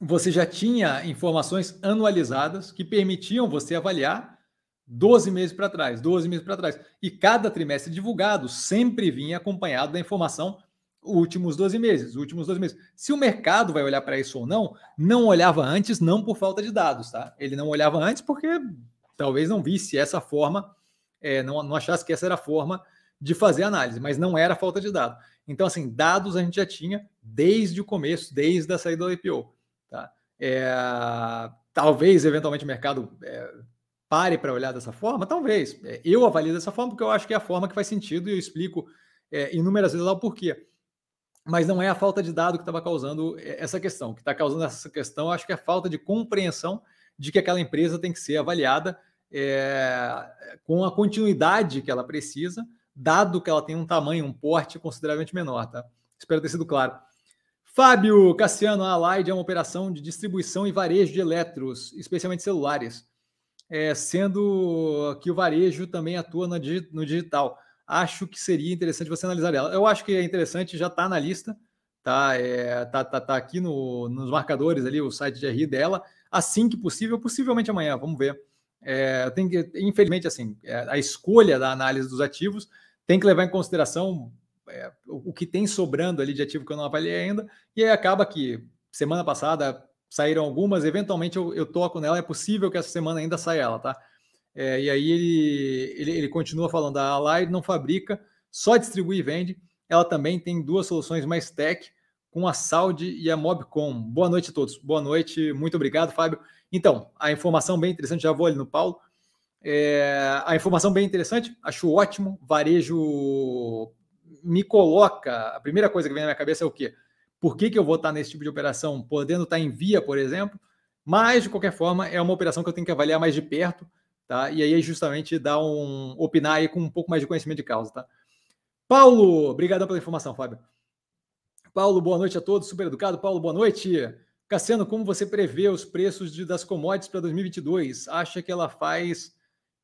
você já tinha informações anualizadas que permitiam você avaliar 12 meses para trás, 12 meses para trás. E cada trimestre divulgado sempre vinha acompanhado da informação últimos 12 meses, últimos 12 meses. Se o mercado vai olhar para isso ou não, não olhava antes, não por falta de dados, tá? Ele não olhava antes porque talvez não visse essa forma, é, não, não achasse que essa era a forma de fazer análise, mas não era falta de dados. Então, assim, dados a gente já tinha desde o começo, desde a saída do IPO. Tá? É, talvez, eventualmente, o mercado é, pare para olhar dessa forma, talvez. É, eu avalio dessa forma porque eu acho que é a forma que faz sentido e eu explico é, inúmeras vezes lá o porquê. Mas não é a falta de dado que estava causando é, essa questão. O que está causando essa questão, acho que é a falta de compreensão de que aquela empresa tem que ser avaliada é, com a continuidade que ela precisa, dado que ela tem um tamanho, um porte consideravelmente menor, tá? Espero ter sido claro. Fábio Cassiano, a Allied é uma operação de distribuição e varejo de eletros, especialmente celulares, é, sendo que o varejo também atua no, no digital. Acho que seria interessante você analisar ela. Eu acho que é interessante, já está na lista, tá? É, tá, tá, tá aqui no, nos marcadores ali, o site de RI dela assim que possível, possivelmente amanhã, vamos ver. É, tem que, infelizmente, assim, é, a escolha da análise dos ativos tem que levar em consideração é, o que tem sobrando ali de ativo que eu não avaliei ainda, e aí acaba que semana passada saíram algumas, eventualmente eu, eu toco nela, é possível que essa semana ainda saia ela, tá? É, e aí ele, ele, ele, continua falando, a Allied não fabrica, só distribui e vende, ela também tem duas soluções mais tech, com a Saudi e a Mobcom. Boa noite a todos. Boa noite, muito obrigado, Fábio. Então, a informação bem interessante, já vou ali no Paulo. É, a informação bem interessante, acho ótimo. Varejo me coloca. A primeira coisa que vem na minha cabeça é o quê? Por que, que eu vou estar nesse tipo de operação, podendo estar em via, por exemplo? Mas, de qualquer forma, é uma operação que eu tenho que avaliar mais de perto, tá? E aí, justamente, dar um opinar aí com um pouco mais de conhecimento de causa, tá? Paulo, obrigado pela informação, Fábio. Paulo, boa noite a todos, super educado. Paulo, boa noite. Cassiano, como você prevê os preços de, das commodities para 2022? Acha que ela faz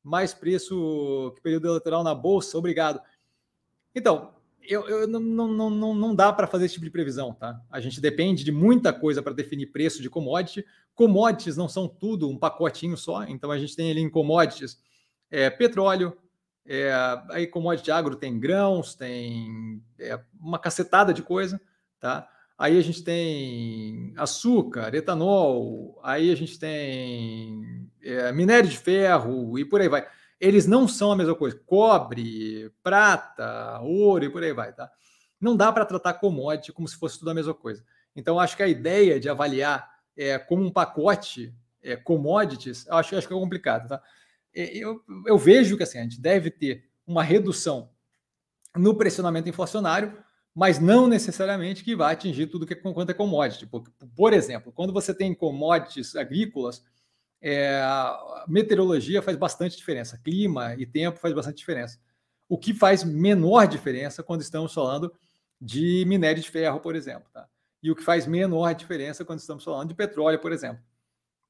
mais preço que período eleitoral na Bolsa? Obrigado. Então, eu, eu não, não, não, não dá para fazer esse tipo de previsão, tá? A gente depende de muita coisa para definir preço de commodity. Commodities não são tudo um pacotinho só, então a gente tem ali em commodities é, petróleo, é, aí commodity agro tem grãos, tem é, uma cacetada de coisa, tá? Aí a gente tem açúcar, etanol, aí a gente tem é, minério de ferro e por aí vai. Eles não são a mesma coisa. Cobre, prata, ouro e por aí vai, tá? Não dá para tratar commodity como se fosse tudo a mesma coisa. Então, acho que a ideia de avaliar é, como um pacote é, commodities, acho, acho que é complicado, tá? É, eu, eu vejo que assim, a gente deve ter uma redução no pressionamento inflacionário, mas não necessariamente que vai atingir tudo que é quanto é commodity. Por, por exemplo, quando você tem commodities agrícolas, é, meteorologia faz bastante diferença, clima e tempo faz bastante diferença. O que faz menor diferença quando estamos falando de minério de ferro, por exemplo, tá? E o que faz menor diferença quando estamos falando de petróleo, por exemplo.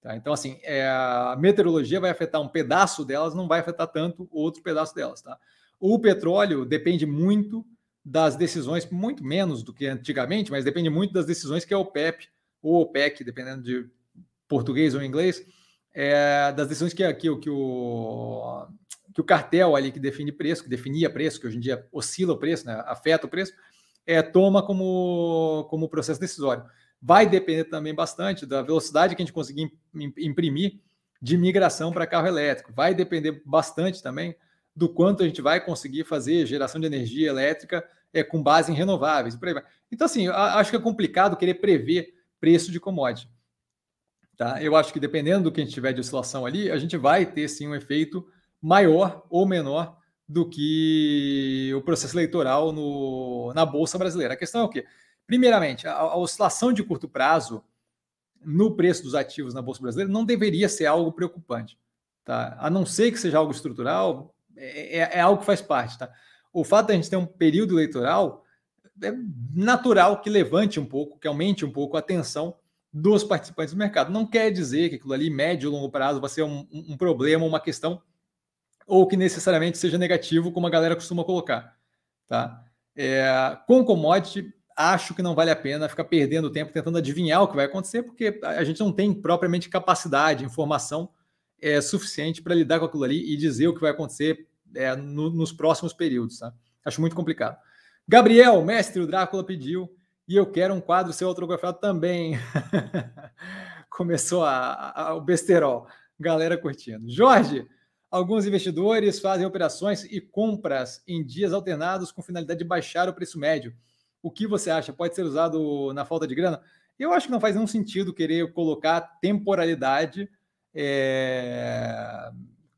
Tá? Então, assim, é, a meteorologia vai afetar um pedaço delas, não vai afetar tanto outro pedaço delas, tá? O petróleo depende muito das decisões, muito menos do que antigamente, mas depende muito das decisões que a OPEP ou OPEC, dependendo de português ou inglês, é, das decisões que, que, que, o, que o cartel ali que define preço, que definia preço, que hoje em dia oscila o preço, né, afeta o preço, é, toma como, como processo decisório. Vai depender também bastante da velocidade que a gente conseguir imprimir de migração para carro elétrico. Vai depender bastante também do quanto a gente vai conseguir fazer geração de energia elétrica é, com base em renováveis. Então, assim, acho que é complicado querer prever preço de commodity. Tá? Eu acho que dependendo do que a gente tiver de oscilação ali, a gente vai ter sim um efeito maior ou menor do que o processo eleitoral no, na Bolsa Brasileira. A questão é o quê? Primeiramente, a, a oscilação de curto prazo no preço dos ativos na Bolsa Brasileira não deveria ser algo preocupante. Tá? A não ser que seja algo estrutural, é, é, é algo que faz parte. Tá? o fato de a gente ter um período eleitoral é natural que levante um pouco, que aumente um pouco a atenção dos participantes do mercado. Não quer dizer que aquilo ali, médio e longo prazo, vai ser um, um problema, uma questão, ou que necessariamente seja negativo, como a galera costuma colocar. Tá? É, com commodity, acho que não vale a pena ficar perdendo tempo tentando adivinhar o que vai acontecer, porque a gente não tem propriamente capacidade, informação é, suficiente para lidar com aquilo ali e dizer o que vai acontecer é, no, nos próximos períodos. Tá? Acho muito complicado. Gabriel, mestre, o Drácula pediu e eu quero um quadro seu autografado também. Começou a, a, o besterol. Galera curtindo. Jorge, alguns investidores fazem operações e compras em dias alternados com finalidade de baixar o preço médio. O que você acha? Pode ser usado na falta de grana? Eu acho que não faz nenhum sentido querer colocar temporalidade é,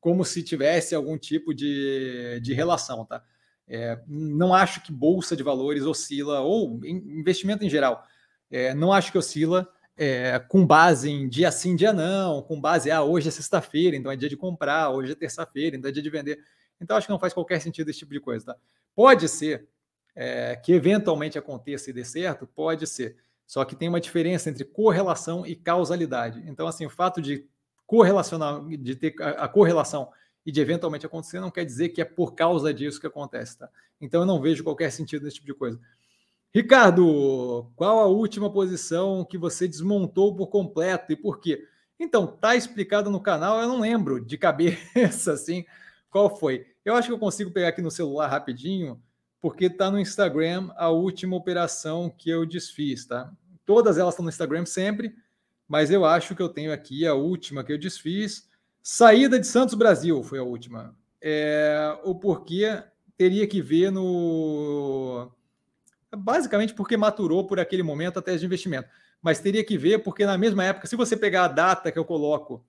como se tivesse algum tipo de, de relação, tá? É, não acho que bolsa de valores oscila, ou investimento em geral, é, não acho que oscila é, com base em dia sim, dia não, com base, ah, hoje é sexta-feira, então é dia de comprar, hoje é terça-feira, então é dia de vender. Então acho que não faz qualquer sentido esse tipo de coisa, tá? Pode ser é, que eventualmente aconteça e dê certo, pode ser. Só que tem uma diferença entre correlação e causalidade. Então, assim, o fato de correlacionar, de ter a, correlação e de eventualmente acontecer, não quer dizer que é por causa disso que acontece, tá? Então eu não vejo qualquer sentido nesse tipo de coisa. Ricardo, qual a última posição que você desmontou por completo e por quê? Então, tá explicado no canal, eu não lembro de cabeça assim qual foi. Eu acho que eu consigo pegar aqui no celular rapidinho, porque tá no Instagram a última operação que eu desfiz, tá? Todas elas estão no Instagram sempre, mas eu acho que eu tenho aqui a última que eu desfiz. Saída de Santos Brasil foi a última. É, o porquê teria que ver no. Basicamente porque maturou por aquele momento a tese de investimento. Mas teria que ver porque na mesma época, se você pegar a data que eu coloco,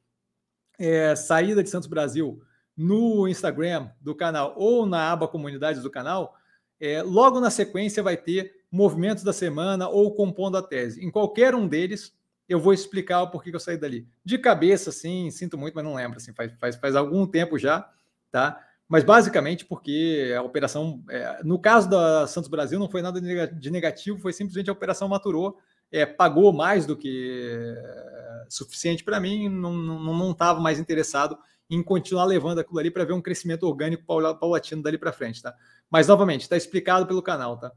é, saída de Santos Brasil, no Instagram do canal ou na aba comunidades do canal, é, logo na sequência vai ter movimentos da semana ou compondo a tese. Em qualquer um deles, eu vou explicar o porquê que eu saí dali. De cabeça, sim, sinto muito, mas não lembro. Assim, faz, faz, faz algum tempo já, tá? Mas basicamente porque a operação, é, no caso da Santos Brasil, não foi nada de negativo, foi simplesmente a operação maturou, é, pagou mais do que é, suficiente para mim, não estava mais interessado em continuar levando aquilo ali para ver um crescimento orgânico paulatino dali para frente, tá? Mas novamente, está explicado pelo canal, tá?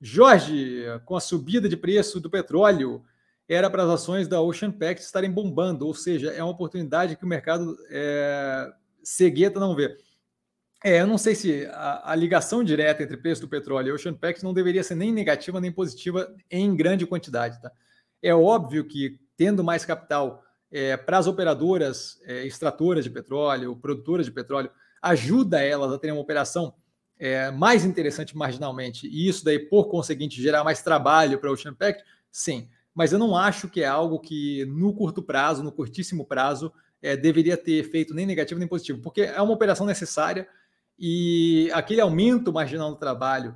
Jorge, com a subida de preço do petróleo, era para as ações da Ocean Pact estarem bombando, ou seja, é uma oportunidade que o mercado é, cegueta não vê. É, eu não sei se a, a, ligação direta entre preço do petróleo e Ocean Pact não deveria ser nem negativa nem positiva em grande quantidade. Tá? É óbvio que, tendo mais capital é, para as operadoras é, extratoras de petróleo, produtoras de petróleo, ajuda elas a terem uma operação é, mais interessante marginalmente, e isso daí, por conseguinte, gerar mais trabalho para o Ocean Pact, sim. Mas eu não acho que é algo que, no curto prazo, no curtíssimo prazo, é, deveria ter efeito nem negativo nem positivo, porque é uma operação necessária e aquele aumento marginal do trabalho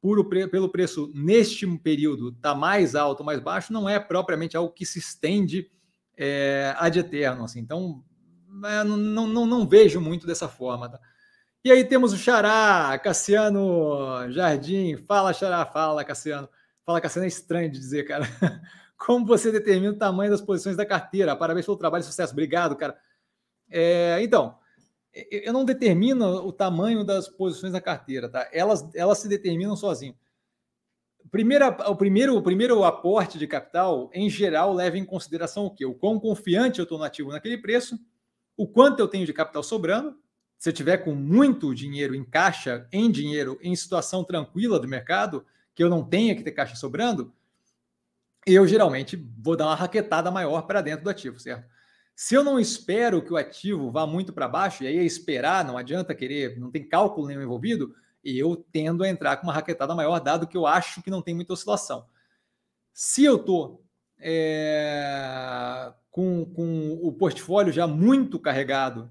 por, pelo preço neste período está mais alto mais baixo, não é propriamente algo que se estende é, ad eterno. Assim. Então, é, não, não, não, vejo muito dessa forma. Tá? E aí temos o Xará, Cassiano Jardim. Fala, Xará, fala, Cassiano. Fala, Cassiano, é estranho de dizer, cara. Como você determina o tamanho das posições da carteira? Parabéns pelo trabalho e sucesso. Obrigado, cara. É, então, eu não determino o tamanho das posições da carteira, tá? Elas, elas se determinam sozinhas. Primeira, o, primeiro, o primeiro aporte de capital, em geral, leva em consideração o quê? O quão confiante eu estou no ativo naquele preço, o quanto eu tenho de capital sobrando. Se eu tiver com muito dinheiro em caixa, em dinheiro, em situação tranquila do mercado, que eu não tenha que ter caixa sobrando, eu geralmente vou dar uma raquetada maior para dentro do ativo, certo? Se eu não espero que o ativo vá muito para baixo, e aí é esperar, não adianta querer, não tem cálculo nenhum envolvido, eu tendo a entrar com uma raquetada maior, dado que eu acho que não tem muita oscilação. Se eu estou é, com, com o portfólio já muito carregado,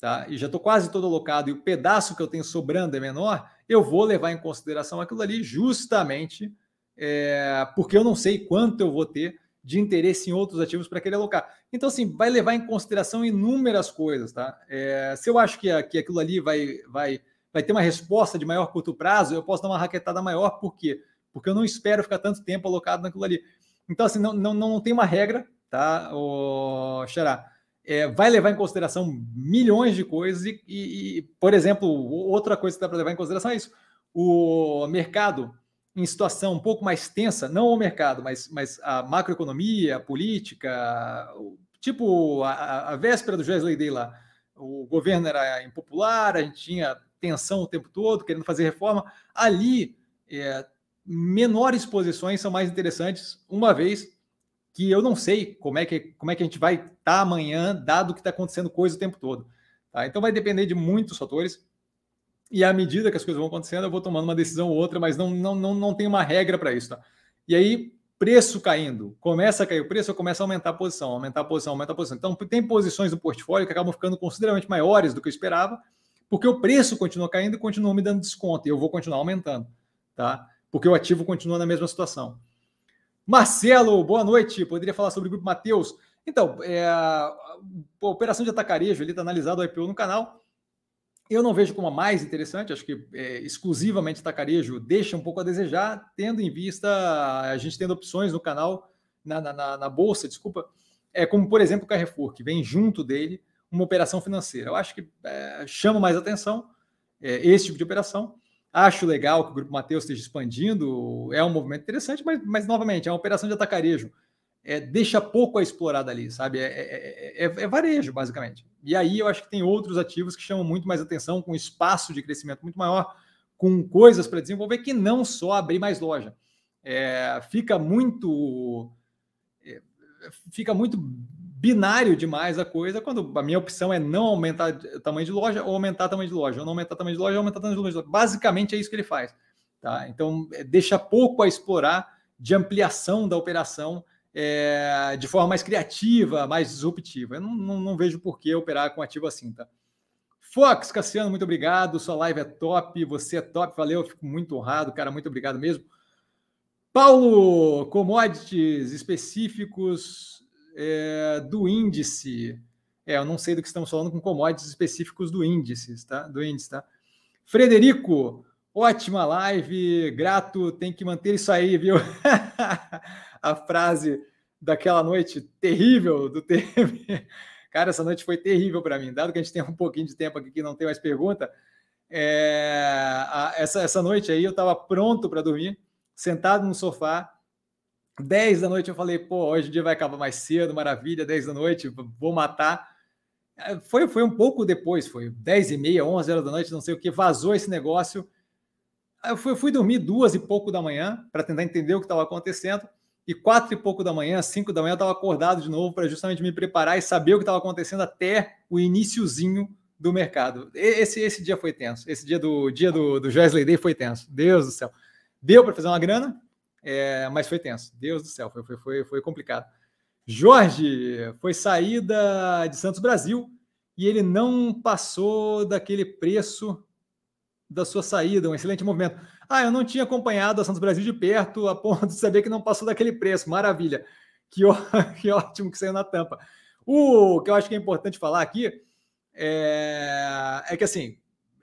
tá? e já estou quase todo alocado, e o pedaço que eu tenho sobrando é menor, eu vou levar em consideração aquilo ali justamente é, porque eu não sei quanto eu vou ter de interesse em outros ativos para querer alocar. Então, assim, vai levar em consideração inúmeras coisas, tá? É, se eu acho que, que aquilo ali vai, vai, vai ter uma resposta de maior curto prazo, eu posso dar uma raquetada maior, por quê? Porque eu não espero ficar tanto tempo alocado naquilo ali. Então, assim, não, não, não tem uma regra, tá, o Xará? É, vai levar em consideração milhões de coisas e, e, e por exemplo, outra coisa que dá para levar em consideração é isso. O mercado em situação um pouco mais tensa, não o mercado, mas, mas a macroeconomia, a política, tipo a, a véspera do Joesley Day lá, o governo era impopular, a gente tinha tensão o tempo todo, querendo fazer reforma. Ali, é, menores posições são mais interessantes, uma vez que eu não sei como é que, como é que a gente vai tá amanhã, dado que está acontecendo coisa o tempo todo. Tá? Então vai depender de muitos fatores. E à medida que as coisas vão acontecendo, eu vou tomando uma decisão ou outra, mas não, não, não, não tem uma regra para isso. Tá? E aí, preço caindo, começa a cair o preço, eu começo a aumentar a posição, aumentar a posição, aumentar a posição. Então, tem posições do portfólio que acabam ficando consideravelmente maiores do que eu esperava, porque o preço continua caindo e continua me dando desconto, e eu vou continuar aumentando, tá? Porque o ativo continua na mesma situação. Marcelo, boa noite. Poderia falar sobre o grupo Mateus? Então, é, a operação de atacarejo, ele está analisado o IPO no canal. Eu não vejo como a mais interessante, acho que é, exclusivamente tacarejo deixa um pouco a desejar, tendo em vista a gente tendo opções no canal, na, na, na bolsa, desculpa, é, como por exemplo o Carrefour, que vem junto dele uma operação financeira. Eu acho que é, chama mais atenção é, esse tipo de operação. Acho legal que o Grupo Mateus esteja expandindo, é um movimento interessante, mas, mas novamente, é uma operação de atacarejo. É, deixa pouco a explorar dali, sabe? É, é, é, é, varejo, basicamente. E aí eu acho que tem outros ativos que chamam muito mais atenção, com espaço de crescimento muito maior, com coisas para desenvolver, que não só abrir mais loja. É, fica muito. É, fica muito binário demais a coisa, quando a minha opção é não aumentar o tamanho de loja ou aumentar o tamanho de loja, ou não aumentar o tamanho de loja ou aumentar o tamanho de loja. Basicamente é isso que ele faz. Tá? Então, deixa pouco a explorar de ampliação da operação é, de forma mais criativa, mais disruptiva. Eu não, não, não vejo por que operar com ativo assim, tá? Fox, Cassiano, muito obrigado. Sua live é top, você é top, valeu, eu fico muito honrado, cara, muito obrigado mesmo. Paulo, commodities específicos é, do índice. É, eu não sei do que estamos falando com commodities específicos do índice, tá? Do índice, tá? Frederico, ótima live, grato, tem que manter isso aí, viu? a frase daquela noite terrível do TM. Cara, essa noite foi terrível para mim. Dado que a gente tem um pouquinho de tempo aqui que não tem mais pergunta, é, essa, essa noite aí eu estava pronto para dormir, sentado no sofá. 10 da noite eu falei, pô, hoje o dia vai acabar mais cedo, maravilha, 10 da noite, vou matar. É, foi, foi um pouco depois, foi 10 e meia, 11 horas da noite, não sei o que, vazou esse negócio. Eu fui, fui dormir duas e pouco da manhã para tentar entender o que estava acontecendo e quatro e pouco da manhã, cinco da manhã, eu estava acordado de novo para justamente me preparar e saber o que estava acontecendo até o iníciozinho do mercado. Esse, esse dia foi tenso. Esse dia do dia do, do Joesley Day foi tenso. Deus do céu. Deu para fazer uma grana, é, mas foi tenso. Deus do céu, foi, foi, foi, foi complicado. Jorge foi saída de Santos Brasil e ele não passou daquele preço da sua saída, um excelente movimento. Ah, eu não tinha acompanhado a Santos Brasil de perto a ponto de saber que não passou daquele preço. Maravilha. Que, ó, que ótimo que saiu na tampa. O que eu acho que é importante falar aqui é, é que, assim,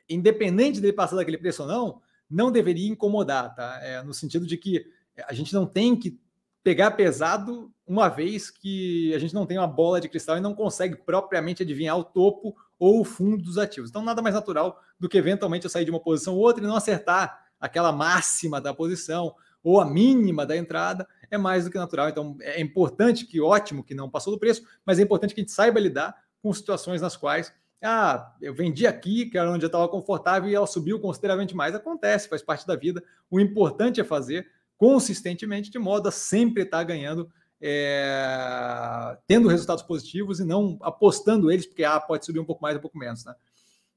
independente dele passar daquele preço ou não, não deveria incomodar, tá? É, no sentido de que a gente não tem que pegar pesado uma vez que a gente não tem uma bola de cristal e não consegue propriamente adivinhar o topo ou o fundo dos ativos. Então, nada mais natural do que eventualmente eu sair de uma posição ou outra e não acertar aquela máxima da posição ou a mínima da entrada, é mais do que natural. Então, é importante que, ótimo que não passou do preço, mas é importante que a gente saiba lidar com situações nas quais, ah, eu vendi aqui, que era onde eu estava confortável, e ela subiu consideravelmente mais. Acontece, faz parte da vida. O importante é fazer consistentemente, de modo a sempre estar ganhando, é, tendo resultados positivos e não apostando eles, porque ah, pode subir um pouco mais, um pouco menos. Né?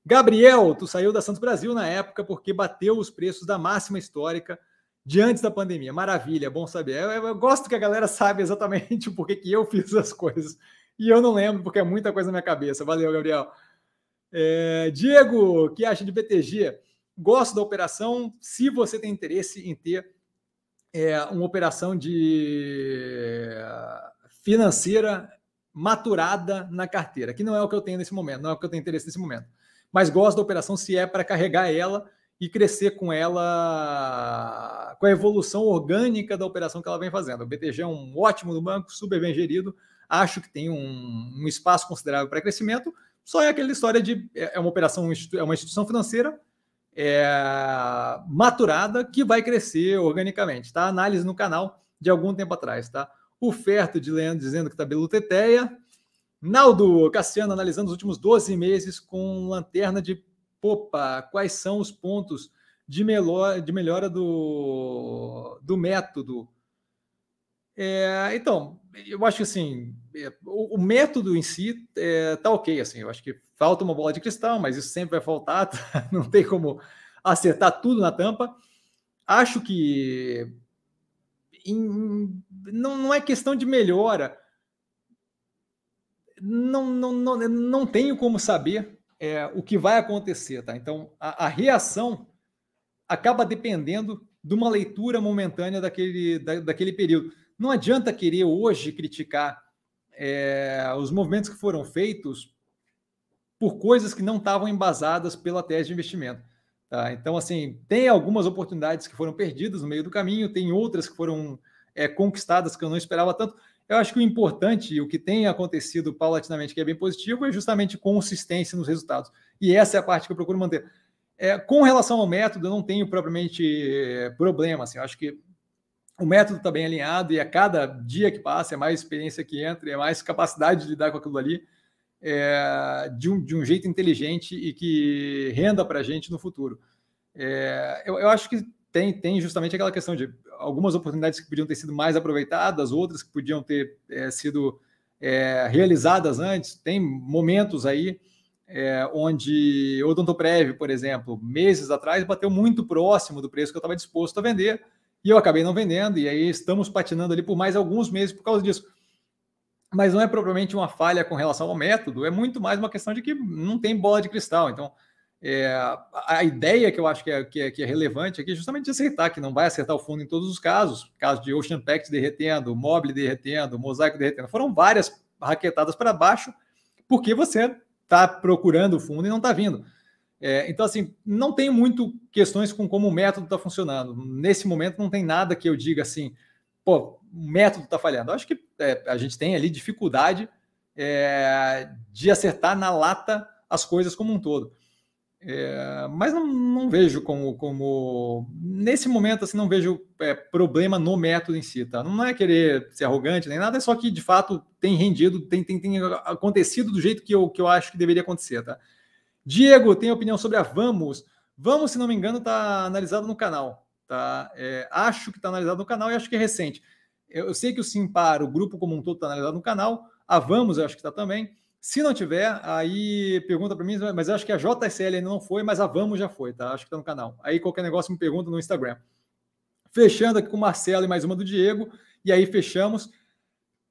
Gabriel, tu saiu da Santos Brasil na época porque bateu os preços da máxima histórica de antes da pandemia. Maravilha, bom saber. Eu, eu, eu gosto que a galera sabe exatamente porquê que eu fiz as coisas. E eu não lembro, porque é muita coisa na minha cabeça. Valeu, Gabriel. É, Diego, que acha de BTG? Gosto da operação. Se você tem interesse em ter é, uma operação de financeira maturada na carteira, que não é o que eu tenho nesse momento, não é o que eu tenho interesse nesse momento mas gosto da operação se é para carregar ela e crescer com ela, com a evolução orgânica da operação que ela vem fazendo. O BTG é um ótimo banco, super bem gerido, acho que tem um, um espaço considerável para crescimento, só é aquela história de é, é uma operação, é uma instituição financeira é, maturada que vai crescer organicamente, tá? Análise no canal de algum tempo atrás, tá? O Ferto de Leandro dizendo que está Beluteteia, Naldo Cassiano analisando os últimos 12 meses com lanterna de popa. Quais são os pontos de, de melhora do, do método? É, então, eu acho que assim, é, o, o método em si é, tá ok. Assim, eu acho que falta uma bola de cristal, mas isso sempre vai faltar. Tá? Não tem como acertar tudo na tampa. Acho que em, não, não é questão de melhora não, não, não, não tenho como saber é, o que vai acontecer, tá? Então, a, a, reação acaba dependendo de uma leitura momentânea daquele, da, daquele período. Não adianta querer hoje criticar é, os movimentos que foram feitos por coisas que não estavam embasadas pela tese de investimento. Tá? Então, assim, tem algumas oportunidades que foram perdidas no meio do caminho, tem outras que foram é, conquistadas que eu não esperava tanto, eu acho que o importante, o que tem acontecido paulatinamente, que é bem positivo, é justamente consistência nos resultados. E essa é a parte que eu procuro manter. É, com relação ao método, eu não tenho propriamente é, problema. Assim, eu acho que o método está bem alinhado e a cada dia que passa é mais experiência que entra, é mais capacidade de lidar com aquilo ali é, de, um, de um jeito inteligente e que renda para a gente no futuro. É, eu, eu acho que tem, tem justamente aquela questão de algumas oportunidades que podiam ter sido mais aproveitadas, outras que podiam ter é, sido é, realizadas antes. Tem momentos aí é, onde o Odontoprev, por exemplo, meses atrás, bateu muito próximo do preço que eu estava disposto a vender e eu acabei não vendendo, e aí estamos patinando ali por mais alguns meses por causa disso. Mas não é propriamente uma falha com relação ao método, é muito mais uma questão de que não tem bola de cristal. Então, é, a ideia que eu acho que é, que é, que, é, relevante aqui é justamente acertar, que não vai acertar o fundo em todos os casos. Caso de Ocean Pact derretendo, Mobile derretendo, Mosaico derretendo. Foram várias raquetadas para baixo, porque você está procurando o fundo e não está vindo. É, então, assim, não tem muito questões com como o método está funcionando. Nesse momento, não tem nada que eu diga assim, pô, o método está falhando. Eu acho que é, a gente tem ali dificuldade é, de acertar na lata as coisas como um todo. É, mas não, não, vejo como, como. Nesse momento, assim, não vejo é, problema no método em si, tá? Não é querer ser arrogante nem nada, é só que de fato tem rendido, tem, tem, tem acontecido do jeito que eu, que eu acho que deveria acontecer, tá? Diego tem opinião sobre a Vamos. Vamos, se não me engano, está analisado no canal. Tá? É, acho que está analisado no canal e acho que é recente. Eu, eu sei que o Simpar, o grupo como um todo, está analisado no canal. A Vamos, eu acho que está também. Se não tiver, aí pergunta para mim, mas eu acho que a JSL ainda não foi, mas a Vamos já foi, tá? Acho que está no canal. Aí qualquer negócio me pergunta no Instagram. Fechando aqui com o Marcelo e mais uma do Diego. E aí fechamos.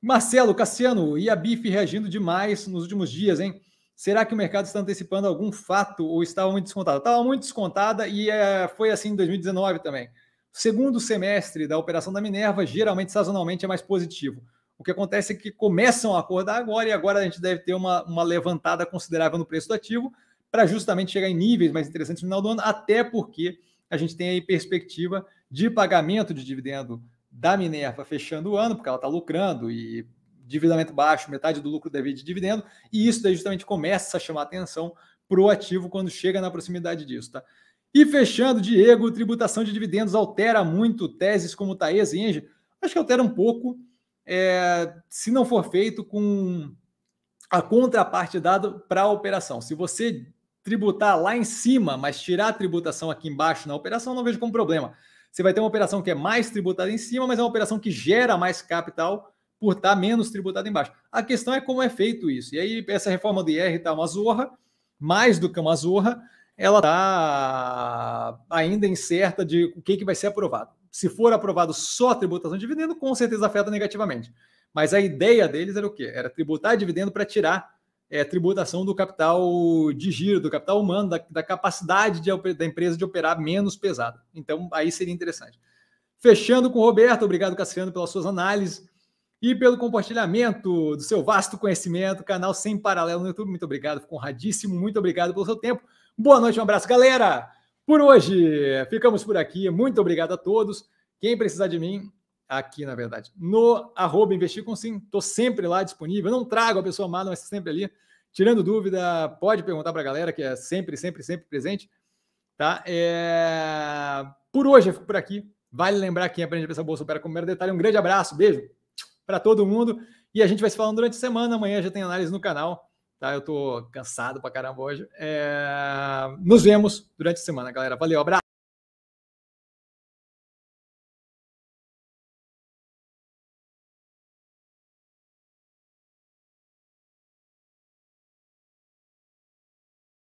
Marcelo, Cassiano e a BIF reagindo demais nos últimos dias, hein? Será que o mercado está antecipando algum fato ou estava muito descontada? Estava muito descontada e é, foi assim em 2019 também. Segundo semestre da operação da Minerva, geralmente, sazonalmente, é mais positivo. O que acontece é que começam a acordar agora e agora a gente deve ter uma, uma levantada considerável no preço do ativo para justamente chegar em níveis mais interessantes no final do ano, até porque a gente tem aí perspectiva de pagamento de dividendo da Minerva fechando o ano, porque ela está lucrando e endividamento baixo, metade do lucro deve de dividendo, e isso daí justamente começa a chamar atenção para o ativo quando chega na proximidade disso, tá? E fechando, Diego, tributação de dividendos altera muito teses como Taes e Engie? Acho que altera um pouco, é, se não for feito com a contraparte dada para a operação. Se você tributar lá em cima, mas tirar a tributação aqui embaixo na operação, não vejo como problema. Você vai ter uma operação que é mais tributada em cima, mas é uma operação que gera mais capital por estar menos tributado embaixo. A questão é como é feito isso. E aí, essa reforma do IR está uma zorra, mais do que uma zorra, ela está ainda incerta de o que, que vai ser aprovado. Se for aprovado só a tributação de dividendo, com certeza afeta negativamente. Mas a ideia deles era o quê? Era tributar dividendo para tirar é, tributação do capital de giro, do capital humano, da, da capacidade de, da empresa de operar menos pesado. Então, aí seria interessante. Fechando com o Roberto, obrigado, Cassiano, pelas suas análises e pelo compartilhamento do seu vasto conhecimento, canal sem paralelo no YouTube. Muito obrigado, fico honradíssimo. Muito obrigado pelo seu tempo. Boa noite, um abraço, galera. Por hoje, ficamos por aqui. Muito obrigado a todos. Quem precisar de mim, aqui na verdade, no arroba investir com sim, estou sempre lá disponível. Não trago a pessoa amada, mas sempre ali. Tirando dúvida, pode perguntar para a galera, que é sempre, sempre, sempre presente. Tá? É... Por hoje, eu fico por aqui. Vale lembrar quem aprende a pensar bolsa opera com o primeiro detalhe. Um grande abraço, beijo para todo mundo. E a gente vai se falando durante a semana. Amanhã já tem análise no canal. Tá? Eu estou cansado para caramba hoje. É... Nos vemos durante a semana, galera. Valeu, abraço.